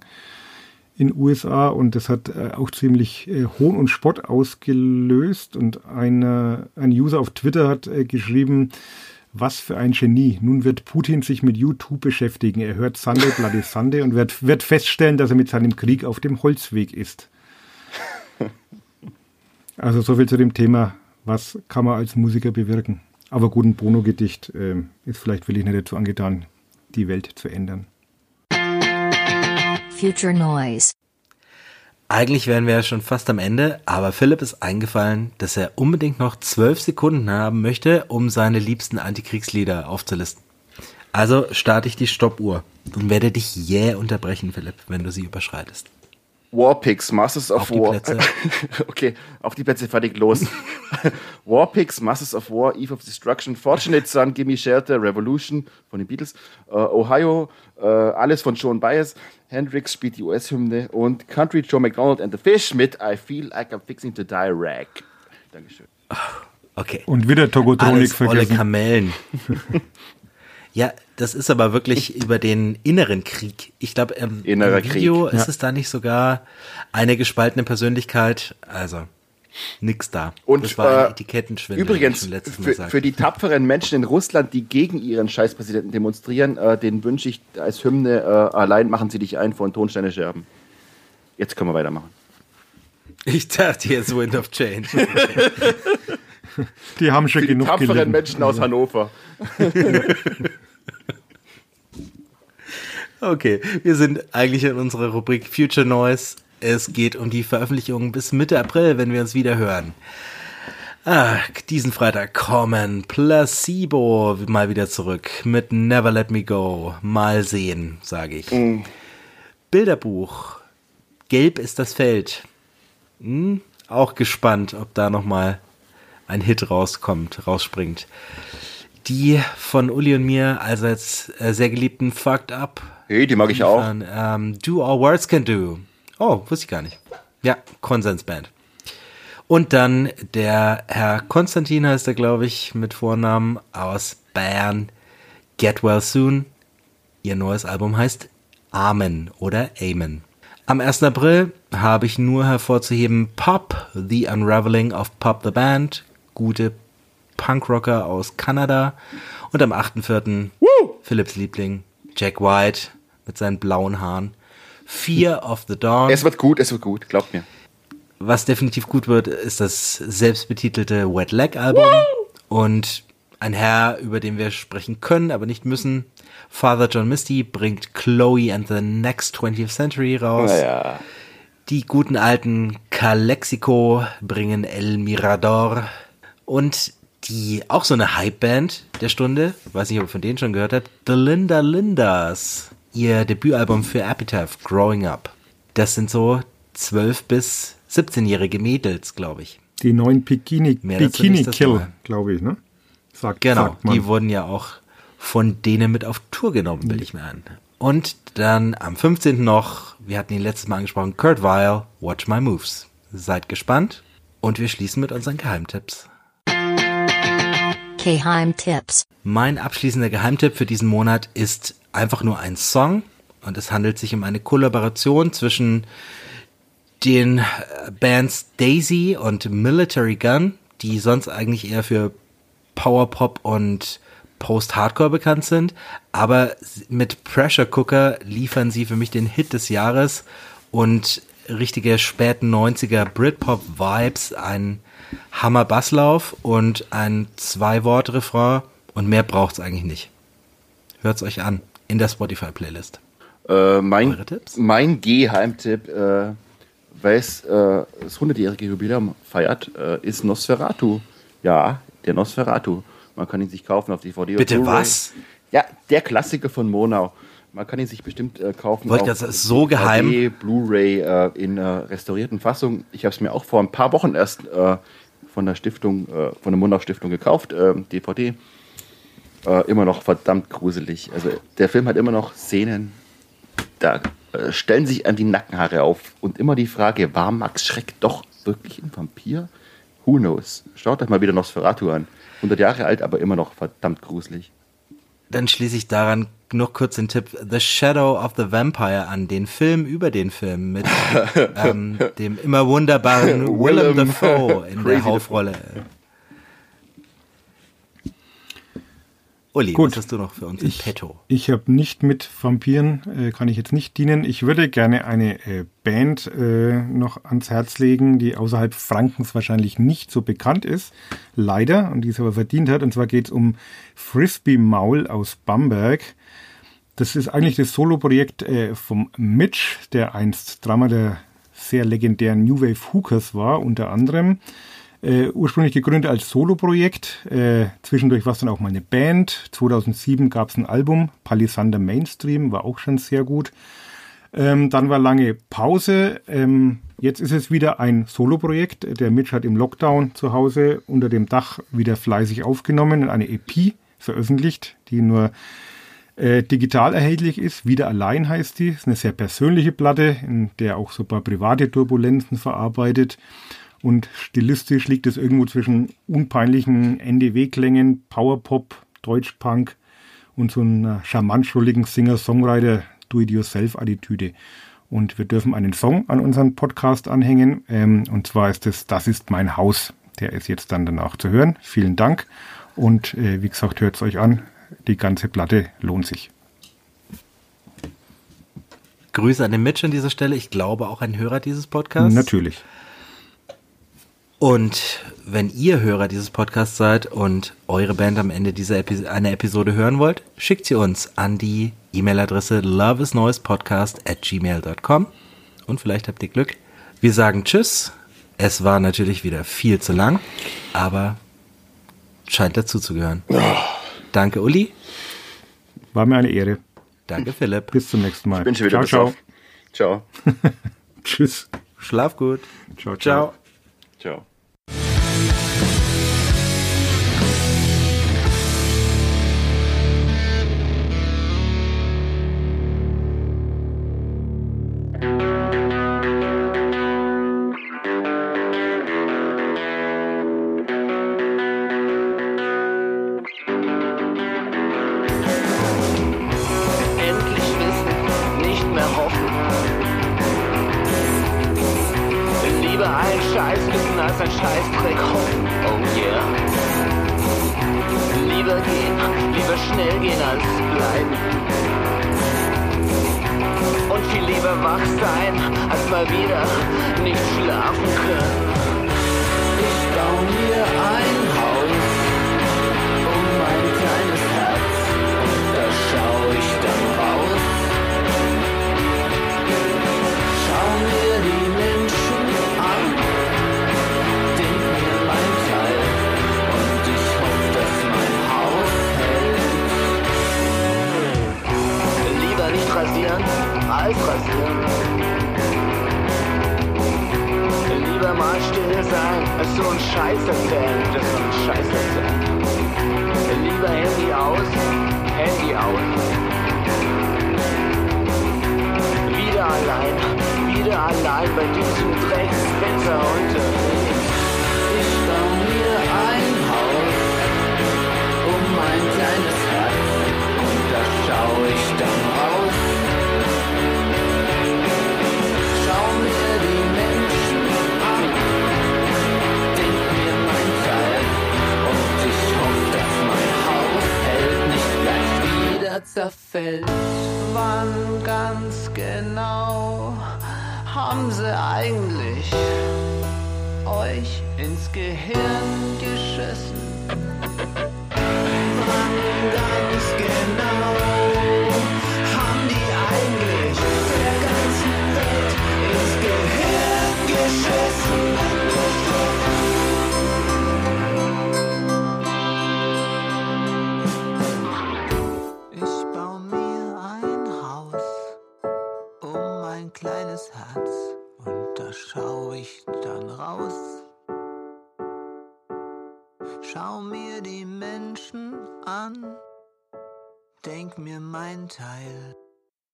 in USA und das hat äh, auch ziemlich äh, Hohn und Spott ausgelöst und eine, ein User auf Twitter hat äh, geschrieben, was für ein Genie. Nun wird Putin sich mit YouTube beschäftigen. Er hört Sunday Bloody Sunday und wird, wird feststellen, dass er mit seinem Krieg auf dem Holzweg ist. Also so viel zu dem Thema, was kann man als Musiker bewirken. Aber gut, ein Bono-Gedicht äh, ist vielleicht wirklich nicht dazu angetan, die Welt zu ändern. Future Noise. Eigentlich wären wir ja schon fast am Ende, aber Philipp ist eingefallen, dass er unbedingt noch zwölf Sekunden haben möchte, um seine liebsten Antikriegslieder aufzulisten. Also starte ich die Stoppuhr und werde dich jäh unterbrechen, Philipp, wenn du sie überschreitest. Warpix, Masters of auf War. *laughs* okay, auf die Plätze fertig los. *laughs* Warpix, Masters of War, Eve of Destruction, Fortunate Son, Gimme Shelter, Revolution von den Beatles, uh, Ohio, uh, alles von Joan Baez, Hendrix spielt die US-Hymne und Country Joe McDonald and the Fish mit I Feel Like I'm Fixing to Die Rag. Dankeschön. Okay. Und wieder Togotronik vergessen. Kamellen. *laughs* Ja, das ist aber wirklich über den inneren Krieg. Ich glaube, ähm, im Video Krieg. ist ja. es da nicht sogar eine gespaltene Persönlichkeit. Also nix da. Und das war ein äh, Etikettenschwindel. Übrigens, für, für, die tapferen Menschen in Russland, die gegen ihren Scheißpräsidenten demonstrieren, äh, den wünsche ich als Hymne äh, allein machen sie dich ein von Tonsteine Scherben. Jetzt können wir weitermachen. Ich dachte jetzt Wind of Change. die haben schon für genug die tapferen gelitten. Menschen aus Hannover. *laughs* Okay, wir sind eigentlich in unserer Rubrik Future Noise. Es geht um die Veröffentlichung bis Mitte April, wenn wir uns wieder hören. Ah, diesen Freitag kommen Placebo mal wieder zurück mit Never Let Me Go. Mal sehen, sage ich. Mm. Bilderbuch. Gelb ist das Feld. Hm, auch gespannt, ob da nochmal ein Hit rauskommt, rausspringt. Die von Uli und mir allseits äh, sehr geliebten Fucked Up Hey, die mag ich auch. ähm, do All Words Can Do. Oh, wusste ich gar nicht. Ja, Konsensband. Und dann der Herr Konstantin heißt er, glaube ich, mit Vornamen aus Bern. Get Well Soon. Ihr neues Album heißt Amen oder Amen. Am 1. April habe ich nur hervorzuheben Pop, The Unraveling of Pop the Band, gute Punkrocker aus Kanada. Und am 8.4. Philips Liebling, Jack White, mit seinen blauen Haaren. Fear of the Dawn. Es wird gut, es wird gut, glaubt mir. Was definitiv gut wird, ist das selbstbetitelte Wet Leg Album und ein Herr, über den wir sprechen können, aber nicht müssen. Father John Misty bringt Chloe and the Next 20th Century raus. Naja. Die guten alten Calexico bringen El Mirador und die auch so eine Hype-Band der Stunde, weiß nicht, ob ihr von denen schon gehört habt, The Linda Lindas, ihr Debütalbum für Epitaph, Growing Up. Das sind so 12 bis 17-jährige Mädels, glaube ich. Die neuen Bikini, Mehr Bikini Kill, glaube ich, ne? Sagt, Genau, sagt man. die wurden ja auch von denen mit auf Tour genommen, will ich mir an. Und dann am 15. noch, wir hatten ihn letztes Mal angesprochen, Kurt Weil, Watch My Moves. Seid gespannt und wir schließen mit unseren Geheimtipps. Geheimtipps. Mein abschließender Geheimtipp für diesen Monat ist einfach nur ein Song und es handelt sich um eine Kollaboration zwischen den äh, Bands Daisy und Military Gun, die sonst eigentlich eher für Powerpop und Post-Hardcore bekannt sind, aber mit Pressure Cooker liefern sie für mich den Hit des Jahres und richtige späten 90er Britpop-Vibes, ein Hammer-Basslauf und ein Zwei-Wort-Refrain und mehr braucht's eigentlich nicht. Hört's euch an in der Spotify-Playlist. Äh, mein, mein Geheimtipp, äh, weil es äh, das 100-jährige Jubiläum feiert, äh, ist Nosferatu. Ja, der Nosferatu. Man kann ihn sich kaufen auf DVD. Bitte was? Ja, der Klassiker von Monau. Man kann ihn sich bestimmt äh, kaufen. Wollt das ist so geheim? DVD, Blu-ray äh, in äh, restaurierten Fassung. Ich habe es mir auch vor ein paar Wochen erst äh, von der Stiftung, äh, von der Monau Stiftung gekauft, äh, DVD. Äh, immer noch verdammt gruselig. Also der Film hat immer noch Szenen, da äh, stellen sich an die Nackenhaare auf. Und immer die Frage, war Max Schreck doch wirklich ein Vampir? Who knows? Schaut euch mal wieder Nosferatu an. 100 Jahre alt, aber immer noch verdammt gruselig. Dann schließe ich daran noch kurz den Tipp The Shadow of the Vampire an, den Film über den Film mit *laughs* ähm, dem immer wunderbaren Willem Willem Dafoe in der Crazy Hauptrolle. Uli, Gut. was hast du noch für uns Ich, petto? ich habe nicht mit Vampiren, äh, kann ich jetzt nicht dienen. Ich würde gerne eine äh, Band äh, noch ans Herz legen, die außerhalb Frankens wahrscheinlich nicht so bekannt ist. Leider, und die es aber verdient hat. Und zwar geht es um Frisbee Maul aus Bamberg. Das ist eigentlich das Soloprojekt äh, vom Mitch, der einst Drama der sehr legendären New Wave Hookers war, unter anderem. Äh, ursprünglich gegründet als Soloprojekt, äh, zwischendurch war es dann auch mal eine Band. 2007 gab es ein Album, Palisander Mainstream, war auch schon sehr gut. Ähm, dann war lange Pause. Ähm, jetzt ist es wieder ein Soloprojekt. Der Mitch hat im Lockdown zu Hause unter dem Dach wieder fleißig aufgenommen und eine EP veröffentlicht, die nur äh, digital erhältlich ist. Wieder allein heißt die. Ist eine sehr persönliche Platte, in der auch so ein paar private Turbulenzen verarbeitet. Und stilistisch liegt es irgendwo zwischen unpeinlichen NDW-Klängen, Powerpop, Deutschpunk und so einer charmant schrulligen Singer-Songwriter Do-it-yourself-Attitüde. Und wir dürfen einen Song an unseren Podcast anhängen. Ähm, und zwar ist es Das ist mein Haus. Der ist jetzt dann danach zu hören. Vielen Dank. Und äh, wie gesagt, hört es euch an. Die ganze Platte lohnt sich. Grüße an den Mitch an dieser Stelle. Ich glaube auch ein Hörer dieses Podcasts. Natürlich. Und wenn ihr Hörer dieses Podcasts seid und eure Band am Ende dieser Epi einer Episode hören wollt, schickt sie uns an die E-Mail-Adresse loveisnoisepodcast at gmail.com und vielleicht habt ihr Glück. Wir sagen Tschüss. Es war natürlich wieder viel zu lang, aber scheint dazu zu gehören. Danke Uli, War mir eine Ehre. danke Philipp. Bis zum nächsten Mal. Ich bin schon wieder ciao, ciao. Ciao. *laughs* *laughs* Tschüss. Schlaf gut. Ciao, ciao. Ciao. Ciao.